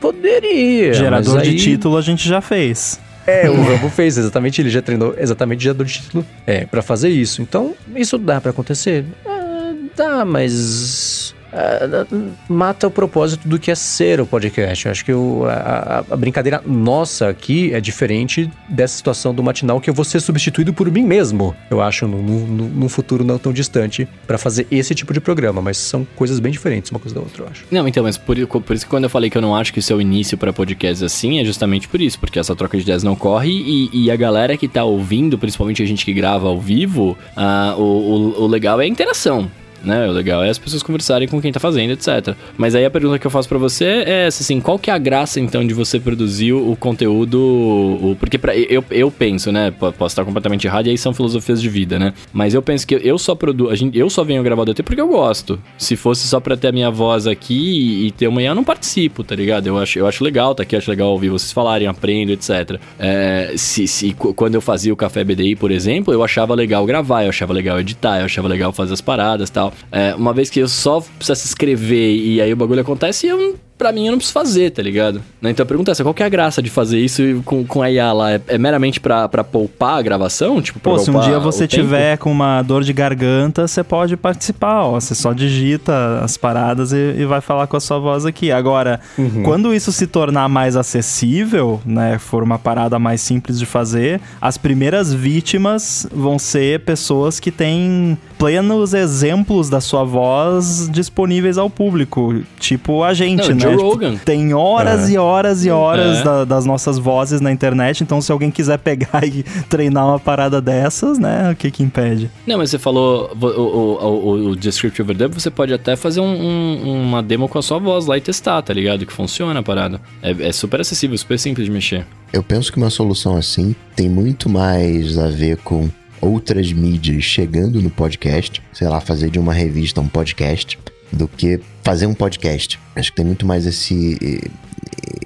Poderia. Gerador mas de aí- título a gente já fez. é, o Rambo fez exatamente, ele já treinou exatamente já do título é, para fazer isso. Então, isso dá pra acontecer? Ah, dá, mas ah, mata o propósito do que é ser o podcast. Eu acho que a, a- brincadeira nossa aqui é diferente dessa situação do matinal que eu vou ser substituído por mim mesmo. Eu acho num, futuro não tão distante pra fazer esse tipo de programa, mas são coisas bem diferentes uma coisa da outra, eu acho. Não, então, mas por, por isso que quando eu falei que eu não acho que isso é o início pra podcast assim, é justamente por isso, porque essa troca de ideias não corre e, e a galera que tá ouvindo, principalmente a gente que grava ao vivo, ah, o, o, o legal é a interação. Né? O legal é as pessoas conversarem com quem tá fazendo, etc. Mas aí a pergunta que eu faço pra você é essa, assim, qual que é a graça então de você produzir o conteúdo, o, porque pra, eu, eu penso, né, po- posso estar completamente errado e aí são filosofias de vida, né? Mas eu penso que eu só produzo, eu só venho gravar o DT porque eu gosto. Se fosse só pra ter a minha voz aqui e, ter IA, eu não participo, tá ligado? Eu acho, eu acho legal, tá aqui, acho legal ouvir vocês falarem, aprendo, etc. É, se, se, qu- quando eu fazia o Café BDI, por exemplo, eu achava legal gravar, eu achava legal editar, eu achava legal fazer as paradas tal. Uma vez que eu só precisasse escrever e aí o bagulho acontece, eu, pra mim eu não preciso fazer, tá ligado? Né, Então a pergunta é essa, qual que é a graça de fazer isso com, com a IA lá? É, é meramente pra, pra poupar a gravação? Tipo, pra Pô, se um dia você tempo? tiver com uma dor de garganta, você pode participar, ó. Você só digita as paradas e, e vai falar com a sua voz aqui. Agora, quando isso se tornar mais acessível, né, for uma parada mais simples de fazer, as primeiras vítimas vão ser pessoas que têm plenos exemplos da sua voz disponíveis ao público, tipo a gente, Não, né? Tipo, tem horas É. e horas e horas É. da- das nossas vozes na internet, então se alguém quiser pegar [laughs] e treinar uma parada dessas, né, o que que impede? Não, mas você falou o, o, o, o Descriptive Overdub, você pode até fazer um- um- uma demo com a sua voz lá e testar, tá ligado? Que funciona a parada. É, é super acessível, super simples de mexer. Eu penso que uma solução assim tem muito mais a ver com outras mídias chegando no podcast, sei lá, fazer de uma revista um podcast, do que fazer um podcast. Acho que tem muito mais esse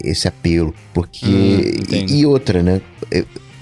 esse apelo, porque Hum, e, e outra, né?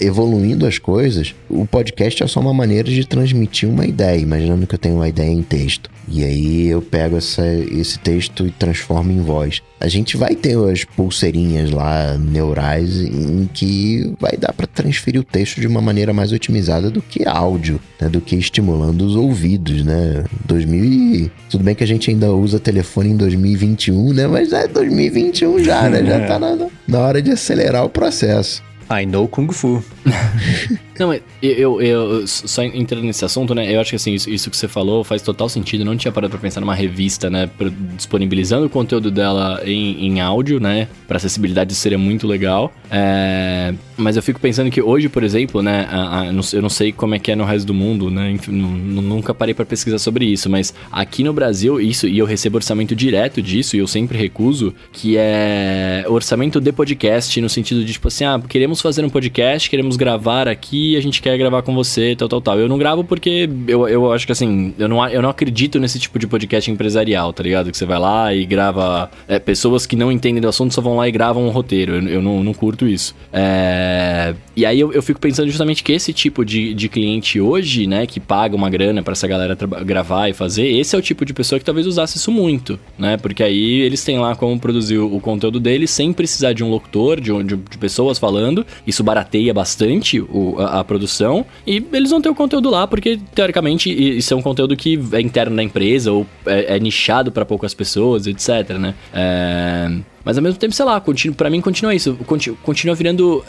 Evoluindo as coisas, o podcast é só uma maneira de transmitir uma ideia, imaginando que eu tenho uma ideia em texto. E aí eu pego essa, esse texto e transformo em voz. A gente vai ter as pulseirinhas lá neurais em que vai dar para transferir o texto de uma maneira mais otimizada do que áudio, né? do que estimulando os ouvidos, né? 2000 e... Tudo bem que a gente ainda usa telefone em 2021, né? Mas é 2021 já, né? Já [laughs] tá na, na hora de acelerar o processo. I know Kung Fu. [laughs] Não, mas eu, eu, eu- só entrando nesse assunto, né? Eu acho que assim, isso, isso que você falou faz total sentido. Eu não tinha parado pra pensar numa revista, né? Disponibilizando o conteúdo dela em, em áudio, né? Pra acessibilidade seria muito legal. É, mas eu fico pensando que hoje, por exemplo, né? a- a- eu não sei como é que é no resto do mundo, né? Enfim, nu- nu- nunca parei pra pesquisar sobre isso, mas aqui no Brasil, isso, e eu recebo orçamento direto disso, e eu sempre recuso, que é orçamento de podcast, no sentido de, tipo assim, ah, queremos fazer um podcast, queremos gravar aqui, a gente quer gravar com você, tal, tal, tal. Eu não gravo porque eu, eu acho que assim, eu não, eu não acredito nesse tipo de podcast empresarial, tá ligado? Que você vai lá e grava. é, pessoas que não entendem do assunto só vão lá e gravam um roteiro. Eu, eu não, não curto isso. É, e aí eu, eu fico pensando justamente que esse tipo de, de cliente hoje, né, que paga uma grana pra essa galera gravar e fazer, esse é o tipo de pessoa que talvez usasse isso muito, né? Porque aí eles têm lá como produzir o, o conteúdo deles sem precisar de um locutor, de, de, de pessoas falando. Isso barateia bastante o, a, a produção. E eles vão ter o conteúdo lá, porque teoricamente isso é um conteúdo que é interno da empresa ou é, é nichado pra poucas pessoas, etc, né? É, Mas ao mesmo tempo, sei lá, continu, pra mim continua isso. Continua, continua virando.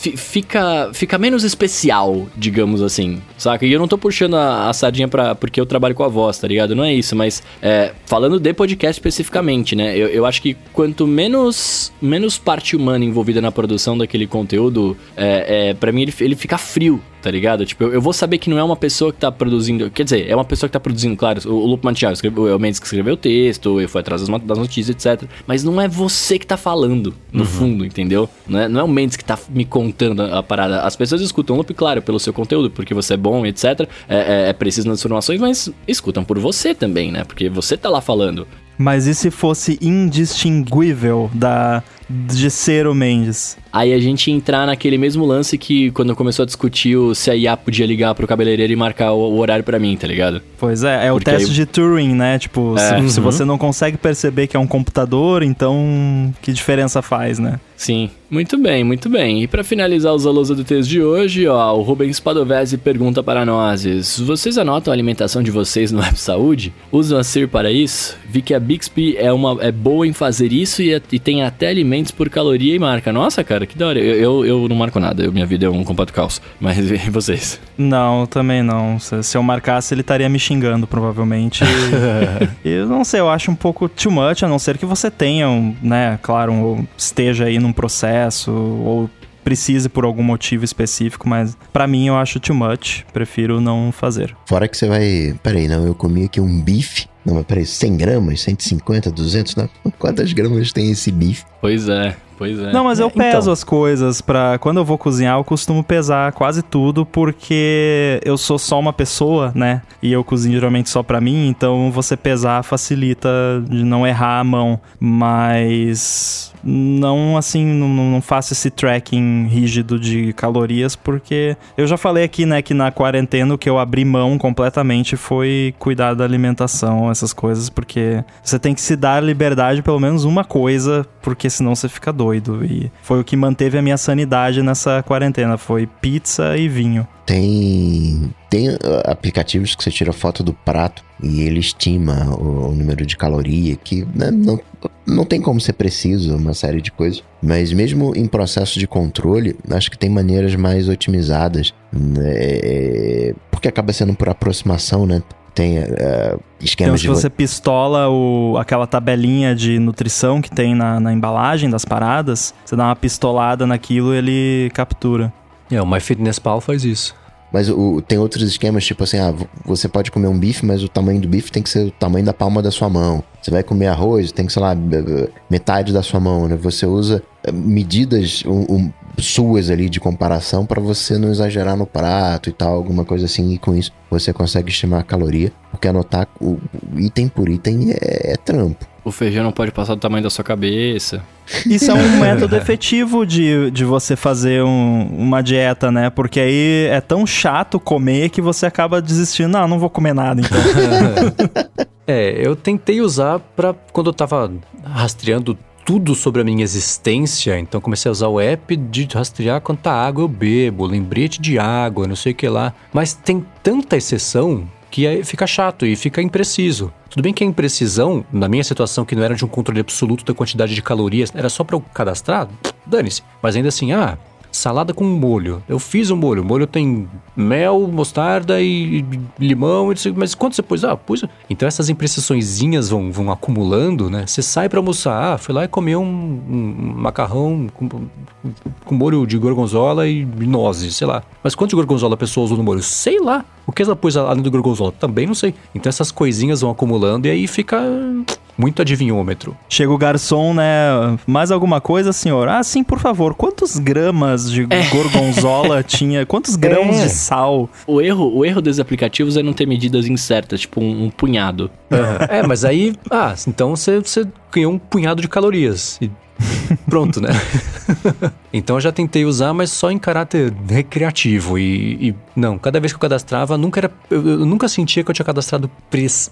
Fi- fica, fica menos especial, digamos assim, saca? E eu não tô puxando a, a sardinha pra, porque eu trabalho com a voz, tá ligado? Não é isso, mas é, falando de podcast especificamente, né? Eu, eu acho que quanto menos, menos parte humana envolvida na produção daquele conteúdo, é, é, para mim ele, ele fica frio, tá ligado? Tipo, eu, eu vou saber que não é uma pessoa que tá produzindo. Quer dizer, é uma pessoa que tá produzindo, claro. O, o Lupo Mantiago escreveu, é o Mendes que escreveu o texto, eu fui atrás das, das notícias, etc. Mas não é você que tá falando, no fundo, entendeu? Não é, não é o Mendes que tá me contando a, a parada. As pessoas escutam o Lupo, claro, pelo seu conteúdo, porque você é bom, etc. É, é, é preciso nas informações, mas escutam por você também, né? Porque você tá lá falando. Mas e se fosse indistinguível da, de ser o Mendes? Aí a gente entrar naquele mesmo lance que quando começou a discutir o, se a IA podia ligar pro cabeleireiro e marcar o, o horário pra mim, tá ligado? Pois é, é o Porque teste aí- de Turing, né? Tipo, É. se, se Uhum. você não consegue perceber que é um computador, então que diferença faz, né? Sim, muito bem, muito bem. E pra finalizar os alunos do texto de hoje, ó, o Rubens Padovese pergunta para nós: Vocês anotam a alimentação de vocês no App Saúde? Usam a CIR para isso? Vi que a Bixby é, uma, é boa em fazer isso e, é- e tem até alimentos por caloria e marca. Nossa, cara, que da hora. Eu, eu, eu não marco nada, eu- minha vida é um completo caos. Mas [laughs] e vocês? Não, também não. Se, se eu marcasse, ele estaria me xingando, provavelmente. [laughs] E eu não sei, eu acho um pouco too much, a não ser que você tenha, um, né, claro, um- esteja aí num processo ou precise por algum motivo específico, mas pra mim eu acho too much, prefiro não fazer. Fora que você vai. Peraí, não, eu comi aqui um bife. Não, mas peraí, 100 gramas, 150, 200? Não. Quantas gramas tem esse bife? Pois é, pois é. Não, mas eu então. peso as coisas pra. Quando eu vou cozinhar, eu costumo pesar quase tudo, porque eu sou só uma pessoa, né? E eu cozinho geralmente só pra mim, então você pesar facilita de não errar a mão. Mas. Não, assim, não, não não faço esse tracking rígido de calorias, porque eu já falei aqui, né, que na quarentena o que eu abri mão completamente foi cuidar da alimentação, essas coisas, porque você tem que se dar liberdade pelo menos uma coisa, porque senão você fica doido. E foi o que manteve a minha sanidade nessa quarentena, foi pizza e vinho. Tem, tem uh, aplicativos que você tira foto do prato e ele estima o, o número de caloria, que né, não, não tem como ser preciso, uma série de coisas. Mas mesmo em processo de controle, acho que tem maneiras mais otimizadas, né, porque acaba sendo por aproximação, né? Tem uh, Então, esquemas se de... vo- você pistola o, aquela tabelinha de nutrição que tem na, na embalagem das paradas, você dá uma pistolada naquilo e ele captura. É, o MyFitnessPal faz isso. Mas o- tem outros esquemas, tipo assim, ah, você pode comer um bife, mas o tamanho do bife tem que ser o tamanho da palma da sua mão. Você vai comer arroz, tem que, sei lá, metade da sua mão, né? Você usa eh, medidas um- um, suas ali de comparação para você não exagerar no prato e tal, alguma coisa assim, e com isso você consegue estimar a caloria, porque anotar o, item por item é, é trampo. O feijão não pode passar do tamanho da sua cabeça. Isso é um [laughs] método efetivo de, de você fazer um- uma dieta, né? Porque aí é tão chato comer que você acaba desistindo. Não, não vou comer nada, então. [laughs] É, eu tentei usar pra quando eu tava rastreando tudo sobre a minha existência, então comecei a usar o app de rastrear quanta água eu bebo, lembrete de água, não sei o que lá. Mas tem tanta exceção que fica chato e fica impreciso. Tudo bem que a imprecisão, na minha situação, que não era de um controle absoluto da quantidade de calorias, era só pra eu cadastrar, dane-se. Mas ainda assim, ah, salada com molho. Eu fiz o molho. O molho tem mel, mostarda e limão. Mas quanto você pôs? Ah, pus. Então essas imprecisõezinhas vão, vão acumulando, né? Você sai pra almoçar. Ah, fui lá e comeu um, um macarrão com, com molho de gorgonzola e nozes, sei lá. Mas quanto de gorgonzola a pessoa usou no molho? Sei lá. O que ela pôs além do gorgonzola? Também não sei. Então essas coisinhas vão acumulando e aí fica muito adivinhômetro. Chega o garçom, né? Mais alguma coisa, senhor? Ah, sim, por favor. Quantos gramas de gorgonzola [laughs] tinha? Quantos grãos É. de sal? O erro, o erro dos aplicativos é não ter medidas incertas, tipo um, um punhado. É, mas aí, ah, então você, você ganhou um punhado de calorias. E [laughs] pronto, né? [laughs] então eu já tentei usar, mas só em caráter recreativo. E, e não, cada vez que eu cadastrava, nunca era. Eu, eu nunca sentia que eu tinha cadastrado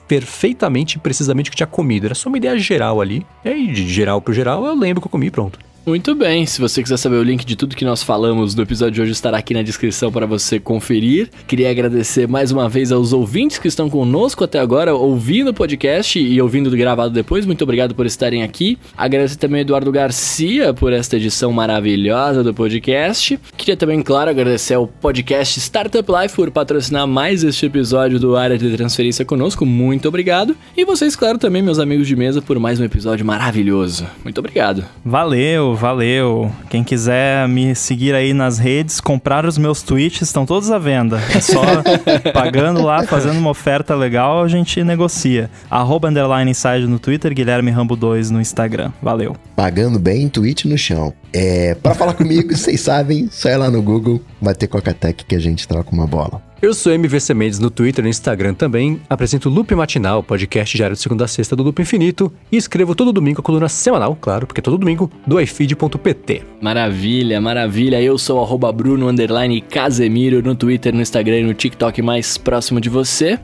perfeitamente precisamente o que tinha comido. Era só uma ideia geral ali. E aí, de geral pro geral, eu lembro que eu comi pronto. Muito bem, se você quiser saber o link de tudo que nós falamos no episódio de hoje estará aqui na descrição para você conferir. Queria agradecer mais uma vez aos ouvintes que estão conosco até agora, ouvindo o podcast e ouvindo gravado depois. Muito obrigado por estarem aqui. Agradecer também ao Eduardo Garcia por esta edição maravilhosa do podcast. Queria também, claro, agradecer ao podcast Startup Life por patrocinar mais este episódio do Área de Transferência conosco. Muito obrigado. E vocês, claro, também, meus amigos de mesa, por mais um episódio maravilhoso. Muito obrigado. Valeu, valeu. Quem quiser me seguir aí nas redes, comprar os meus tweets, estão todos à venda. É só [laughs] pagando lá, fazendo uma oferta legal, a gente negocia. Arroba underline inside no Twitter, Guilherme Rambo 2 no Instagram. Valeu. Pagando bem, tweet no chão. É, para falar comigo, [laughs] vocês sabem, só ir lá no Google, vai ter Coca-Tech que a gente troca uma bola. Eu sou MVC Mendes no Twitter e no Instagram também. Apresento o Loop Matinal, podcast diário de segunda a sexta do Loop Infinito. E escrevo todo domingo a coluna semanal, claro, porque é todo domingo, do iFeed.pt. Maravilha, maravilha. Eu sou arroba Bruno Underline Casemiro no Twitter, no Instagram e no TikTok mais próximo de você.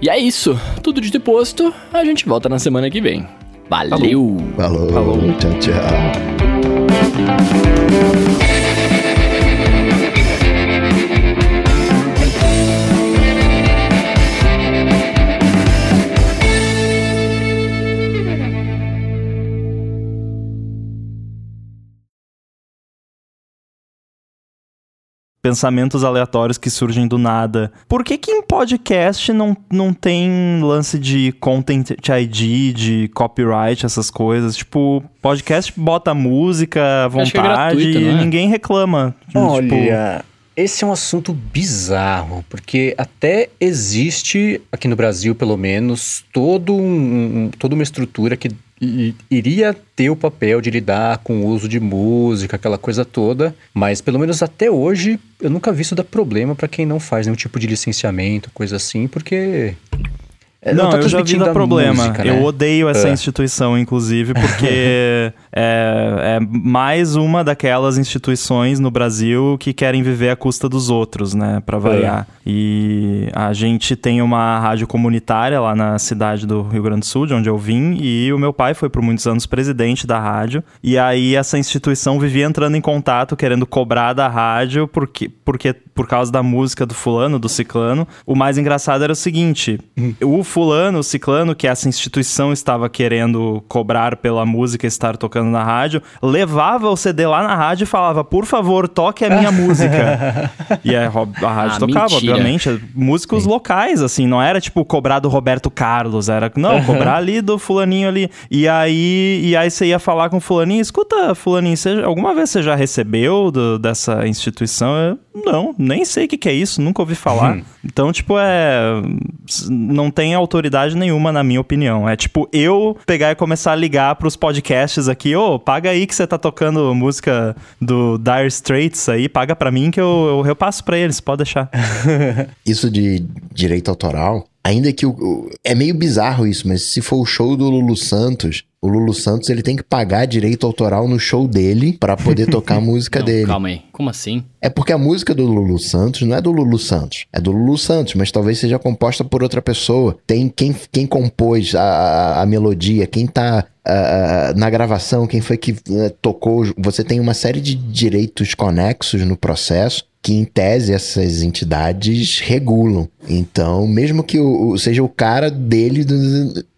E é isso. Tudo dito e posto. A gente volta na semana que vem. Valeu! Falou, Falou. tchau, tchau. Thank you. Pensamentos aleatórios que surgem do nada. Por que que em podcast não, não tem lance de content ID, de copyright, essas coisas? Tipo, podcast bota música à é vontade gratuito, e é? ninguém reclama. Tipo, Olha, esse é um assunto bizarro, porque até existe, aqui no Brasil pelo menos, todo um, um- toda uma estrutura que iria ter o papel de lidar com o uso de música, aquela coisa toda, mas pelo menos até hoje eu nunca vi isso dar problema pra quem não faz nenhum tipo de licenciamento, coisa assim, porque... é, Não, tá eu já vi transmitindo dar a problema. música, né? Eu odeio essa É. instituição, inclusive, [laughs] porque é, é mais uma daquelas instituições no Brasil que querem viver à custa dos outros, né? Pra variar. E a gente tem uma rádio comunitária lá na cidade do Rio Grande do Sul, de onde eu vim, e o meu pai foi por muitos anos presidente da rádio. E aí essa instituição vivia entrando em contato, querendo cobrar da rádio, porque, porque por causa da música do fulano, do ciclano. O mais engraçado era o seguinte: o fulano, o ciclano, que essa instituição estava querendo cobrar pela música estar tocando na rádio, levava o CD lá na rádio e falava, por favor, toque a minha [laughs] música. E a, ro- a rádio Ah, tocava, mentira. Obviamente, músicos locais, assim, não era tipo cobrar do Roberto Carlos, era, não, cobrar ali do fulaninho ali. E aí, e aí você ia falar com o fulaninho, escuta, fulaninho, você, alguma vez você já recebeu do- dessa instituição? Eu, não, nem sei o que, que é isso, nunca ouvi falar. Então, tipo, é. Não tem autoridade nenhuma, na minha opinião. É tipo eu pegar e começar a ligar pros podcasts aqui, ô, paga aí que você tá tocando música do Dire Straits aí, paga pra mim que eu, eu repasso pra eles, pode deixar. [laughs] Isso de direito autoral, ainda que o- é meio bizarro isso, mas se for o show do Lulu Santos, o Lulu Santos ele tem que pagar direito autoral no show dele pra poder tocar a [laughs] música Não, dele. calma aí. Como assim? É porque a música do Lulu Santos não é do Lulu Santos, é do Lulu Santos, mas talvez seja composta por outra pessoa. Tem quem, quem compôs a, a, melodia, quem tá na gravação, quem foi que eh, tocou. Você tem uma série de direitos conexos no processo que, em tese, essas entidades regulam. Então, mesmo que o, seja o cara dele,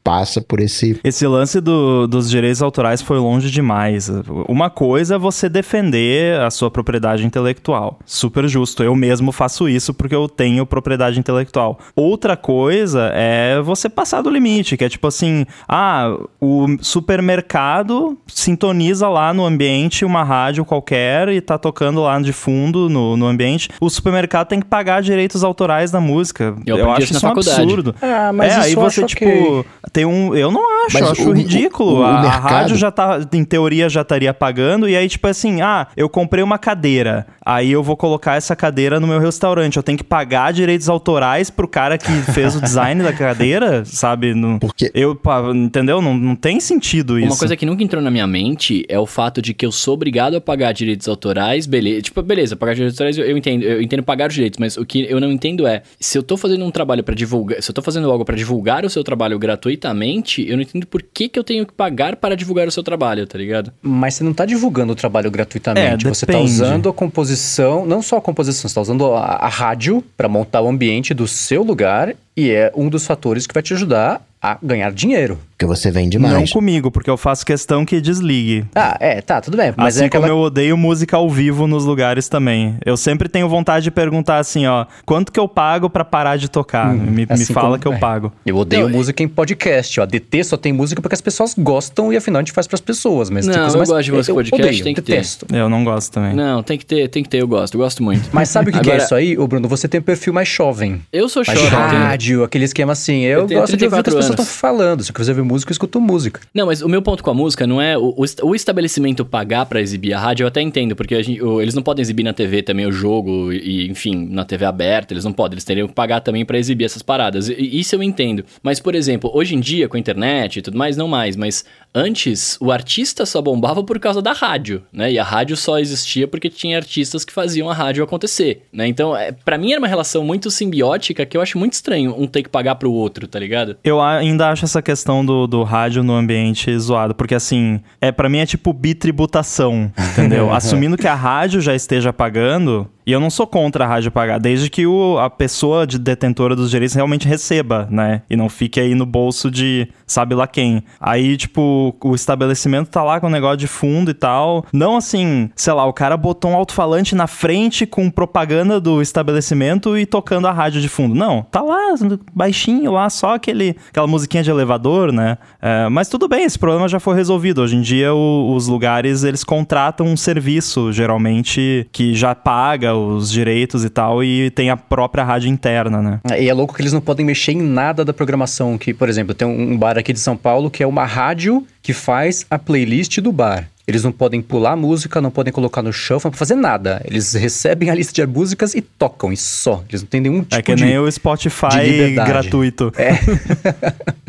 passa por esse. Esse lance do- dos direitos autorais foi longe demais. Uma coisa é você defender a sua propriedade intelectual. Super justo. Eu mesmo faço isso porque eu tenho propriedade intelectual. Outra coisa é você passar do limite, que é tipo assim: ah, o supermercado sintoniza lá no ambiente uma rádio qualquer e tá tocando lá de fundo no, no ambiente. O supermercado tem que pagar direitos autorais da música. Eu Eu, aprendi acho isso um faculdade. absurdo. Ah, mas é, isso aí eu você, acho tipo, tem um. Eu não acho, Mas eu acho o- o- ridículo. o- o a mercado- rádio já tá, em teoria, já estaria pagando, e aí, tipo assim, ah, eu comprei uma cadeira. Aí eu vou colocar essa cadeira no meu restaurante. Eu tenho que pagar direitos autorais pro cara que fez o design da cadeira, [laughs] sabe? No, Porque eu, pá, entendeu? Não, não tem sentido isso. Uma coisa que nunca entrou na minha mente é o fato de que eu sou obrigado a pagar direitos autorais, beleza. Tipo, beleza, pagar direitos autorais eu, eu entendo, eu entendo pagar os direitos, mas o que eu não entendo é se eu tô fazendo um trabalho para divulgar, se eu tô fazendo algo para divulgar o seu trabalho gratuitamente, eu não entendo por que, que eu tenho que pagar para divulgar o seu trabalho, tá ligado? Mas você não tá divulgando o trabalho gratuitamente. É, você tá usando a composição, não só a composição, você tá usando a, a rádio para montar o ambiente do seu lugar e é um dos fatores que vai te ajudar a ganhar dinheiro. Porque você vende Não mais. comigo, porque eu faço questão que desligue. Ah, é, tá, tudo bem. Mas assim é aquela... como eu odeio música ao vivo nos lugares também. Eu sempre tenho vontade de perguntar assim, ó, quanto que eu pago pra parar de tocar? me me assim fala como- que eu é. pago. Eu odeio Não, música em podcast. O ADT só tem música porque as pessoas gostam e afinal a gente faz pras pessoas. Mas Não, coisa eu mais- gosto de música eu podcast, odeio, tem que ter. detesto. Eu não gosto também. Não, tem que ter, tem que ter, eu gosto, eu gosto muito. Mas sabe o que, que é Agora, isso aí, ô Bruno? Você tem um perfil mais jovem. Eu sou jovem. eu tenho- rádio, aquele esquema assim. Eu, Eu gosto de ouvir o que as 34 pessoas estão falando. Se eu quiser ouvir música, eu escuto música. Não, mas o meu ponto com a música não é o, o est- o estabelecimento pagar pra exibir a rádio, eu até entendo, porque gente- o- eles não podem exibir na TV também o jogo e, enfim, na TV aberta, eles não podem, eles teriam que pagar também pra exibir essas paradas. E isso eu entendo. Mas, por exemplo, hoje em dia, com a internet e tudo mais, não mais, mas antes o artista só bombava por causa da rádio, né? E a rádio só existia porque tinha artistas que faziam a rádio acontecer, né? Então, é, para mim era uma relação muito simbiótica que eu acho muito estranho um ter que pagar pro outro, tá ligado? Eu ainda acho essa questão do, do rádio no ambiente zoado, porque assim, é para mim é tipo bitributação, entendeu? [laughs] Assumindo que a rádio já esteja pagando, e eu não sou contra a rádio pagar, desde que o, a pessoa de detentora dos direitos realmente receba, né? E não fique aí no bolso de sabe lá quem. Aí, tipo, o estabelecimento tá lá com o negócio de fundo e tal. Não assim, sei lá, o cara botou um alto-falante na frente com propaganda do estabelecimento e tocando a rádio de fundo. Não, tá lá, baixinho lá, só aquele, aquela musiquinha de elevador, né? É, mas tudo bem, esse problema já foi resolvido. Hoje em dia, o- os lugares, eles contratam um serviço, geralmente, que já paga os direitos e tal, e tem a própria rádio interna, né? E é louco que eles não podem mexer em nada da programação. Que, por exemplo, tem um bar aqui de São Paulo que é uma rádio que faz a playlist do bar. Eles não podem pular a música, não podem colocar no shuffle, não podem fazer nada. Eles recebem a lista de músicas e tocam, e só. Eles não têm nenhum tipo é que de... nem o de Spotify gratuito.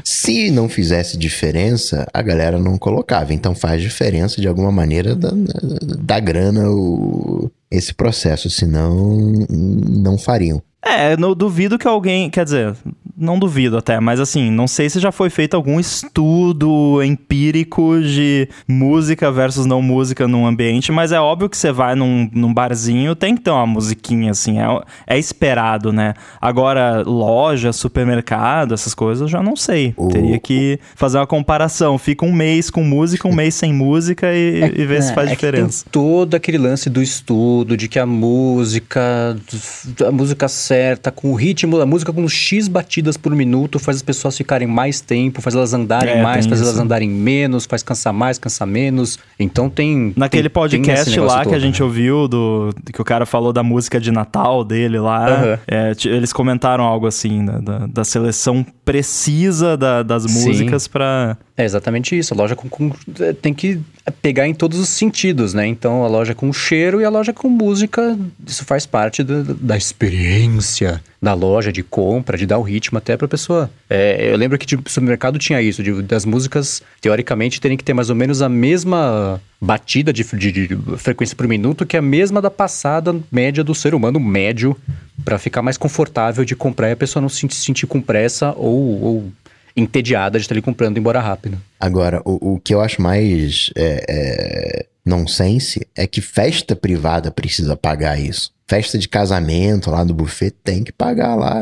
Se não fizesse diferença, a galera não colocava. Então faz diferença de alguma maneira da, da, da grana o, esse processo, senão não fariam. É, eu duvido que alguém. Quer dizer, não duvido até, mas assim, não sei se já foi feito algum estudo empírico de música versus não música num ambiente, mas é óbvio que você vai num, num barzinho, tem que ter uma musiquinha, assim, é, é esperado, né? Agora, loja, supermercado, essas coisas, eu já não sei. O- Teria que fazer uma comparação. Fica um mês com música, um mês sem música e, e ver se É, faz é que diferença. tem todo aquele lance do estudo, de que a música, a música certa, com o ritmo, a música com X batidas por minuto, faz as pessoas ficarem mais tempo, faz elas andarem É, mais, tem faz isso. elas andarem menos, faz cansar mais, cansar menos. Então tem. Naquele tem- tem podcast negócio lá que todo, a gente né? ouviu, do, que o cara falou da música de Natal dele lá, Aham. é, eles comentaram algo assim, da, da, da seleção precisa da- das músicas pra. É exatamente isso. A loja com, com- é, tem que pegar em todos os sentidos, né? Então a loja com cheiro e a loja com música, isso faz parte da, da experiência da loja, de compra, de dar o ritmo até pra pessoa. É, eu lembro que de supermercado tinha isso, de- das músicas, teoricamente, terem que ter mais ou menos a mesma batida de, de- de frequência por minuto que a mesma da passada média do ser humano médio, pra ficar mais confortável de comprar e a pessoa não se sentir, sentir com pressa ou- ou entediada de estar ali comprando embora rápido. Agora, o, o que eu acho mais é, é, nonsense é que festa privada precisa pagar isso. Festa de casamento lá no buffet tem que pagar lá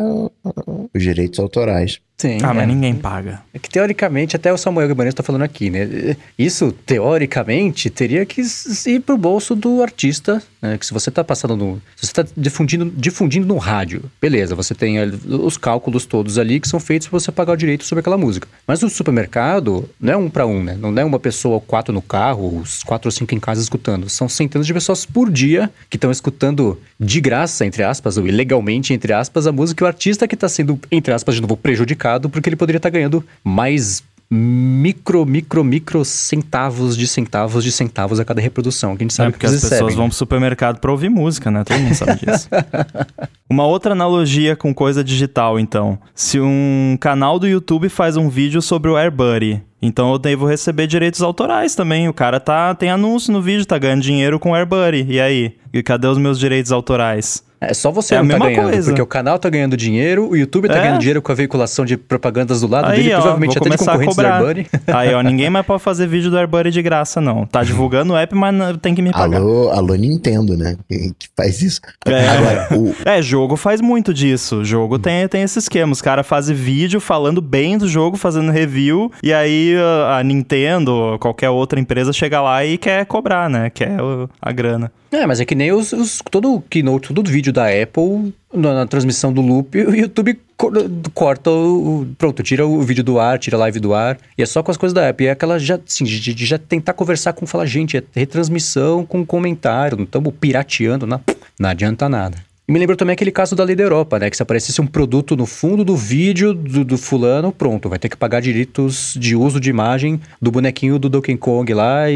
os direitos autorais. Sim. Ah, é. mas ninguém paga. É que teoricamente, até o Samuel Guimarães está falando aqui, né? Isso, teoricamente, teria que ir pro bolso do artista, né? Que se você está passando no. Se você está difundindo, difundindo no rádio, beleza, você tem os cálculos todos ali que são feitos para você pagar o direito sobre aquela música. Mas o supermercado não é um para um, né? Não é uma pessoa, quatro no carro, os quatro ou cinco em casa escutando. São centenas de pessoas por dia que estão escutando de graça, entre aspas, ou ilegalmente, entre aspas, a música e o artista que está sendo, entre aspas, de novo, prejudicado porque ele poderia estar ganhando mais micro, micro, micro centavos de centavos de centavos a cada reprodução. Que a gente sabe É que porque as eles pessoas recebem. vão pro supermercado pra ouvir música, né? Todo mundo sabe disso. [laughs] Uma outra analogia com coisa digital, então. Se um canal do YouTube faz um vídeo sobre o AirBuddy, então eu devo receber direitos autorais também. O cara tá tem anúncio no vídeo, tá ganhando dinheiro com o AirBuddy. E aí? E cadê os meus direitos autorais? É só você É a não tá ganhando, coisa. porque o canal tá ganhando dinheiro, o YouTube tá É. ganhando dinheiro com a veiculação de propagandas do lado Aí, dele, ó, provavelmente até de começar a concorrentes do. AirBuddy. [laughs] Aí, ó, [laughs] ninguém mais pode fazer vídeo do AirBuddy de graça, não. Tá divulgando o app, mas não- tem que me pagar. Alô, alô Nintendo, né? Que, que faz isso. É. Agora, o, [laughs] É, jogo faz muito disso. Jogo tem, tem esse esquema. Os caras fazem vídeo falando bem do jogo, fazendo review, e aí a, a Nintendo qualquer outra empresa chega lá e quer cobrar, né? Quer o- a grana. É, mas é que nem os, os- todo o keynote, todo o vídeo da Apple, na, na transmissão do loop, o YouTube co- corta o, o- Pronto, tira o vídeo do ar, tira a live do ar. E é só com as coisas da Apple. E é aquela já, assim, de, de já tentar conversar com, falar, gente, é retransmissão com comentário, não estamos pirateando, não, não adianta nada. E me lembrou também aquele caso da lei da Europa, né? Que se aparecesse um produto no fundo do vídeo do, do fulano, pronto, vai ter que pagar direitos de uso de imagem do bonequinho do Donkey Kong lá e,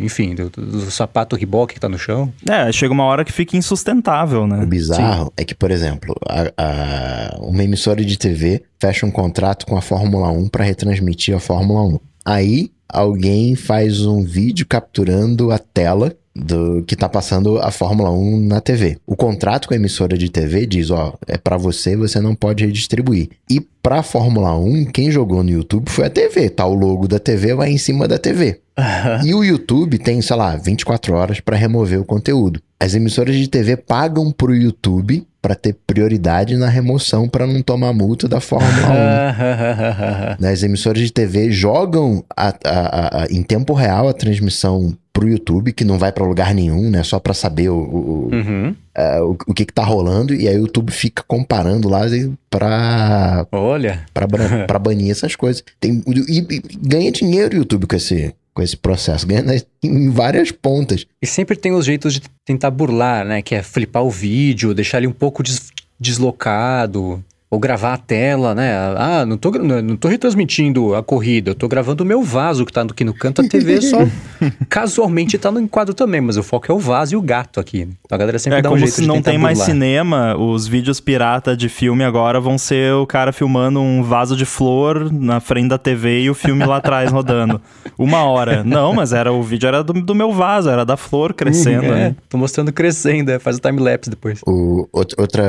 e, enfim, do, do- sapato Reebok que tá no chão. É, chega uma hora que fica insustentável, né? o bizarro é que, por exemplo, a- a- uma emissora de TV fecha um contrato com a Fórmula 1 para retransmitir a Fórmula 1. Aí alguém faz um vídeo capturando a tela do que tá passando a Fórmula 1 na TV. O contrato com a emissora de TV diz, ó, é para você, você não pode redistribuir. E pra Fórmula 1, quem jogou no YouTube foi a TV, tá o logo da TV vai em cima da TV. E o YouTube tem, sei lá, 24 horas para remover o conteúdo. As emissoras de TV pagam pro YouTube para ter prioridade na remoção para não tomar multa da Fórmula 1. Né, As emissoras de TV jogam a- a- a- a- em tempo real a transmissão pro YouTube, que não vai para lugar nenhum, né? Só para saber o, o, Uhum. é, o, o que que tá rolando. E aí o YouTube fica comparando lá pra, Olha, pra, [laughs] pra banir essas coisas. Tem, e, e ganha dinheiro o YouTube com esse, com esse processo. Ganha nas- em várias pontas. e sempre tem os jeitos de tentar burlar, né? Que é flipar o vídeo, deixar ele um pouco des- deslocado. Ou gravar a tela, né? Ah, não tô, não tô retransmitindo a corrida, eu tô gravando o meu vaso que tá aqui no canto. A TV só [laughs] casualmente tá no enquadro também, mas o foco é o vaso e o gato aqui. Então a galera sempre É dá um como jeito se de não tem mais burlar. cinema, os vídeos pirata de filme agora vão ser o cara filmando um vaso de flor na frente da TV e o filme lá atrás rodando. [laughs] Uma hora. Não, mas era o vídeo era do, do meu vaso, era da flor crescendo. É, né? tô mostrando crescendo, é, faz o time-lapse depois. O, out- outra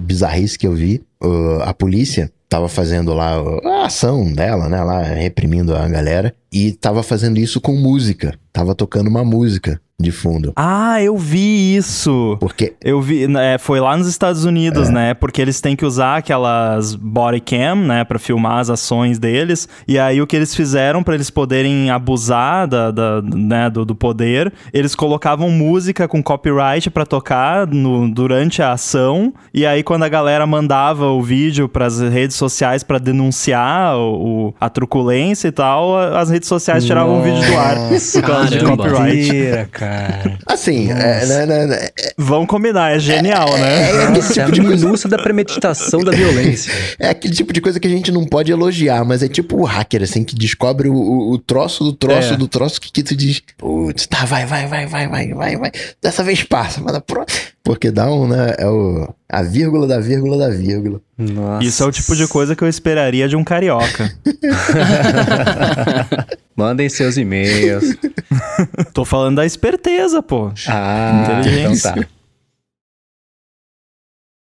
bizarrice que eu vi, o- a polícia tava fazendo lá a ação dela, né? Lá reprimindo a galera. E tava fazendo isso com música. Tava tocando uma música de fundo. Ah, eu vi isso. Porque Eu vi, né, foi lá nos Estados É. Unidos, né? Porque eles têm que usar aquelas body cam, né, Pra filmar as ações deles. E aí o que eles fizeram pra eles poderem abusar da, da- né, do, do poder, eles colocavam música com copyright pra tocar no- durante a ação. E aí quando a galera mandava o vídeo pras redes sociais pra denunciar o, o- a truculência e tal, as redes sociais tiravam o vídeo do ar por causa de copyright. Mentira, cara. Assim, é, né, né, né, é- Vão combinar, é genial, né? é aquele Nossa, é tipo de minúcia da premeditação da violência. [laughs] É aquele tipo de coisa que a gente não pode elogiar, mas é tipo o hacker, assim, que descobre o, o- o troço do troço É. do troço que, que tu diz, putz, tá, vai, vai, vai, vai, vai, vai, vai. Dessa vez passa, mas na próxima. Porque dá um, né? É o, a vírgula da vírgula da vírgula. Nossa. Isso é o tipo de coisa que eu esperaria de um carioca. [laughs] Mandem seus e-mails. Tô falando da esperteza, pô. Ah, então Inteligência. tá.